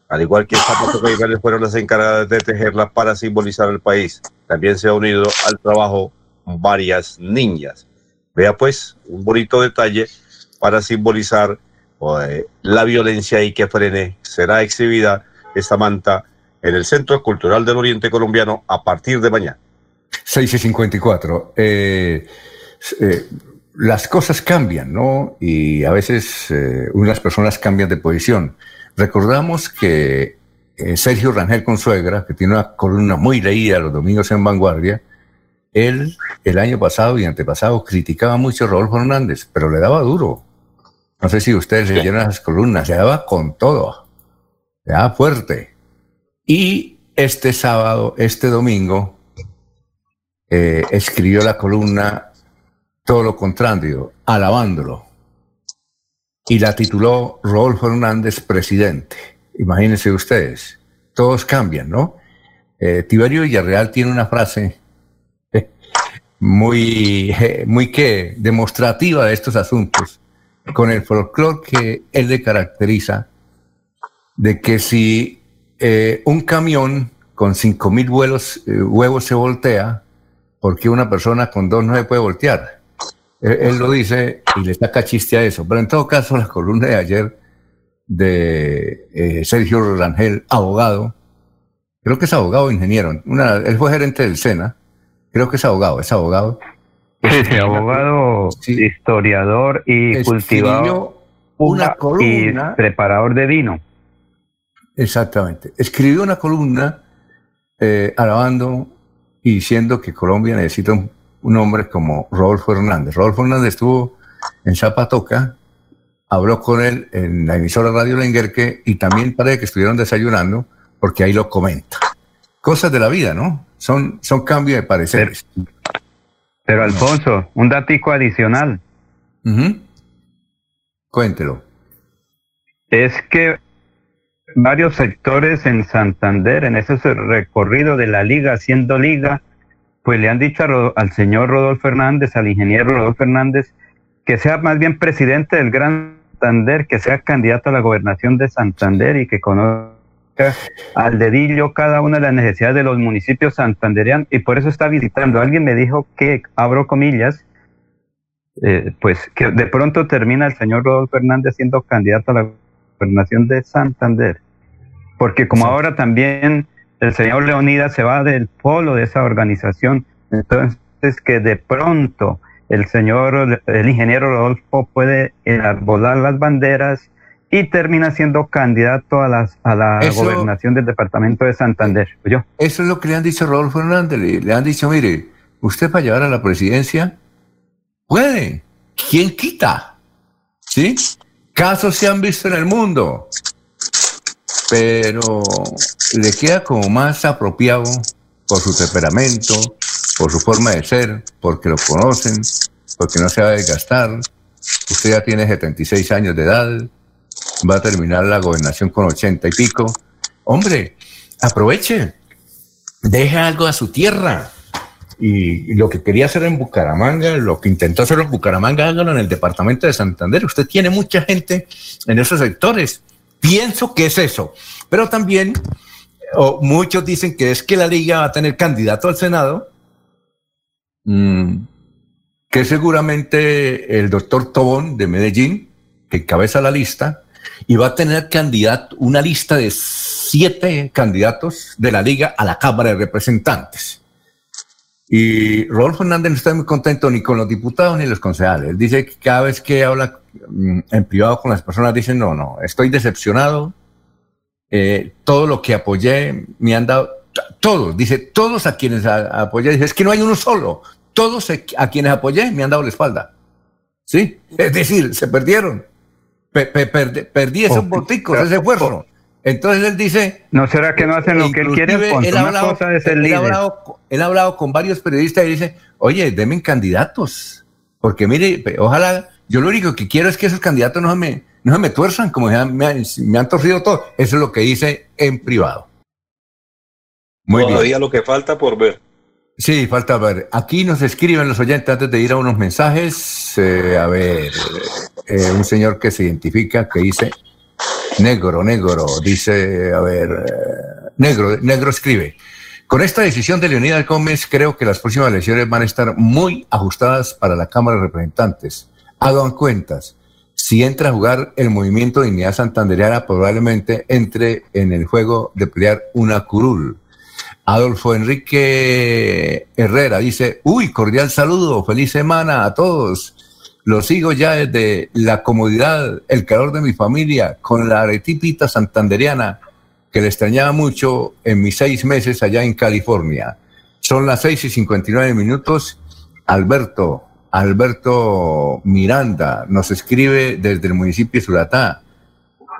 al igual que zapatos fueron las encargadas de tejerla para simbolizar el país. También se ha unido al trabajo varias niñas. Vea pues un bonito detalle para simbolizar eh, la violencia y que frene. Será exhibida esta manta en el Centro Cultural del Oriente Colombiano a partir de mañana. 6 y 54. Eh, eh, las cosas cambian, ¿no? Y a veces unas personas cambian de posición. Recordamos que Sergio Rangel Consuegra, que tiene una columna muy leída los domingos en Vanguardia, él el año pasado y antepasado criticaba mucho a Rodolfo Hernández, pero le daba duro. No sé si ustedes leyeron las columnas, le daba con todo, le daba fuerte. Y este sábado, este domingo, eh, escribió la columna todo lo contrario, alabándolo. Y la tituló Rodolfo Hernández presidente. Imagínense ustedes, todos cambian, ¿no? Eh, Tiberio Villarreal tiene una frase muy, muy que demostrativa de estos asuntos, con el folclore que él le caracteriza, de que si eh, un camión con 5.000 vuelos, eh, huevos se voltea, porque una persona con dos no se puede voltear? Él, lo dice y le saca chiste a eso. Pero en todo caso, la columna de ayer de eh, Sergio Rolangel, abogado, creo que es abogado ingeniero, una, él fue gerente del SENA, creo que es abogado, es abogado. Sí, sí, abogado, historiador y cultivador una columna, y preparador de vino. Exactamente. Escribió una columna eh, alabando y diciendo que Colombia necesita un, hombre como Rodolfo Hernández. Rodolfo Hernández estuvo en Zapatoca, habló con él en la emisora Radio Lenguerque y también parece que estuvieron desayunando porque ahí lo comenta. Cosas de la vida, ¿no? Son, son cambios de pareceres. Pero, Alfonso, un datico adicional. Cuéntelo. Es que varios sectores en Santander, en ese recorrido de la liga, siendo liga, pues le han dicho al señor Rodolfo Fernández, al ingeniero Rodolfo Fernández, que sea más bien presidente del Gran Santander, que sea candidato a la gobernación de Santander y que conozca al dedillo cada una de las necesidades de los municipios santandereanos y por eso está visitando. Alguien me dijo que, abro comillas, eh, pues que de pronto termina el señor Rodolfo Fernández siendo candidato a la gobernación de Santander. Porque como ahora también el señor Leonidas se va del polo de esa organización, entonces que de pronto el señor, el ingeniero Rodolfo puede enarbolar las banderas y termina siendo candidato a, las, a la gobernación del departamento de Santander. Eso es lo que le han dicho a Rodolfo Hernández. Le, han dicho, mire, usted para llevar a la presidencia puede. ¿Quién quita? ¿Sí? Casos se han visto en el mundo. Pero le queda como más apropiado por su temperamento, por su forma de ser, porque lo conocen, porque no se va a desgastar. Usted ya tiene 76 años de edad, va a terminar la gobernación con 80 y pico. Hombre, aproveche, deje algo a su tierra. Y, lo que quería hacer en Bucaramanga, lo que intentó hacer en Bucaramanga, hágalo en el departamento de Santander. Usted tiene mucha gente en esos sectores. Pienso que es eso. Pero también, muchos dicen que es que la liga va a tener candidato al Senado, mm, que seguramente el doctor Tobón de Medellín, que encabeza la lista, y va a tener candidato, una lista de siete candidatos de la liga a la Cámara de Representantes. Y Rodolfo Hernández no está muy contento ni con los diputados ni los concejales. dice que cada vez que habla mm, en privado con las personas, dice, no, no, estoy decepcionado. Eh, todo lo que apoyé me han dado, todos, dice, todos a quienes apoyé, dice, es que no hay uno solo, todos a quienes apoyé me han dado la espalda. ¿Sí? Es decir, se perdieron perdí esos boticos, ese esfuerzo. Entonces él dice... ¿No será que no hacen lo que él quiere? él, ha hablado, él, ha hablado, él ha hablado con varios periodistas y dice, oye, denme candidatos. Porque mire, ojalá, yo lo único que quiero es que esos candidatos no se me, no me tuerzan, como me, me, han torcido todo. Eso es lo que dice en privado. Muy Todavía lo que falta por ver. Sí, falta ver. Aquí nos escriben los oyentes antes de ir a unos mensajes. Eh, a ver, eh, un señor que se identifica que dice negro, negro, dice, a ver, eh, negro, negro escribe. Con esta decisión de Leonidas Gómez, creo que las próximas elecciones van a estar muy ajustadas para la Cámara de Representantes. Hagan cuentas. Si entra a jugar el movimiento de Unidad Santanderiana, probablemente entre en el juego de pelear una curul Adolfo Enrique Herrera dice, uy, cordial saludo, feliz semana a todos. Lo sigo ya desde la comodidad, el calor de mi familia, con la aretipita santanderiana que le extrañaba mucho en mis seis meses allá en California. Son las seis y cincuenta y nueve minutos. Alberto, Alberto Miranda nos escribe desde el municipio de Suratá.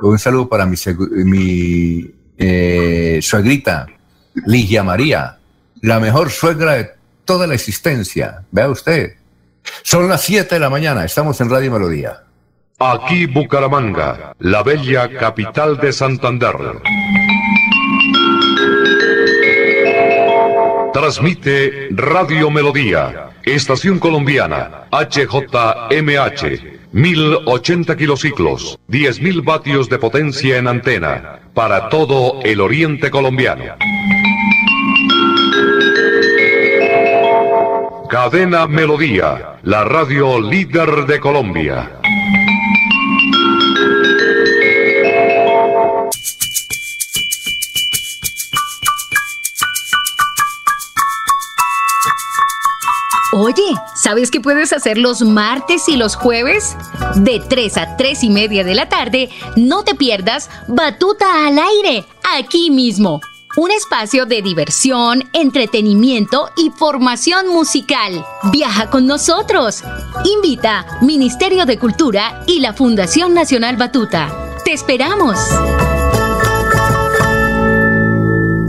Un saludo para mi, mi eh, suegrita, Ligia María, la mejor suegra de toda la existencia. Vea usted. Son las 7 de la mañana, estamos en Radio Melodía. Aquí Bucaramanga, la bella capital de Santander. Transmite Radio Melodía, Estación Colombiana, HJMH, 1080 kilociclos, 10.000 vatios de potencia en antena, para todo el oriente colombiano. Cadena Melodía, la radio líder de Colombia. Oye, ¿sabes qué puedes hacer los martes y los jueves? De 3 a 3 y media de la tarde, no te pierdas Batuta al aire, aquí mismo un espacio de diversión, entretenimiento y formación musical. Viaja con nosotros. Invita Ministerio de Cultura y la Fundación Nacional Batuta. Te esperamos.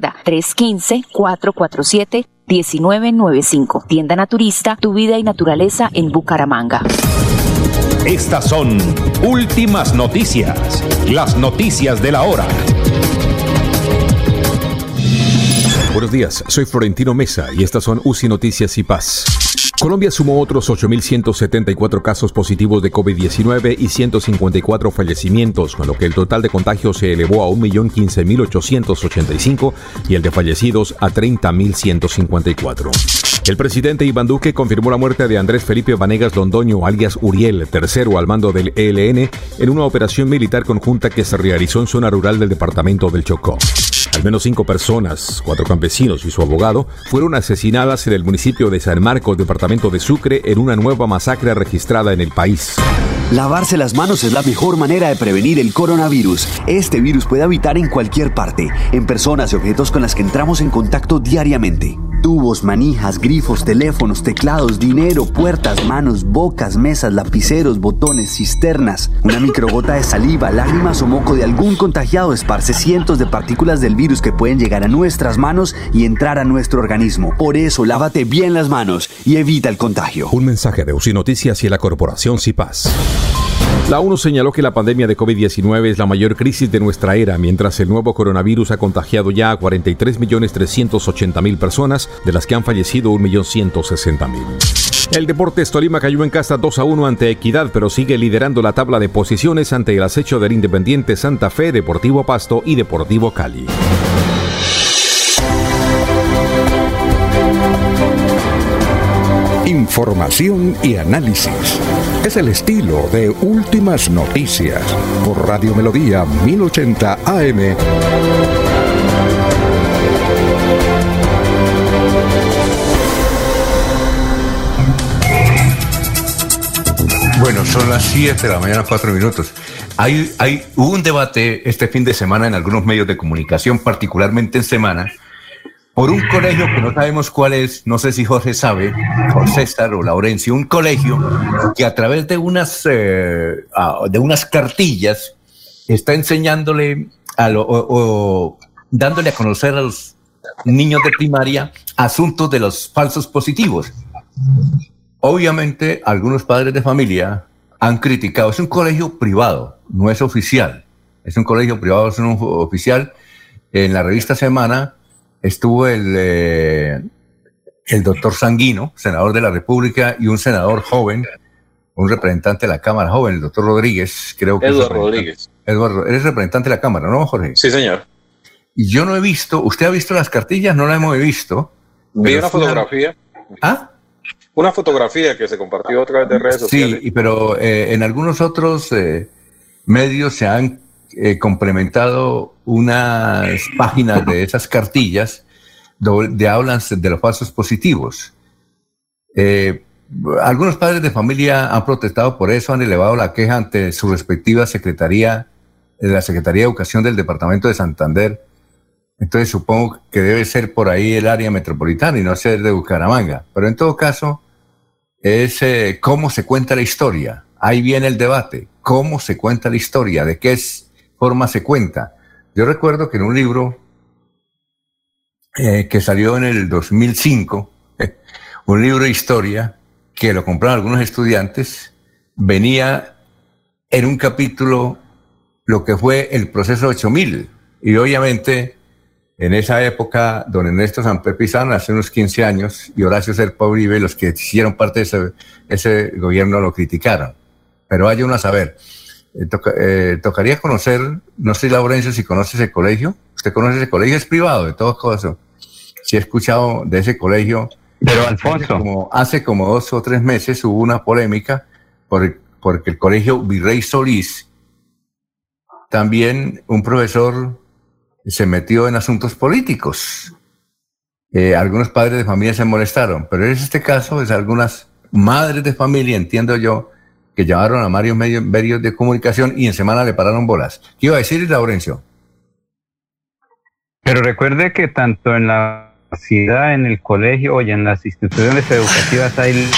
315-447-1995. Tienda Naturista, tu vida y naturaleza en Bucaramanga. Estas son últimas noticias, las noticias de la hora. Buenos días, soy Florentino Mesa y estas son UCI Noticias y Paz. Colombia sumó otros 8.174 casos positivos de COVID-19 y 154 fallecimientos, con lo que el total de contagios se elevó a 1.015.885 y el de fallecidos a 30.154. El presidente Iván Duque confirmó la muerte de Andrés Felipe Vanegas Londoño, alias Uriel, tercero al mando del ELN, en una operación militar conjunta que se realizó en zona rural del departamento del Chocó. Al menos cinco personas, cuatro campesinos y su abogado, fueron asesinadas en el municipio de San Marcos, departamento de Sucre, en una nueva masacre registrada en el país. Lavarse las manos es la mejor manera de prevenir el coronavirus. Este virus puede habitar en cualquier parte, en personas y objetos con las que entramos en contacto diariamente. Tubos, manijas, grifos, teléfonos, teclados, dinero, puertas, manos, bocas, mesas, lapiceros, botones, cisternas. Una microgota de saliva, lágrimas o moco de algún contagiado esparce cientos de partículas del virus que pueden llegar a nuestras manos y entrar a nuestro organismo. Por eso, lávate bien las manos y evita el contagio. Un mensaje de UCI Noticias y la Corporación CIPAS. La ONU señaló que la pandemia de COVID-19 es la mayor crisis de nuestra era, mientras el nuevo coronavirus ha contagiado ya a 43.380.000 personas, de las que han fallecido 1.160.000. El Deportes Tolima cayó en casa 2 a 1 ante Equidad, pero sigue liderando la tabla de posiciones ante el acecho del Independiente Santa Fe, Deportivo Pasto y Deportivo Cali. Información y análisis. Es el estilo de Últimas Noticias por Radio Melodía 1080 AM. Bueno, son las 7 de la mañana, 4 minutos. Hay, hay, un debate este fin de semana en algunos medios de comunicación, particularmente en semana, por un colegio que no sabemos cuál es, no sé si Jorge sabe, Jorge César o Laurencio, un colegio que a través de unas, eh, de unas cartillas está enseñándole a o, dándole a conocer a los niños de primaria asuntos de los falsos positivos. Obviamente, algunos padres de familia han criticado, es un colegio privado, no es oficial, es un colegio privado, es un oficial. En la revista Semana estuvo el, eh, el doctor Sanguino, senador de la República, y un senador joven, un representante de la Cámara joven, el doctor Rodríguez, creo que. Eduardo Rodríguez. Eduardo, eres representante de la Cámara, ¿no, Jorge? Sí, señor. Y yo no he visto, ¿usted ha visto las cartillas? No las hemos visto. Vi una fotografía. ¿Ah? Una fotografía que se compartió a través de redes sociales. Sí, pero eh, en algunos otros eh, medios se han eh, complementado unas páginas de esas cartillas de hablan de los falsos positivos. Eh, algunos padres de familia han protestado por eso, han elevado la queja ante su respectiva secretaría, la Secretaría de Educación del Departamento de Santander. Entonces supongo que debe ser por ahí el área metropolitana y no ser de Bucaramanga. Pero en todo caso, es eh, cómo se cuenta la historia. Ahí viene el debate. ¿Cómo se cuenta la historia? ¿De qué forma se cuenta? Yo recuerdo que en un libro eh, que salió en el 2005, un libro de historia que lo compraron algunos estudiantes, venía en un capítulo lo que fue el proceso 8000. Y obviamente, en esa época, don Ernesto San Pizano, hace unos 15 años, y Horacio Serpa Uribe, los que hicieron parte de ese, ese gobierno, lo criticaron. Pero hay uno a saber. Eh, eh, tocaría conocer, no sé, Laurencio, si conoce ese colegio. ¿Usted conoce ese colegio? Es privado, de todas cosas. Si he escuchado de ese colegio. Pero Alfonso. Hace como, hace como dos o tres meses hubo una polémica por, porque el colegio Virrey Solís, también un profesor se metió en asuntos políticos. Eh, algunos padres de familia se molestaron, pero en este caso es algunas madres de familia, entiendo yo, que llamaron a varios medios de comunicación y en semana le pararon bolas. ¿Qué iba a decir Laurencio? Pero recuerde que tanto en la universidad, en el colegio y en las instituciones educativas hay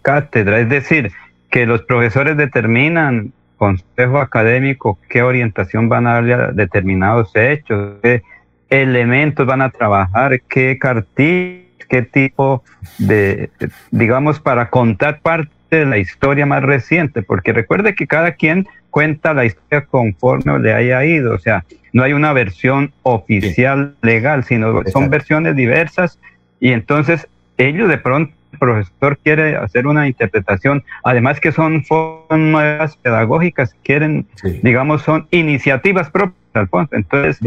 cátedra, es decir, que los profesores determinan, consejo académico, qué orientación van a darle a determinados hechos, qué elementos van a trabajar, qué cartillas, qué tipo de, digamos, para contar parte de la historia más reciente, porque recuerde que cada quien cuenta la historia conforme le haya ido, o sea, no hay una versión oficial legal, sino son versiones diversas y entonces ellos de pronto el profesor quiere hacer una interpretación, además que son nuevas pedagógicas, quieren, digamos, son iniciativas propias, Alfonso. Entonces,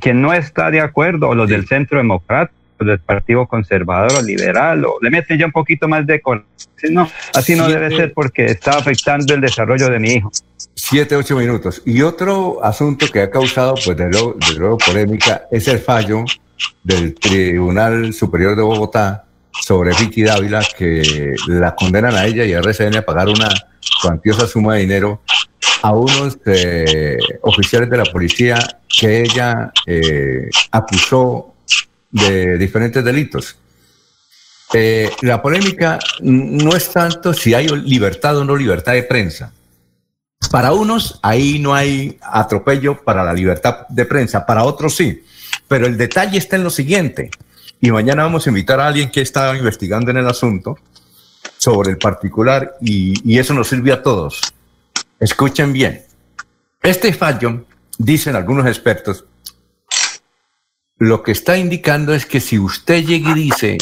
quien no está de acuerdo, o los del Centro Democrático, del Partido Conservador o Liberal, o le meten ya un poquito más de no, así no debe ser porque está afectando el desarrollo de mi hijo. Siete, ocho minutos. Y otro asunto que ha causado, pues, de luego, polémica es el fallo del Tribunal Superior de Bogotá sobre Vicky Dávila, que la condenan a ella y a RCN a pagar una cuantiosa suma de dinero a unos eh, oficiales de la policía que ella eh, acusó de diferentes delitos. Eh, la polémica no es tanto si hay libertad o no libertad de prensa. Para unos ahí no hay atropello para la libertad de prensa, para otros sí. Pero el detalle está en lo siguiente, y mañana vamos a invitar a alguien que está investigando en el asunto sobre el particular y, y eso nos sirve a todos. Escuchen bien. Este fallo, dicen algunos expertos, lo que está indicando es que si usted llega y dice,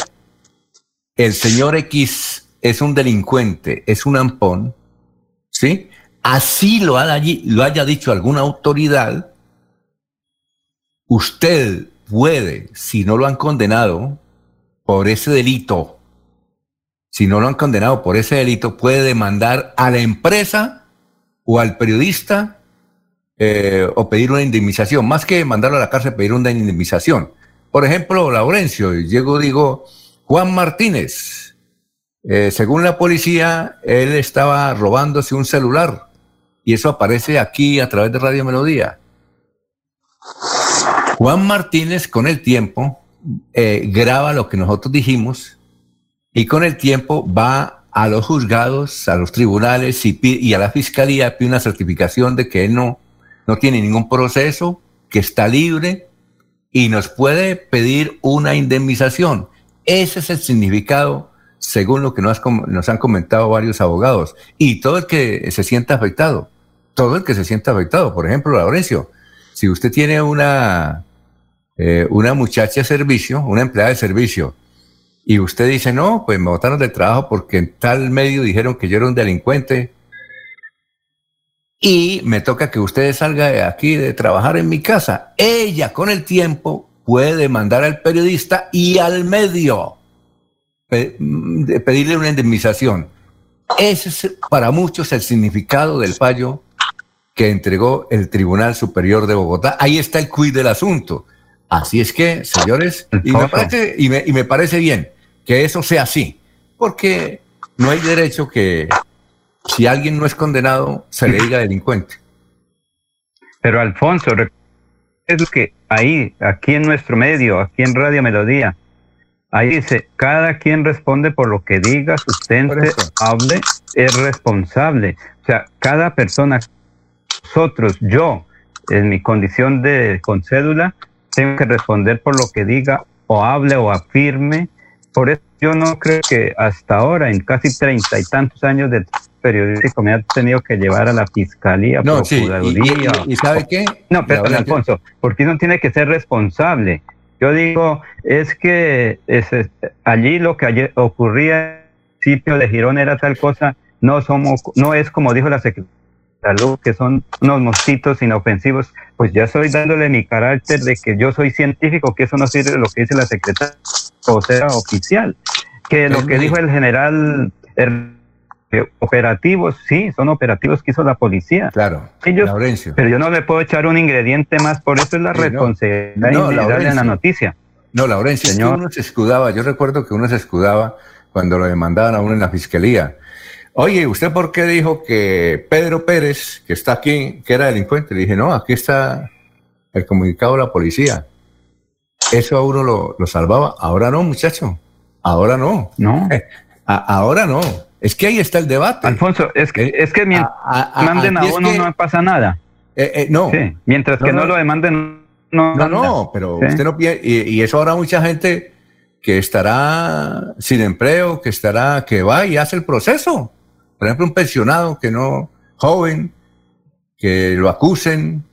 el señor X es un delincuente, es un ampón, ¿sí? Así lo, lo haya dicho alguna autoridad, usted puede, si no lo han condenado por ese delito, si no lo han condenado por ese delito, puede demandar a la empresa o al periodista eh, o pedir una indemnización, más que mandarlo a la cárcel, pedir una indemnización. Por ejemplo, Laurencio, llego, digo, Juan Martínez, eh, según la policía, él estaba robándose un celular y eso aparece aquí a través de Radio Melodía. Juan Martínez con el tiempo eh, graba lo que nosotros dijimos y con el tiempo va a los juzgados, a los tribunales y, y a la fiscalía pide una certificación de que él no no tiene ningún proceso, que está libre y nos puede pedir una indemnización. Ese es el significado, según lo que nos, nos han comentado varios abogados. Y todo el que se sienta afectado, todo el que se sienta afectado. Por ejemplo, Laurencio, si usted tiene una, eh, una muchacha de servicio, una empleada de servicio, y usted dice, no, pues me botaron del trabajo porque en tal medio dijeron que yo era un delincuente, y me toca que usted salga de aquí de trabajar en mi casa. Ella con el tiempo puede mandar al periodista y al medio mm, pedirle una indemnización. Ese es para muchos el significado del fallo que entregó el Tribunal Superior de Bogotá. Ahí está el cuid del asunto. Así es que, señores, y me, parece, y me parece bien que eso sea así, porque no hay derecho que si alguien no es condenado, se le diga delincuente. Pero Alfonso, es que ahí, aquí en nuestro medio, aquí en Radio Melodía, ahí dice, cada quien responde por lo que diga, sustente, hable, es responsable. O sea, cada persona, nosotros, yo, en mi condición de con cédula, tengo que responder por lo que diga o hable o afirme. Por eso yo no creo que hasta ahora, en casi treinta y tantos años de periodístico me ha tenido que llevar a la fiscalía, no, procuraduría. y, sabe qué? No, pero Alfonso, porque uno tiene que ser responsable. Yo digo, es que es, allí lo que ayer ocurría en el municipio de Girón era tal cosa, no somos, no es como dijo la secretaria de Salud, que son unos mosquitos inofensivos, pues ya estoy dándole mi carácter de que yo soy científico, que eso no sirve lo que dice la secretaria, o sea, oficial. Que lo que dijo el general operativos, sí, son operativos que hizo la policía. Claro, Ellos, pero yo no le puedo echar un ingrediente más, por eso es la responsabilidad no, en la noticia. No, Laurencio, Señor. uno se escudaba, yo recuerdo que uno se escudaba cuando lo demandaban a uno en la fiscalía. Oye, ¿usted por qué dijo que Pedro Pérez, que está aquí, que era delincuente? Le dije, no, aquí está el comunicado de la policía. Eso a uno lo, lo salvaba. Ahora no, muchacho. Ahora no. No. ahora no. Es que ahí está el debate. Alfonso, es que, es que mientras manden a uno no pasa nada. Eh, eh, no. mientras que no, lo demanden, no. No, no, pero usted no piensa. Y, eso ahora mucha gente que estará sin empleo, que estará, que va y hace el proceso. Por ejemplo, un pensionado que no, joven, que lo acusen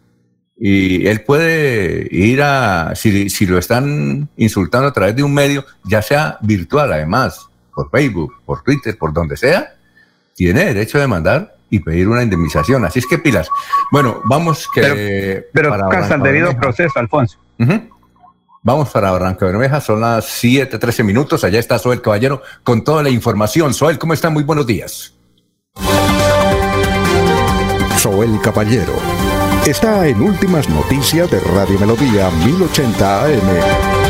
y él puede ir a, si, si lo están insultando a través de un medio, ya sea virtual además, por Facebook, por Twitter, por donde sea, tiene derecho de mandar y pedir una indemnización. Así es que pilas. Bueno, vamos que... Pero, pero casa el debido proceso, Alfonso. Vamos para Barranca Bermeja, son las 7:13 minutos. Allá está Soel Caballero con toda la información. Soel, ¿cómo está? Muy buenos días. Soel Caballero está en Últimas Noticias de Radio Melodía 1080 AM.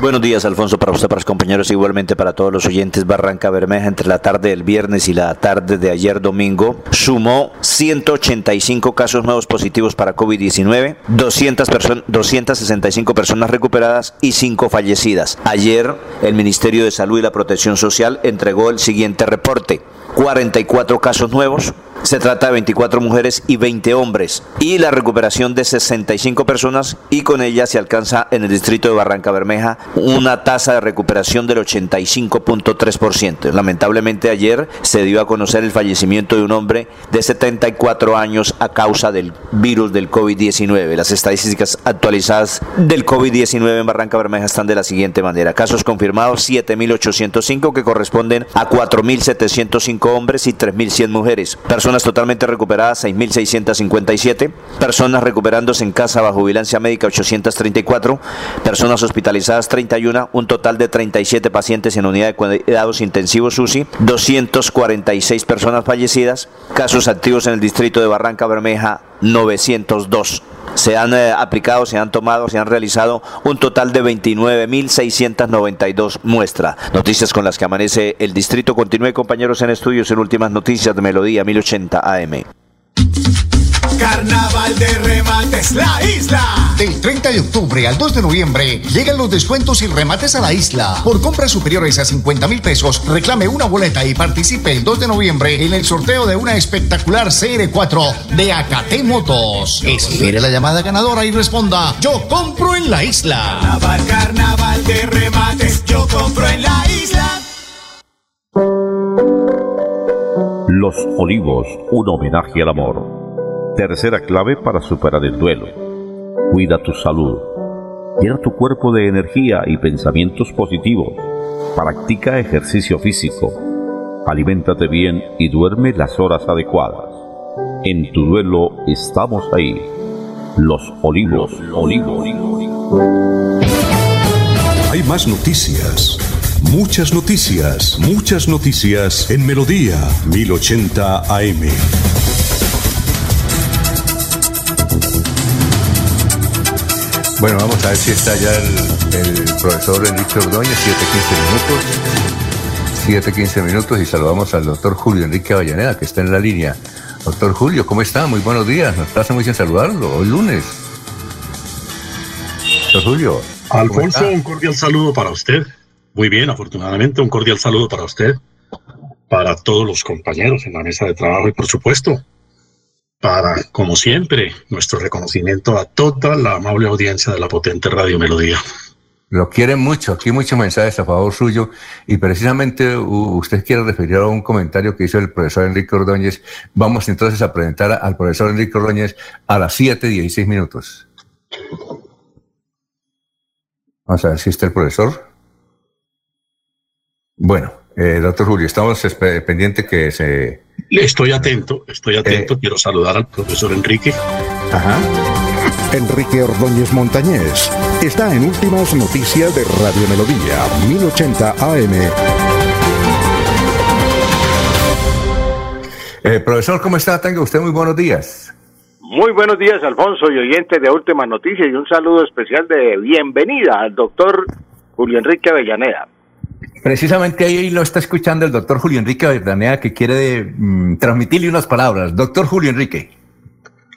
Buenos días, Alfonso, para usted, para los compañeros, igualmente para todos los oyentes. Barranca Bermeja, entre la tarde del viernes y la tarde de ayer domingo, sumó 185 casos nuevos positivos para COVID-19, 200 265 personas recuperadas y 5 fallecidas. Ayer, el Ministerio de Salud y la Protección Social entregó el siguiente reporte. 44 casos nuevos, se trata de 24 mujeres y 20 hombres. Y la recuperación de 65 personas y con ella se alcanza en el distrito de Barranca Bermeja una tasa de recuperación del 85.3%. Lamentablemente ayer se dio a conocer el fallecimiento de un hombre de 74 años a causa del virus del COVID-19. Las estadísticas actualizadas del COVID-19 en Barranca Bermeja están de la siguiente manera. Casos confirmados 7.805 que corresponden a 4.705 hombres y 3.100 mujeres. Personas totalmente recuperadas 6.657. Personas recuperándose en casa bajo vigilancia médica 834. Personas hospitalizadas 31, un total de 37 pacientes en unidad de cuidados intensivos UCI, 246 personas fallecidas, casos activos en el distrito de Barranca Bermeja 902. Se han eh, aplicado, se han tomado, se han realizado un total de 29.692 muestras. Noticias con las que amanece el distrito. Continúe compañeros en estudios en últimas noticias de Melodía 1080 AM. Carnaval de remates La Isla. Del 30 de octubre al 2 de noviembre llegan los descuentos y remates a la isla. Por compras superiores a 50 mil pesos, reclame una boleta y participe el 2 de noviembre en el sorteo de una espectacular CR4 de Acate Motos. Espere la llamada ganadora y responda: Yo compro en la isla. Carnaval, carnaval de remates, yo compro en la isla. Los Olivos, un homenaje al amor. Tercera clave para superar el duelo. Cuida tu salud. Llena tu cuerpo de energía y pensamientos positivos. Practica ejercicio físico. Aliméntate bien y duerme las horas adecuadas. En tu duelo estamos ahí. Los olivos, olivos. Hay más noticias. Muchas noticias, muchas noticias en Melodía 1080 AM. Bueno, vamos a ver si está ya el, profesor Enrique Ordóñez, 7.15 minutos. 7.15 minutos y saludamos al doctor Julio Enrique Avellaneda, que está en la línea. Doctor Julio, ¿cómo está? Muy buenos días. Nos pasa muy bien saludarlo. Hoy lunes. Doctor Julio. Alfonso, un cordial saludo para usted. Muy bien, afortunadamente, un cordial saludo para usted, para todos los compañeros en la mesa de trabajo y, por supuesto, para, como siempre, nuestro reconocimiento a toda la amable audiencia de la potente Radio Melodía. Lo quieren mucho, aquí muchos mensajes a favor suyo y precisamente usted quiere referir a un comentario que hizo el profesor Enrique Ordóñez. Vamos entonces a presentar al profesor Enrique Ordóñez a las 7.16 minutos. Vamos a ver si está el profesor. Bueno, eh, doctor Julio, estamos pendiente que se... Estoy atento, estoy eh, atento. Quiero saludar al profesor Enrique. Ajá. Enrique Ordóñez Montañés está en Últimas Noticias de Radio Melodía, 1080 AM. Eh, profesor, ¿cómo está? Tenga usted muy buenos días. Muy buenos días, Alfonso, y oyente de Últimas Noticias, y un saludo especial de bienvenida al doctor Julio Enrique Avellaneda. Precisamente ahí lo está escuchando el doctor Julio Enrique Avellaneda que quiere mm, transmitirle unas palabras. Doctor Julio Enrique.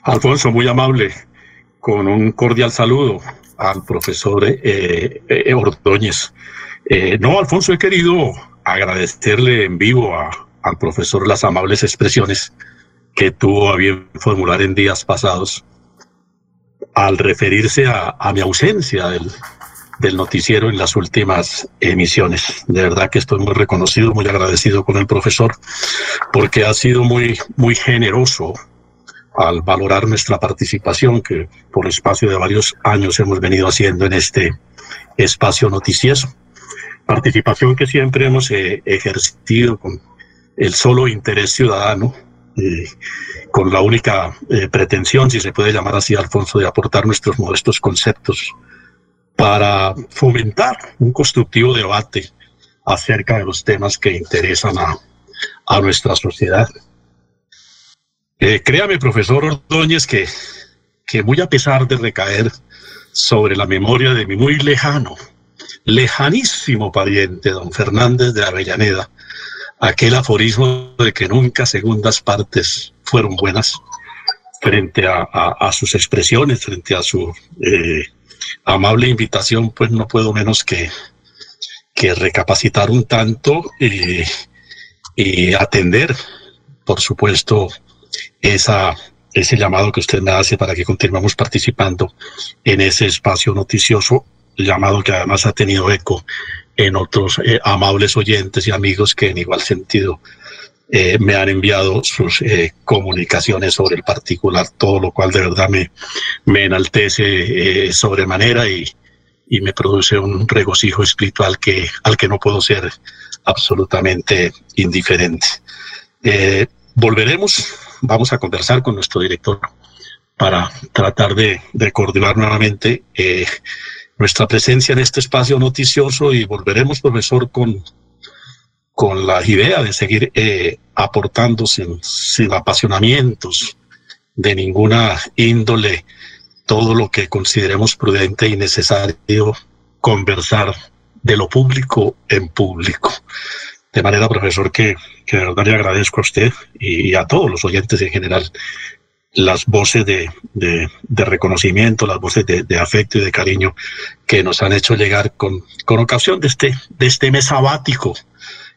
Alfonso, muy amable, con un cordial saludo al profesor eh, eh, Ordóñez. Eh, no, Alfonso, he querido agradecerle en vivo al profesor las amables expresiones que tuvo a bien formular en días pasados al referirse a, mi ausencia del, del, noticiero en las últimas emisiones. De verdad que estoy muy reconocido, muy agradecido con el profesor, porque ha sido muy, muy generoso al valorar nuestra participación que por espacio de varios años hemos venido haciendo en este espacio noticioso. Participación que siempre hemos eh, ejercido con el solo interés ciudadano, con la única eh, pretensión, si se puede llamar así, Alfonso, de aportar nuestros modestos conceptos para fomentar un constructivo debate acerca de los temas que interesan a, a nuestra sociedad. Eh, créame, profesor Ordóñez, que, que muy a pesar de recaer sobre la memoria de mi muy lejano, lejanísimo pariente, don Fernández de Avellaneda, aquel aforismo de que nunca segundas partes fueron buenas, frente a, sus expresiones, frente a su eh, amable invitación, pues no puedo menos que, que recapacitar un tanto y, y atender, por supuesto, esa, ese llamado que usted me hace para que continuemos participando en ese espacio noticioso, llamado que además ha tenido eco en otros eh, amables oyentes y amigos que en igual sentido eh, me han enviado sus eh, comunicaciones sobre el particular, todo lo cual de verdad me, me enaltece sobremanera y, y me produce un regocijo espiritual que, al que no puedo ser absolutamente indiferente. volveremos vamos a conversar con nuestro director para tratar de, coordinar nuevamente eh, nuestra presencia en este espacio noticioso y volveremos, profesor, con, con la idea de seguir eh, aportando sin, apasionamientos de ninguna índole todo lo que consideremos prudente y necesario conversar de lo público en público. De manera, profesor, que, que de verdad le agradezco a usted y a todos los oyentes en general las voces de, de, reconocimiento, las voces de, de, afecto y de cariño que nos han hecho llegar con, con ocasión de este, de este mes sabático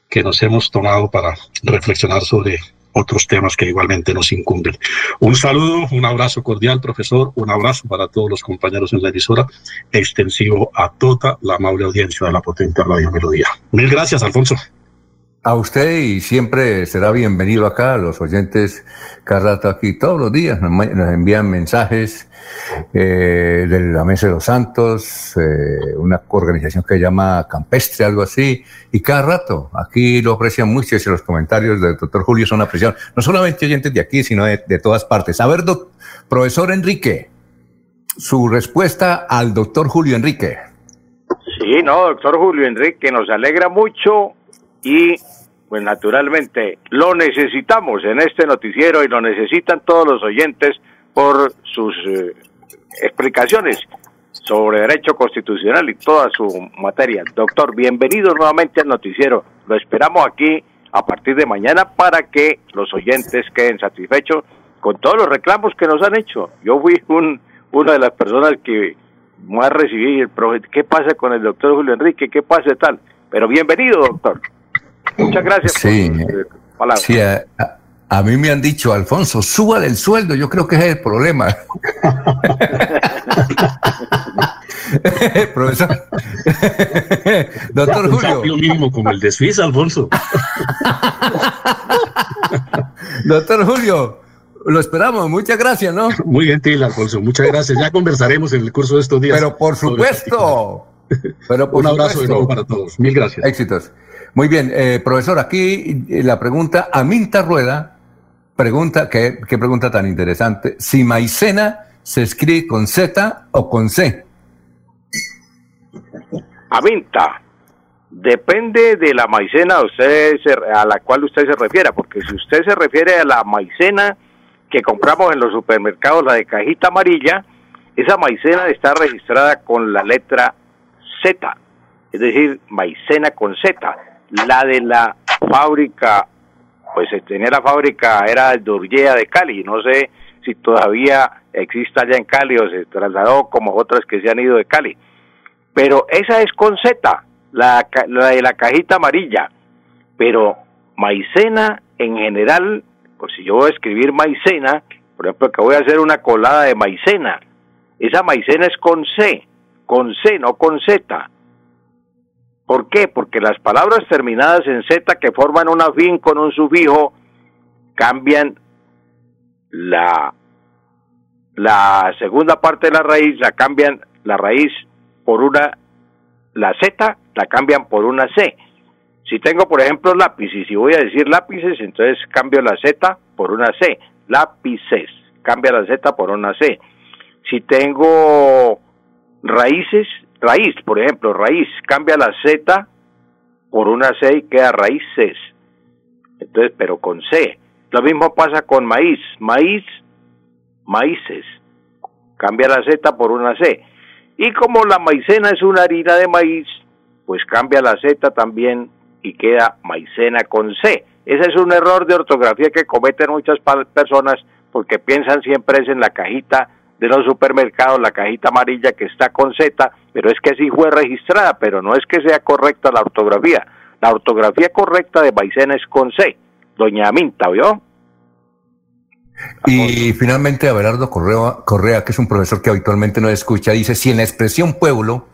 que nos hemos tomado para reflexionar sobre otros temas que igualmente nos incumben. Un saludo, un abrazo cordial, profesor, un abrazo para todos los compañeros en la emisora, extensivo a toda la amable audiencia de la potente Radio Melodía. Mil gracias, Alfonso. A usted y siempre será bienvenido acá, los oyentes cada rato aquí, todos los días nos, envían mensajes eh, de la Mesa de los Santos, eh, una organización que se llama Campestre, algo así, y cada rato aquí lo aprecian mucho y los comentarios del doctor Julio son apreciados, no solamente oyentes de aquí, sino de, de todas partes. A ver, profesor Enrique, su respuesta al doctor Julio Enrique. Sí, no, doctor Julio Enrique, nos alegra mucho y pues naturalmente lo necesitamos en este noticiero y lo necesitan todos los oyentes por sus eh, explicaciones sobre derecho constitucional y toda su materia. Doctor, bienvenido nuevamente al noticiero. Lo esperamos aquí a partir de mañana para que los oyentes queden satisfechos con todos los reclamos que nos han hecho. Yo fui un, una de las personas que más recibí el ¿qué pasa con el doctor Julio Enrique? ¿Qué pasa tal? Pero bienvenido, doctor. Muchas gracias sí, por Sí, a, mí me han dicho, Alfonso, suba del sueldo, yo creo que es el problema. Profesor. Doctor Julio. Lo mismo como el desfiz, Alfonso. Doctor Julio, lo esperamos, muchas gracias, ¿no? Muy gentil, Alfonso, muchas gracias. Ya conversaremos en el curso de estos días. Pero por supuesto. Pero Un abrazo de nuevo para todos. Mil gracias. Éxitos. Muy bien, eh, profesor, aquí eh, la pregunta, Aminta Rueda pregunta, ¿qué, qué pregunta tan interesante, si maicena se escribe con Z o con C. Aminta. Depende de la maicena usted a la cual usted se refiera, porque si usted se refiere a la maicena que compramos en los supermercados, la de cajita amarilla, esa maicena está registrada con la letra Z, es decir, maicena con Z. La de la fábrica, pues tenía la fábrica, era de Urgea de Cali, no sé si todavía existe allá en Cali o se trasladó como otras que se han ido de Cali. Pero esa es con Z, la, la de la cajita amarilla. Pero maicena en general, pues si yo voy a escribir maicena, por ejemplo, que voy a hacer una colada de maicena, esa maicena es con C, con C, no con Z. ¿Por qué? Porque las palabras terminadas en Z que forman un afín con un sufijo cambian la, la segunda parte de la raíz, la cambian la raíz por una, la Z la cambian por una C. Si tengo, por ejemplo, lápiz, y voy a decir lápices, entonces cambio la Z por una C. Lápices, cambia la Z por una C. Si tengo raíces, raíz, por ejemplo, raíz, cambia la Z por una C y queda raíces. Entonces, pero con C. Lo mismo pasa con maíz, maíz, maíces. Cambia la Z por una C. Y como la maicena es una harina de maíz, pues cambia la Z también y queda maicena con C. Ese es un error de ortografía que cometen muchas personas porque piensan siempre es en la cajita de los supermercados, la cajita amarilla que está con Z, pero es que sí fue registrada, pero no es que sea correcta la ortografía. La ortografía correcta de maicena es con C. Doña Minta, ¿vio? Y finalmente Abelardo Correa, Correa, que es un profesor que habitualmente no escucha, dice, si en la expresión pueblo,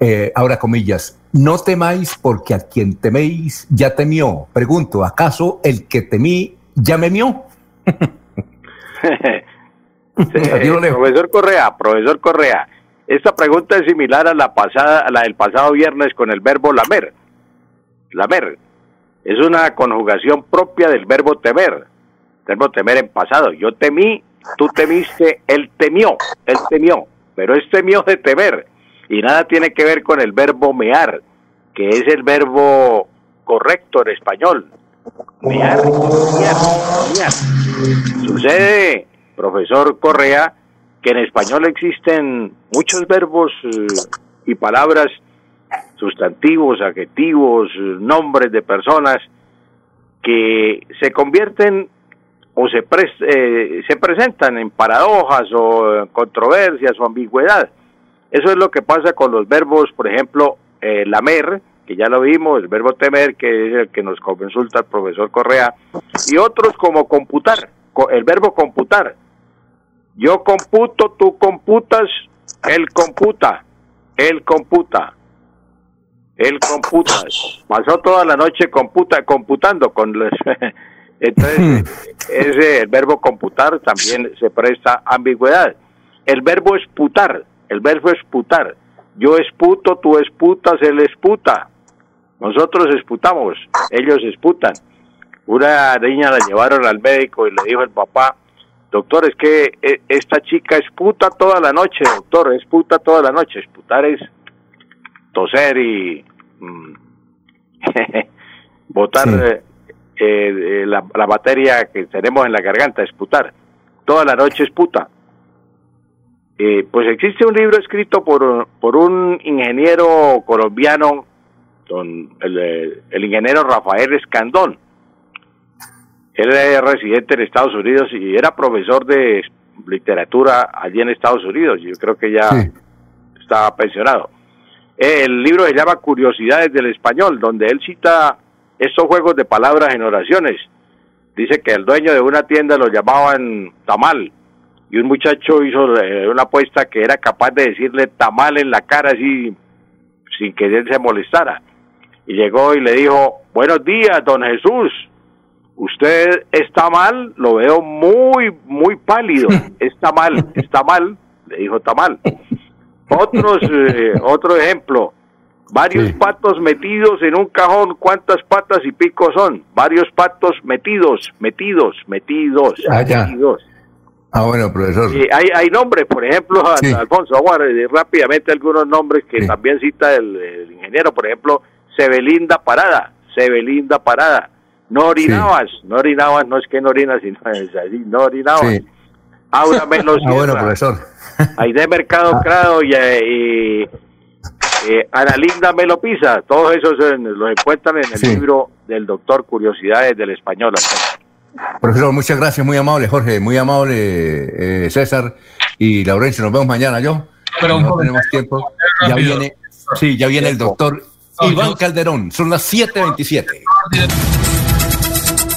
eh, ahora comillas, no temáis porque a quien teméis ya temió. Pregunto, ¿acaso el que temí ya me mió? profesor Correa, profesor Correa, esta pregunta es similar a la pasada, a la del pasado viernes con el verbo lamer. Lamer es una conjugación propia del verbo temer. El verbo temer en pasado. Yo temí, tú temiste, él temió, él temió, pero es temió de temer y nada tiene que ver con el verbo mear, que es el verbo correcto en español. Mear, mear, mear. Sucede profesor Correa, que en español existen muchos verbos eh, y palabras, sustantivos, adjetivos, nombres de personas que se convierten o se, eh, se presentan en paradojas o controversias o ambigüedad. Eso es lo que pasa con los verbos, por ejemplo, eh, lamer, que ya lo vimos, el verbo temer, que es el que nos consulta el profesor Correa, y otros como computar, el verbo computar, yo computo, tú computas, él computa, él computa, él computa. Pasó toda la noche computa, computando con los... Entonces, hmm. ese el verbo computar también se presta ambigüedad. El verbo esputar, el verbo esputar. Yo esputo, tú esputas, él esputa. Nosotros esputamos, ellos esputan. Una niña la llevaron al médico y le dijo el papá, doctor, es que eh, esta chica es puta toda la noche, doctor, es puta toda la noche. Esputar es toser y mm, botar eh, eh, la, la, materia que tenemos en la garganta, esputar. Toda la noche es puta. pues existe un libro escrito por, por un ingeniero colombiano, don, el, el ingeniero Rafael Escandón, él era residente en Estados Unidos y era profesor de literatura allí en Estados Unidos. Yo creo que ya estaba pensionado. El libro se llama Curiosidades del Español, donde él cita estos juegos de palabras en oraciones. Dice que el dueño de una tienda lo llamaban tamal y un muchacho hizo eh, una apuesta que era capaz de decirle tamal en la cara así sin que él se molestara. Y llegó y le dijo, buenos días, don Jesús usted está mal, lo veo muy, muy pálido, está mal, está mal, le dijo está mal. Otros, eh, otro ejemplo, varios patos metidos en un cajón, ¿cuántas patas y picos son? Varios patos metidos, metidos, metidos, ah, metidos. Ah, bueno, profesor. hay, hay nombres, por ejemplo, Alfonso, vamos a rápidamente algunos nombres que también cita el, ingeniero, por ejemplo, Sebelinda Parada, Sebelinda Parada. No orinabas, no orinabas, no es que no orinas, sino es así, no orinabas. Sí. Aura Melo Ah, bueno, profesor. Aide Mercado Crado y, y eh, Ana Linda Melo Pisa, todos esos eh, los encuentran en el Sí. libro del doctor Curiosidades del Español. Profesor, muchas gracias, muy amable, Jorge, muy amable, eh, César y Laurencio. Nos vemos mañana, yo. Pero no tenemos tiempo. Ya viene, sí, ya viene el doctor No, Iván Calderón. Son las 7:27.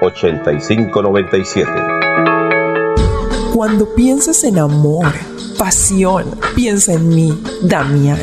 8597 Cuando pienses en amor, pasión, piensa en mí, Damiana.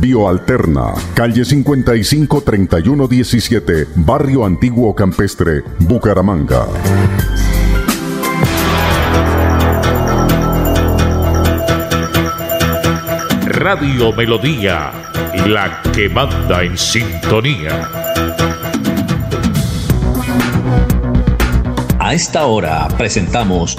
Bioalterna, calle 55 3117, Barrio Antiguo Campestre, Bucaramanga. Radio Melodía, la que manda en sintonía. A esta hora presentamos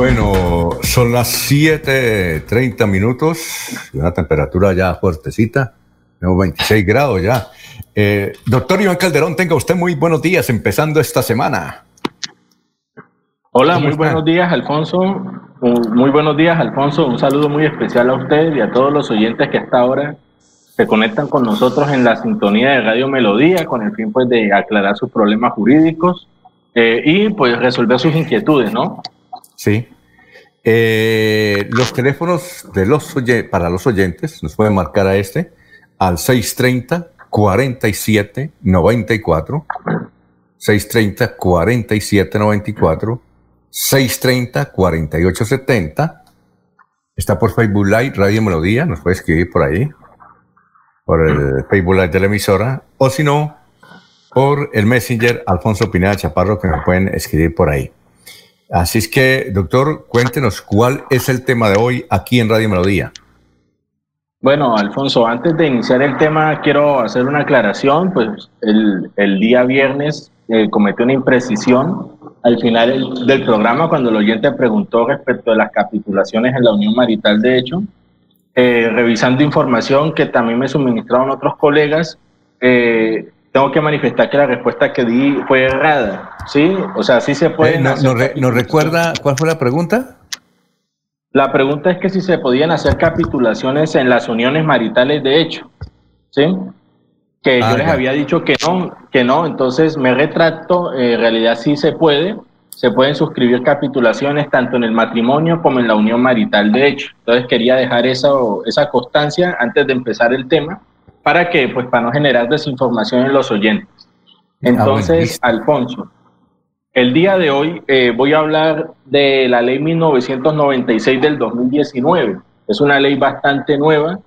Bueno, son las 7:30 minutos, y una temperatura ya fuertecita, tenemos 26 grados ya. Eh, doctor Iván Calderón, tenga usted muy buenos días empezando esta semana. Hola, ¿Cómo muy está? buenos días, Alfonso. Muy buenos días, Alfonso. Un saludo muy especial a usted y a todos los oyentes que hasta ahora se conectan con nosotros en la sintonía de Radio Melodía con el fin pues de aclarar sus problemas jurídicos eh, y pues resolver sus inquietudes, ¿no? Sí. Eh, los teléfonos de los para los oyentes nos pueden marcar a este al 630 47 94 630 47 94 630 48 70 está por Facebook Live Radio Melodía nos puede escribir por ahí por el Facebook Live de la emisora o si no por el Messenger Alfonso Pineda Chaparro que nos pueden escribir por ahí Así es que, doctor, cuéntenos cuál es el tema de hoy aquí en Radio Melodía. Bueno, Alfonso, antes de iniciar el tema, quiero hacer una aclaración. Pues el, el día viernes eh, cometí una imprecisión al final del, programa cuando el oyente preguntó respecto de las capitulaciones en la unión marital de hecho. eh, revisando información que también me suministraron otros colegas, eh, tengo que manifestar que la respuesta que di fue errada, ¿sí? O sea, sí se puede... ¿Nos no, recuerda cuál fue la pregunta? La pregunta es que si se podían hacer capitulaciones en las uniones maritales de hecho, ¿sí? Que yo ah, les había dicho que no, que no, entonces me retracto, en realidad sí se puede, se pueden suscribir capitulaciones tanto en el matrimonio como en la unión marital de hecho. Entonces quería dejar esa, esa constancia antes de empezar el tema para que, pues, para no generar desinformación en los oyentes. Ah, Entonces, Alfonso, el día de hoy eh, voy a hablar de la ley 1996 del 2019. Es una ley bastante nueva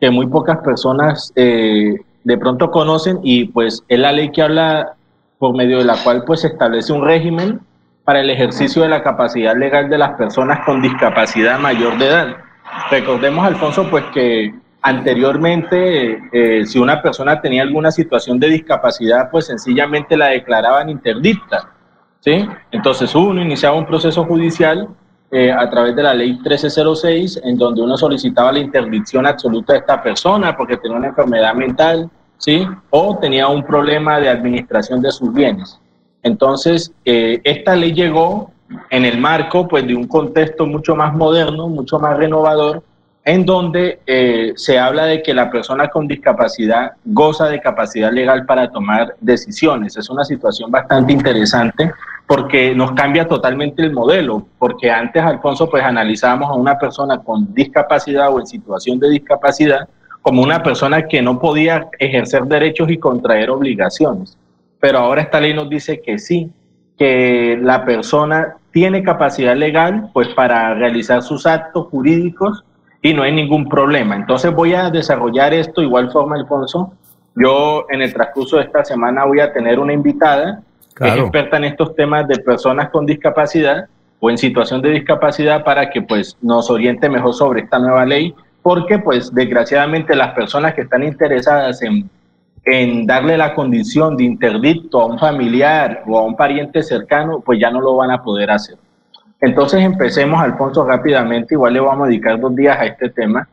que muy pocas personas eh, de pronto conocen y pues es la ley que habla por medio de la cual pues se establece un régimen para el ejercicio de la capacidad legal de las personas con discapacidad mayor de edad. Recordemos, Alfonso, pues que anteriormente, eh, si una persona tenía alguna situación de discapacidad, pues sencillamente la declaraban interdicta. ¿sí? Entonces uno iniciaba un proceso judicial eh, a través de la ley 1306, en donde uno solicitaba la interdicción absoluta de esta persona porque tenía una enfermedad mental, ¿sí? O tenía un problema de administración de sus bienes. Entonces, eh, esta ley llegó en el marco pues, de un contexto mucho más moderno, mucho más renovador, en donde eh, se habla de que la persona con discapacidad goza de capacidad legal para tomar decisiones. Es una situación bastante interesante porque nos cambia totalmente el modelo, porque antes, Alfonso, pues analizábamos a una persona con discapacidad o en situación de discapacidad como una persona que no podía ejercer derechos y contraer obligaciones pero ahora esta ley nos dice que sí, que la persona tiene capacidad legal pues para realizar sus actos jurídicos y no hay ningún problema. Entonces voy a desarrollar esto igual forma, Alfonso. Yo en el transcurso de esta semana voy a tener una invitada que es experta en estos temas de personas con discapacidad o en situación de discapacidad para que pues nos oriente mejor sobre esta nueva ley, porque pues desgraciadamente las personas que están interesadas en en darle la condición de interdicto a un familiar o a un pariente cercano, pues ya no lo van a poder hacer. Entonces empecemos, Alfonso, rápidamente, igual le vamos a dedicar dos días a este tema.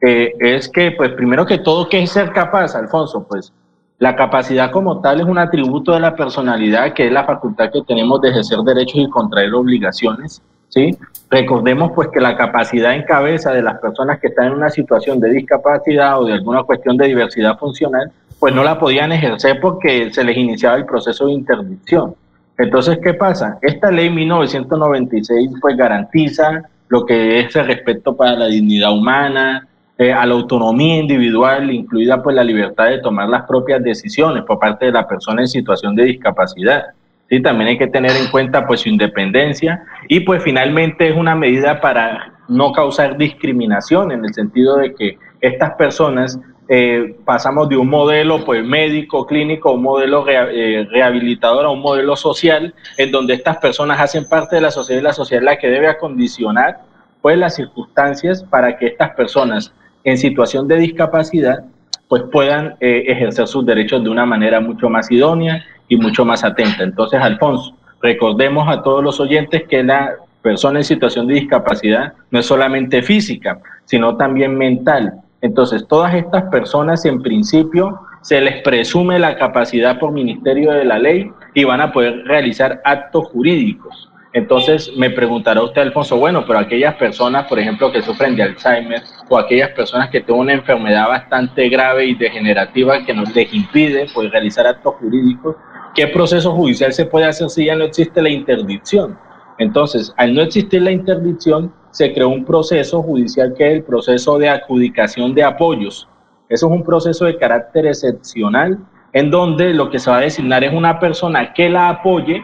es que, pues primero que todo, ¿qué es ser capaz, Alfonso? Pues la capacidad como tal es un atributo de la personalidad, que es la facultad que tenemos de ejercer derechos y contraer obligaciones. ¿sí? Recordemos pues que la capacidad en cabeza de las personas que están en una situación de discapacidad o de alguna cuestión de diversidad funcional pues no la podían ejercer porque se les iniciaba el proceso de interdicción. Entonces, ¿qué pasa? Esta ley 1996 pues garantiza lo que es el respeto para la dignidad humana, eh, a la autonomía individual, incluida pues la libertad de tomar las propias decisiones por parte de la persona en situación de discapacidad. Sí, también hay que tener en cuenta pues su independencia y pues finalmente es una medida para no causar discriminación en el sentido de que estas personas eh, pasamos de un modelo pues médico, clínico, un modelo eh, rehabilitador a un modelo social, en donde estas personas hacen parte de la sociedad y la sociedad es la que debe acondicionar pues las circunstancias para que estas personas en situación de discapacidad pues puedan eh, ejercer sus derechos de una manera mucho más idónea y mucho más atenta. Entonces, Alfonso, recordemos a todos los oyentes que la persona en situación de discapacidad no es solamente física, sino también mental, entonces, todas estas personas en principio se les presume la capacidad por ministerio de la ley y van a poder realizar actos jurídicos. Entonces me preguntará usted, Alfonso, bueno, pero aquellas personas, por ejemplo, que sufren de Alzheimer o aquellas personas que tienen una enfermedad bastante grave y degenerativa que nos les impide pues, realizar actos jurídicos, ¿qué proceso judicial se puede hacer si ya no existe la interdicción? Entonces, al no existir la interdicción, se creó un proceso judicial que es el proceso de adjudicación de apoyos. Eso es un proceso de carácter excepcional en donde lo que se va a designar es una persona que la apoye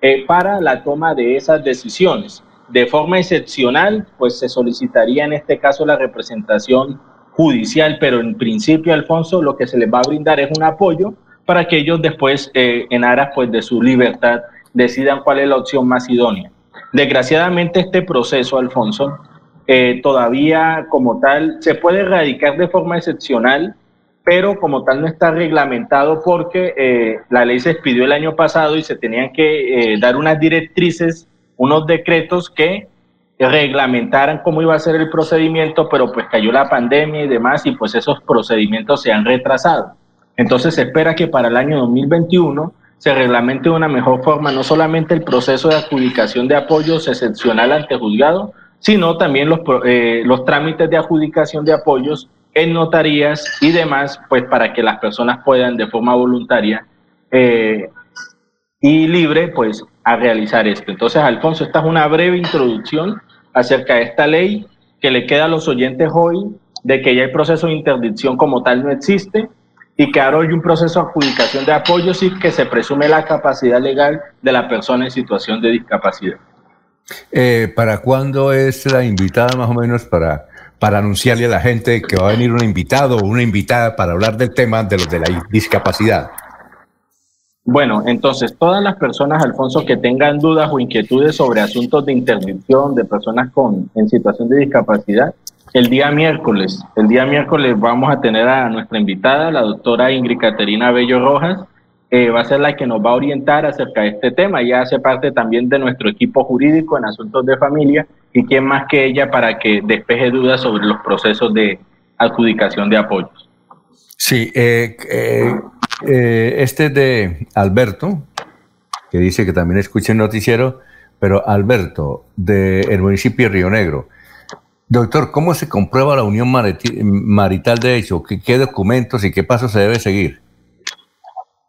eh, para la toma de esas decisiones. De forma excepcional, pues se solicitaría en este caso la representación judicial, pero en principio, Alfonso, lo que se les va a brindar es un apoyo para que ellos después, eh, en aras pues, de su libertad, decidan cuál es la opción más idónea. Desgraciadamente este proceso, Alfonso, eh, todavía como tal se puede erradicar de forma excepcional, pero como tal no está reglamentado porque eh, la ley se expidió el año pasado y se tenían que eh, dar unas directrices, unos decretos que reglamentaran cómo iba a ser el procedimiento, pero pues cayó la pandemia y demás y pues esos procedimientos se han retrasado. Entonces se espera que para el año 2021 se reglamente de una mejor forma no solamente el proceso de adjudicación de apoyos excepcional ante juzgado, sino también los, eh, los trámites de adjudicación de apoyos en notarías y demás, pues para que las personas puedan de forma voluntaria eh, y libre, pues a realizar esto. Entonces, Alfonso, esta es una breve introducción acerca de esta ley que le queda a los oyentes hoy de que ya el proceso de interdicción como tal no existe y ahora hay un proceso de adjudicación de apoyos y que se presume la capacidad legal de la persona en situación de discapacidad. Eh, ¿Para cuándo es la invitada más o menos para, para anunciarle a la gente que va a venir un invitado o una invitada para hablar del tema de los de la discapacidad? Bueno, entonces todas las personas, Alfonso, que tengan dudas o inquietudes sobre asuntos de interdicción de personas con, en situación de discapacidad, el día miércoles, el día miércoles vamos a tener a nuestra invitada, la doctora Ingrid Caterina Bello Rojas, va a ser la que nos va a orientar acerca de este tema. Ella hace parte también de nuestro equipo jurídico en asuntos de familia y quién más que ella para que despeje dudas sobre los procesos de adjudicación de apoyos. Sí, eh, eh, eh, este es de Alberto, que dice que también escucha el noticiero, pero Alberto, del municipio de Río Negro. Doctor, ¿cómo se comprueba la unión marital de hecho? ¿Qué, documentos y qué pasos se debe seguir?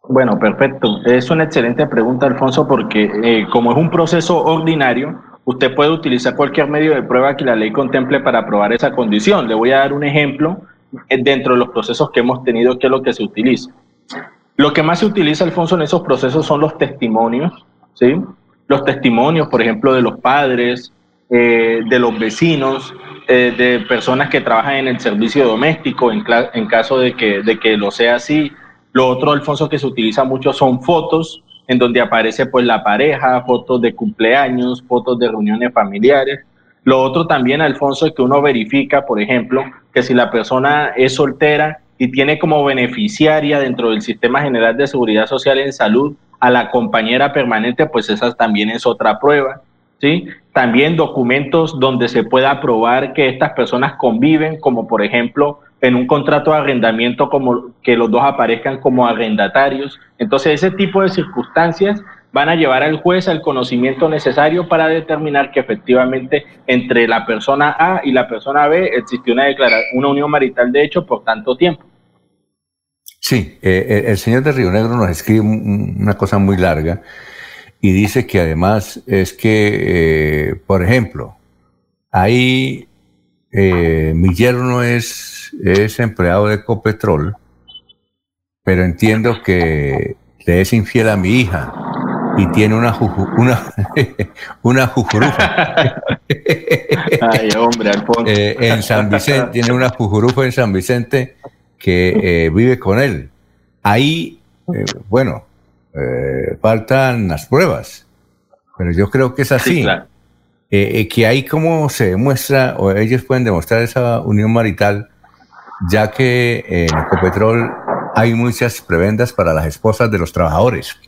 Bueno, perfecto. Es una excelente pregunta, Alfonso, porque eh, como es un proceso ordinario, usted puede utilizar cualquier medio de prueba que la ley contemple para probar esa condición. Le voy a dar un ejemplo eh, dentro de los procesos que hemos tenido, que es lo que se utiliza. Lo que más se utiliza, Alfonso, en esos procesos son los testimonios, ¿sí? Los testimonios, por ejemplo, de los padres, eh, de los vecinos, eh, de personas que trabajan en el servicio doméstico, en, en caso de que, de que lo sea así. Lo otro, Alfonso, que se utiliza mucho son fotos, en donde aparece pues la pareja, fotos de cumpleaños, fotos de reuniones familiares. Lo otro también, Alfonso, es que uno verifica, por ejemplo, que si la persona es soltera y tiene como beneficiaria dentro del Sistema General de Seguridad Social en Salud a la compañera permanente, pues esa también es otra prueba. ¿sí? También documentos donde se pueda probar que estas personas conviven, como por ejemplo en un contrato de arrendamiento, como que los dos aparezcan como arrendatarios. Entonces, ese tipo de circunstancias van a llevar al juez al conocimiento necesario para determinar que efectivamente entre la persona A y la persona B existió una, una unión marital de hecho por tanto tiempo. Sí, eh, eh, el señor de Río Negro nos escribe una cosa muy larga y dice que además es que, eh, por ejemplo, ahí mi yerno es, es empleado de Ecopetrol, pero entiendo que le es infiel a mi hija y tiene una una, una jujurufa. Ay, hombre, Alfonso. en San Vicente, tiene una jujurufa en San Vicente que eh, vive con él. Ahí, eh, bueno, eh, faltan las pruebas, pero yo creo que es así. que ahí como se demuestra, o ellos pueden demostrar esa unión marital, ya que en Ecopetrol hay muchas prebendas para las esposas de los trabajadores.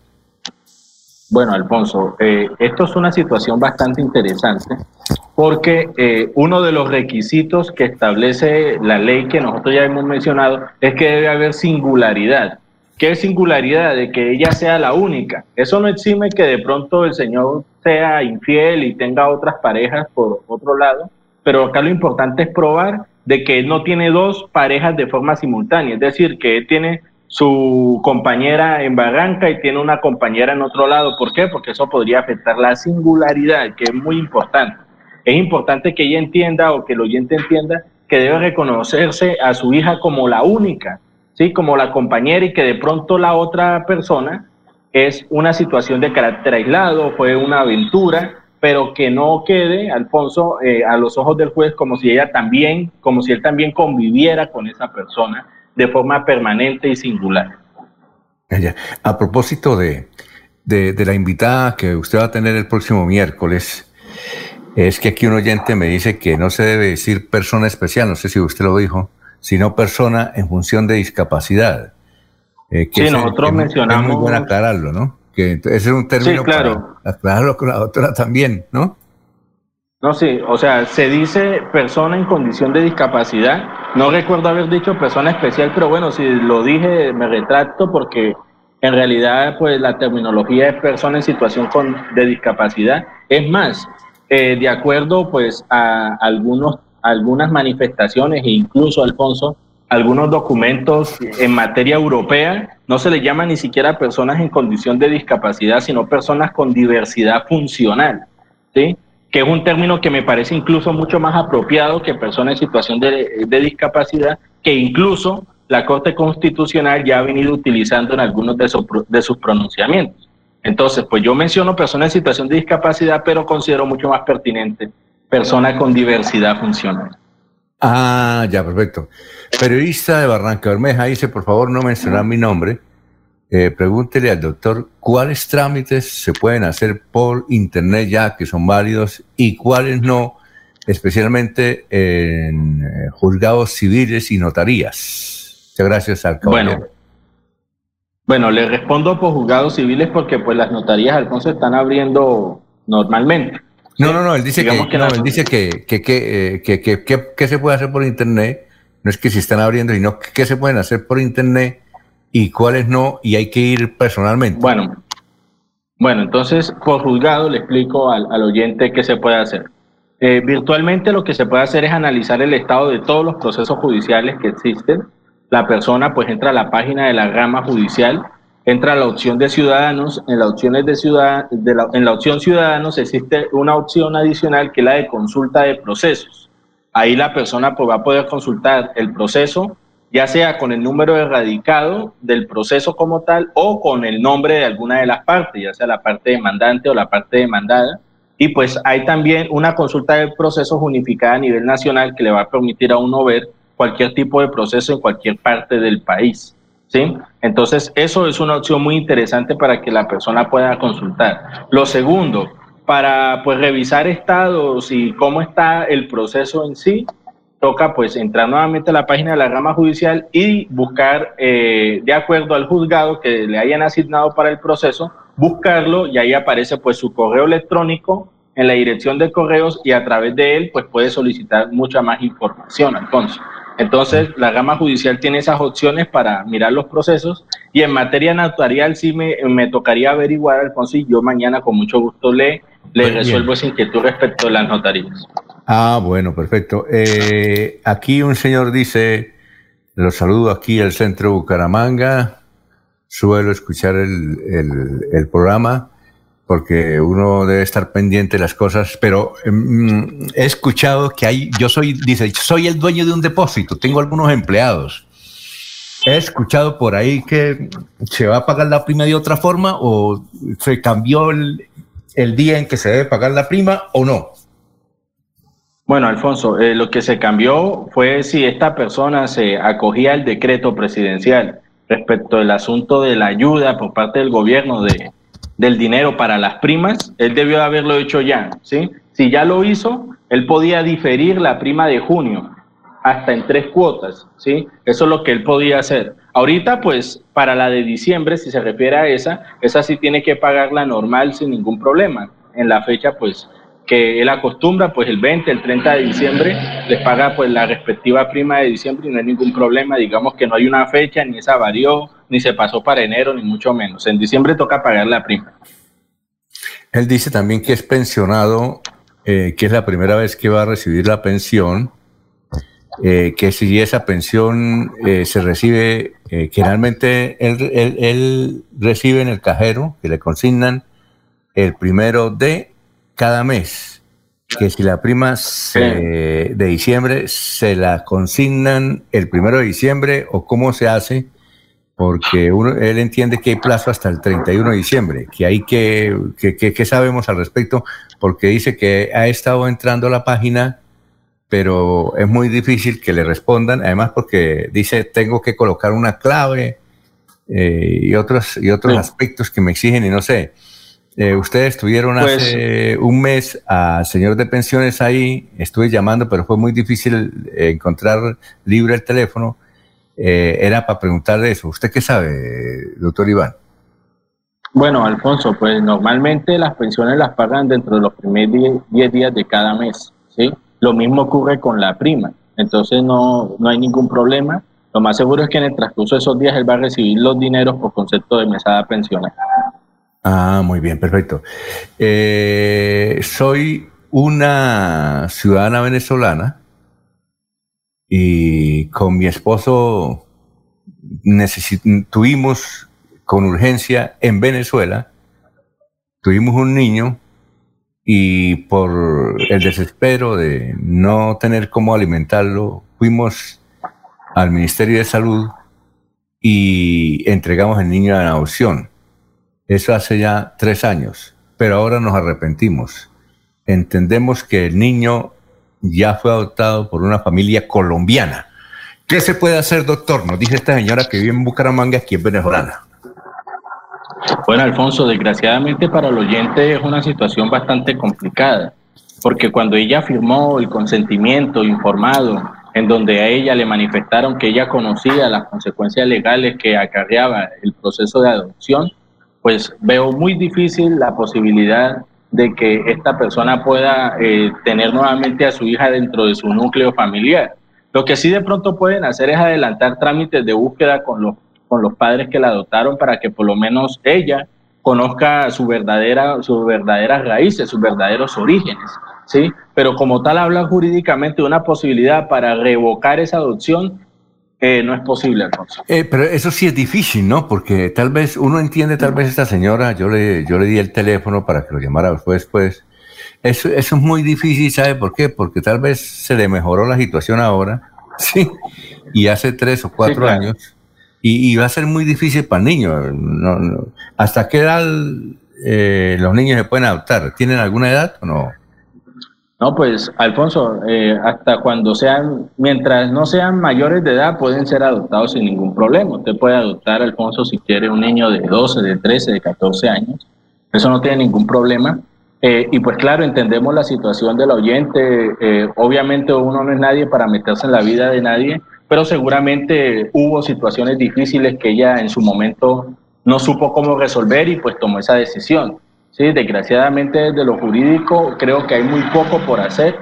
Bueno, Alfonso, esto es una situación bastante interesante porque eh, uno de los requisitos que establece la ley que nosotros ya hemos mencionado es que debe haber singularidad. ¿Qué es singularidad? De que ella sea la única. Eso no exime que de pronto el Señor sea infiel y tenga otras parejas por otro lado, pero acá lo importante es probar de que no tiene dos parejas de forma simultánea, es decir, que tiene su compañera en Barranca y tiene una compañera en otro lado. ¿Por qué? Porque eso podría afectar la singularidad, que es muy importante es importante que ella entienda o que el oyente entienda que debe reconocerse a su hija como la única, ¿sí? como la compañera y que de pronto la otra persona es una situación de carácter aislado, fue una aventura, pero que no quede, Alfonso, eh, a los ojos del juez como si ella también, como si él también conviviera con esa persona de forma permanente y singular. A propósito de, de la invitada que usted va a tener el próximo miércoles, es que aquí un oyente me dice que no se debe decir persona especial, no sé si usted lo dijo, sino persona en función de discapacidad. Eh, sí, nosotros mencionamos. Es muy bueno aclararlo, ¿no? Que ese es un término sí, claro. para aclararlo con la doctora también, ¿no? No, sí, o sea, se dice persona en condición de discapacidad. No recuerdo haber dicho persona especial, pero bueno, si lo dije, me retracto porque en realidad, pues la terminología es persona en situación con, de discapacidad. Es más, eh, de acuerdo, pues a algunos, algunas manifestaciones e incluso, Alfonso, algunos documentos en materia europea, no se le llama ni siquiera personas en condición de discapacidad, sino personas con diversidad funcional, ¿sí? Que es un término que me parece incluso mucho más apropiado que persona en situación de, discapacidad, que incluso la Corte Constitucional ya ha venido utilizando en algunos de, de sus pronunciamientos. Entonces, pues yo menciono persona en situación de discapacidad, pero considero mucho más pertinente persona con diversidad funcional. Ah, ya, perfecto. Periodista de Barranca Bermeja dice, por favor, no mencionar mi nombre eh, pregúntele al doctor cuáles trámites se pueden hacer por internet ya que son válidos y cuáles no, especialmente en eh, juzgados civiles y notarías. Muchas gracias al caballero. Bueno, bueno, le respondo por juzgados civiles porque pues las notarías, Alfonso, están abriendo normalmente. No, no, no, él dice que, él dice que, que, que, que, que, se puede hacer por internet, no es que se están abriendo, sino que se pueden hacer por internet y cuáles no, y hay que ir personalmente. Bueno, bueno entonces por juzgado le explico al, oyente qué se puede hacer. Eh, virtualmente lo que se puede hacer es analizar el estado de todos los procesos judiciales que existen. La persona pues entra a la página de la rama judicial, entra a la opción de ciudadanos, en la, opciones de ciudad, de en la opción ciudadanos existe una opción adicional que es la de consulta de procesos. Ahí la persona pues, va a poder consultar el proceso ya sea con el número erradicado del proceso como tal o con el nombre de alguna de las partes, ya sea la parte demandante o la parte demandada. Y pues hay también una consulta de procesos unificada a nivel nacional que le va a permitir a uno ver cualquier tipo de proceso en cualquier parte del país. ¿sí? Entonces, eso es una opción muy interesante para que la persona pueda consultar. Lo segundo, para pues revisar estados y cómo está el proceso en sí, toca pues entrar nuevamente a la página de la rama judicial y buscar, eh, de acuerdo al juzgado que le hayan asignado para el proceso, buscarlo y ahí aparece pues su correo electrónico en la dirección de correos y a través de él pues puede solicitar mucha más información, Alfonso. Entonces, la rama judicial tiene esas opciones para mirar los procesos y en materia notarial sí me, me tocaría averiguar, Alfonso, y yo mañana con mucho gusto le, le resuelvo esa inquietud respecto a las notarías. Ah, bueno, perfecto. Eh, aquí un señor dice, los saludo aquí al centro Bucaramanga, suelo escuchar el, programa porque uno debe estar pendiente de las cosas, pero mm, he escuchado que hay, yo soy, dice, soy el dueño de un depósito, tengo algunos empleados. He escuchado por ahí que se va a pagar la prima de otra forma o se cambió el, el día en que se debe pagar la prima o no. Bueno, Alfonso, eh, lo que se cambió fue si esta persona se acogía al decreto presidencial respecto del asunto de la ayuda por parte del gobierno de, del dinero para las primas, él debió de haberlo hecho ya, ¿sí? Si ya lo hizo, él podía diferir la prima de junio hasta en tres cuotas, ¿sí? Eso es lo que él podía hacer. Ahorita, pues, para la de diciembre, si se refiere a esa, esa sí tiene que pagarla normal sin ningún problema. En la fecha, pues, que él acostumbra, pues el 20, el 30 de diciembre, les paga pues la respectiva prima de diciembre y no hay ningún problema, digamos que no hay una fecha, ni esa varió, ni se pasó para enero, ni mucho menos. En diciembre toca pagar la prima. Él dice también que es pensionado, eh, que es la primera vez que va a recibir la pensión, eh, que si esa pensión eh, se recibe, que realmente él, él recibe en el cajero, que le consignan el primero de cada mes, que si la prima de diciembre se la consignan el primero de diciembre o cómo se hace, porque uno, él entiende que hay plazo hasta el 31 de diciembre, que hay que, que, sabemos al respecto, porque dice que ha estado entrando a la página, pero es muy difícil que le respondan, además porque dice tengo que colocar una clave eh, y otros, y otros aspectos que me exigen y no sé. Eh, ustedes tuvieron pues, hace un mes al señor de pensiones ahí, estuve llamando, pero fue muy difícil encontrar libre el teléfono. Eh, era para preguntarle eso. ¿Usted qué sabe, doctor Iván? Bueno, Alfonso, pues normalmente las pensiones las pagan dentro de los primeros 10 días de cada mes, ¿sí? Lo mismo ocurre con la prima, entonces no, no hay ningún problema. Lo más seguro es que en el transcurso de esos días él va a recibir los dineros por concepto de mesada pensional. Ah, muy bien, perfecto. Eh, soy una ciudadana venezolana y con mi esposo tuvimos con urgencia en Venezuela, tuvimos un niño y por el desespero de no tener cómo alimentarlo, fuimos al Ministerio de Salud y entregamos el niño a adopción. Eso hace ya tres años, pero ahora nos arrepentimos. Entendemos que el niño ya fue adoptado por una familia colombiana. ¿Qué se puede hacer, doctor? Nos dice esta señora que vive en Bucaramanga, aquí en venezolana. Bueno, Alfonso, desgraciadamente para el oyente es una situación bastante complicada, porque cuando ella firmó el consentimiento informado, en donde a ella le manifestaron que ella conocía las consecuencias legales que acarreaba el proceso de adopción, pues veo muy difícil la posibilidad de que esta persona pueda eh, tener nuevamente a su hija dentro de su núcleo familiar. Lo que sí de pronto pueden hacer es adelantar trámites de búsqueda con los con los padres que la adoptaron para que por lo menos ella conozca su verdadera, sus verdaderas raíces, sus verdaderos orígenes, ¿sí? Pero como tal habla jurídicamente de una posibilidad para revocar esa adopción, eh, no es posible, Alfonso. Eh, pero eso sí es difícil, ¿no? Porque tal vez uno entiende, tal vez esta señora, yo le, yo le di el teléfono para que lo llamara después, pues. Eso, eso es muy difícil, ¿sabe por qué? Porque tal vez se le mejoró la situación ahora, ¿sí? Y hace tres o cuatro años y, va a ser muy difícil para el niño. ¿Hasta qué edad eh, los niños se pueden adoptar? ¿Tienen alguna edad o no? No, pues Alfonso, eh, hasta cuando sean, mientras no sean mayores de edad, pueden ser adoptados sin ningún problema. Usted puede adoptar, Alfonso, si quiere un niño de 12, de 13, de 14 años. Eso no tiene ningún problema. Eh, y pues claro, entendemos la situación del oyente. obviamente uno no es nadie para meterse en la vida de nadie, pero seguramente hubo situaciones difíciles que ella en su momento no supo cómo resolver y pues tomó esa decisión. Sí, desgraciadamente desde lo jurídico creo que hay muy poco por hacer.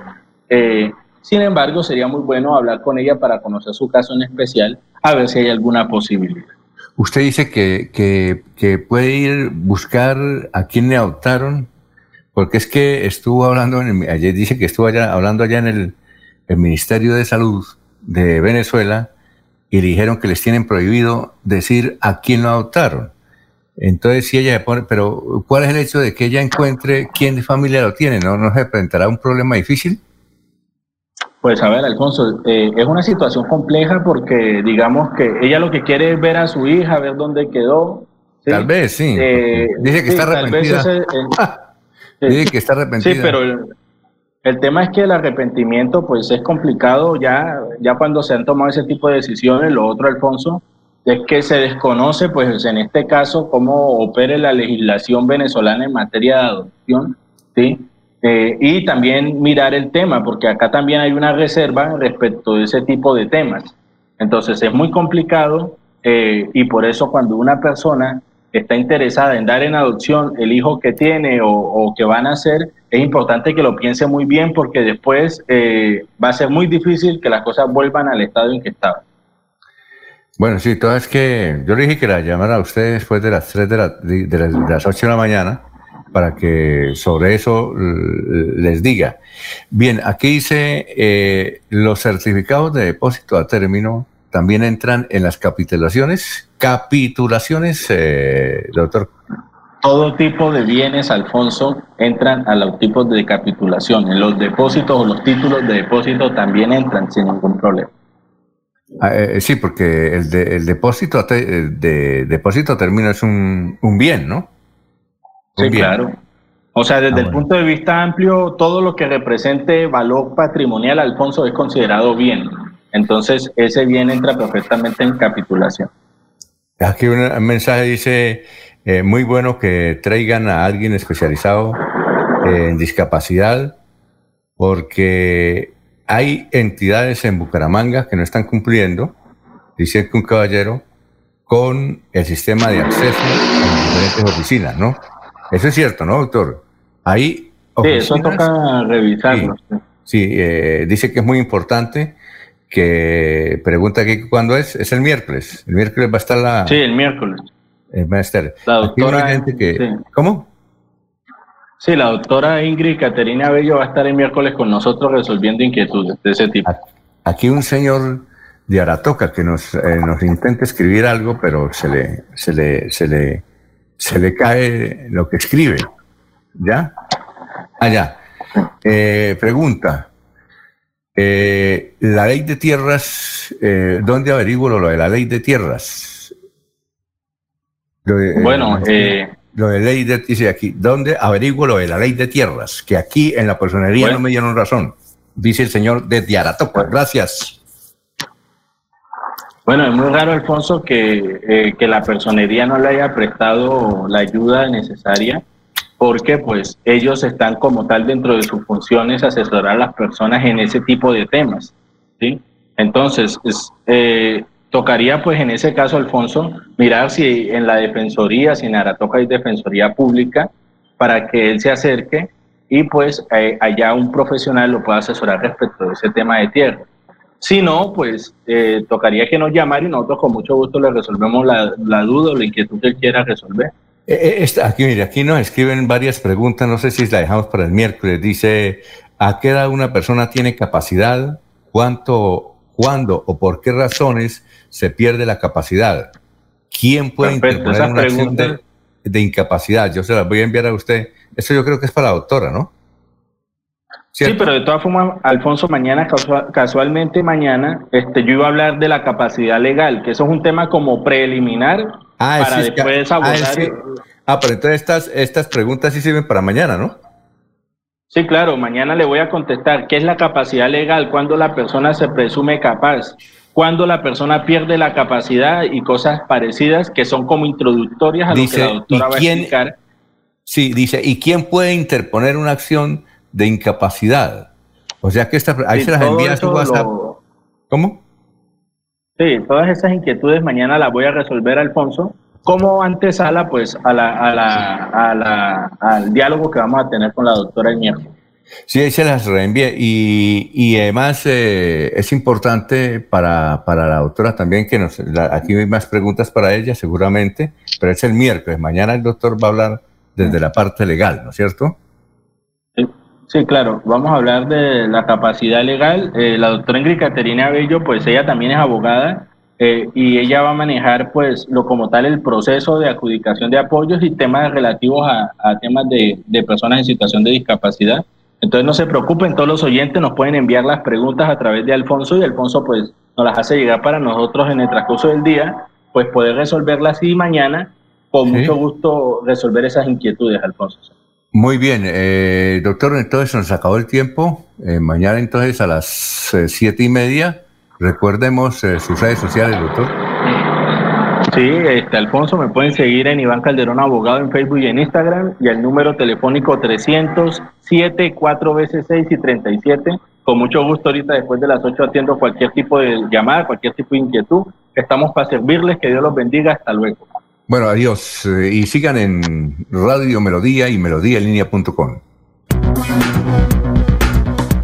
Eh, sin embargo, sería muy bueno hablar con ella para conocer su caso en especial, a ver si hay alguna posibilidad. Usted dice que, que, puede ir buscar a quién le adoptaron, porque es que estuvo hablando, en ayer dice que estuvo allá, hablando allá en el, el Ministerio de Salud de Venezuela y dijeron que les tienen prohibido decir a quién lo adoptaron. Entonces, si ella se pone, pero ¿cuál es el hecho de que ella encuentre quién de familia lo tiene? ¿No, no se presentará un problema difícil? Pues a ver, Alfonso, eh, es una situación compleja porque digamos que ella lo que quiere es ver a su hija, ver dónde quedó. Tal vez, sí. Eh, dice que está arrepentida. Dice que está arrepentida. Sí, pero el tema es que el arrepentimiento pues es complicado ya, ya cuando se han tomado ese tipo de decisiones. Lo otro, Alfonso, es que se desconoce pues en este caso cómo opere la legislación venezolana en materia de adopción, ¿sí? Eh, y también mirar el tema, porque acá también hay una reserva respecto de ese tipo de temas. Entonces es muy complicado eh, y por eso cuando una persona está interesada en dar en adopción el hijo que tiene o, que van a hacer, es importante que lo piense muy bien porque después eh, va a ser muy difícil que las cosas vuelvan al estado en que estaban. Bueno, sí, todo es que yo le dije que la llamara a usted después de las 3 de, la, de, las, 8 de la mañana para que sobre eso les diga. Bien, aquí dice eh, los certificados de depósito a término también entran en las capitulaciones. Capitulaciones, eh, doctor. Todo tipo de bienes, Alfonso, entran a los tipos de capitulación. En los depósitos o los títulos de depósito también entran sin ningún problema. Ah, eh, eh, sí, porque el, el depósito de depósito termina es un, un bien, ¿no? sí, claro. O sea, desde ah, el punto de vista amplio, todo lo que represente valor patrimonial, Alfonso, es considerado bien. Entonces, ese bien entra perfectamente en capitulación. Aquí un mensaje dice, eh, muy bueno que traigan a alguien especializado en discapacidad, porque hay entidades en Bucaramanga que no están cumpliendo. Dice que un caballero con el sistema de acceso a diferentes oficinas, ¿no? Eso es cierto, ¿no, doctor? Ahí. Sí, eso toca revisarlo. Sí, eh, dice que es muy importante que pregunta aquí cuándo es. Es el miércoles. El miércoles va a estar la. Sí, el miércoles. El estar. La doctora. que, ¿Cómo? Sí, la doctora Ingrid Caterina Bello va a estar el miércoles con nosotros resolviendo inquietudes de ese tipo. Aquí un señor de Aratoca que nos, eh, nos intenta escribir algo, pero se le, se le, se le, se le cae lo que escribe. ¿Ya? Allá. Ah, eh, pregunta. Eh, la ley de tierras, ¿dónde averiguo lo de la ley de tierras? bueno, eh, lo de ley de, dice aquí, ¿dónde averiguo lo de la ley de tierras? Que aquí en la personería no me dieron razón, dice el señor de Diaratoca. Gracias. Bueno, es muy raro, Alfonso, que, eh, que la personería no le haya prestado la ayuda necesaria, porque pues ellos están como tal dentro de sus funciones asesorar a las personas en ese tipo de temas. ¿sí? Entonces, es, eh, tocaría pues en ese caso, Alfonso, mirar si en la defensoría, si en Aratoca hay defensoría pública, para que él se acerque y pues eh, allá un profesional lo pueda asesorar respecto de ese tema de tierra. Si no, pues eh, tocaría que nos llamara y nosotros con mucho gusto le resolvemos la, duda o la inquietud que él quiera resolver. Eh, aquí, mire, aquí nos escriben varias preguntas, no sé si la dejamos para el miércoles. Dice, ¿a qué edad una persona tiene capacidad? ¿Cuánto, cuándo o por qué razones se pierde la capacidad. ¿Quién puede interponer una acción de, incapacidad? Yo se las voy a enviar a usted. Eso yo creo que es para la doctora, ¿no? Sí, pero de todas formas, Alfonso, mañana, casualmente mañana, este, yo iba a hablar de la capacidad legal, que eso es un tema como preliminar ah, para después abordar. Ah, ah, pero entonces estas, estas preguntas sí sirven para mañana, ¿no? Sí, claro, mañana le voy a contestar qué es la capacidad legal, cuando la persona se presume capaz cuando la persona pierde la capacidad y cosas parecidas que son como introductorias a lo que la doctora va a explicar. Sí, dice, ¿y quién puede interponer una acción de incapacidad? O sea que esta, ahí se las envía a su WhatsApp. ¿Cómo? Sí, todas esas inquietudes mañana las voy a resolver, Alfonso, como antesala pues a la, a la, a la, al diálogo que vamos a tener con la doctora el miércoles. Sí, ahí se las reenvíe. Y, y además eh, es importante para, para, la doctora también que nos... aquí hay más preguntas para ella seguramente, pero es el miércoles. Mañana el doctor va a hablar desde la parte legal, ¿no es cierto? Sí, claro. Vamos a hablar de la capacidad legal. Eh, la doctora Ingrid Caterina Bello, pues ella también es abogada eh, y ella va a manejar, pues, lo como tal el proceso de adjudicación de apoyos y temas relativos a, a temas de, de personas en situación de discapacidad. Entonces no se preocupen, todos los oyentes nos pueden enviar las preguntas a través de Alfonso y Alfonso pues nos las hace llegar para nosotros en el transcurso del día, pues poder resolverlas y mañana con mucho gusto resolver esas inquietudes, Alfonso. Muy bien, eh, doctor, entonces nos acabó el tiempo. Eh, mañana entonces a las eh, siete y media, recuerdemos sus redes sociales, doctor. Sí, este, Alfonso, me pueden seguir en Iván Calderón Abogado en Facebook y en Instagram y el número telefónico 307 4 veces 6 y 37. Con mucho gusto ahorita después de las 8 atiendo cualquier tipo de llamada, cualquier tipo de inquietud. Estamos para servirles, que Dios los bendiga, hasta luego. Bueno, adiós eh, y sigan en Radio Melodía y melodíaenlínea.com.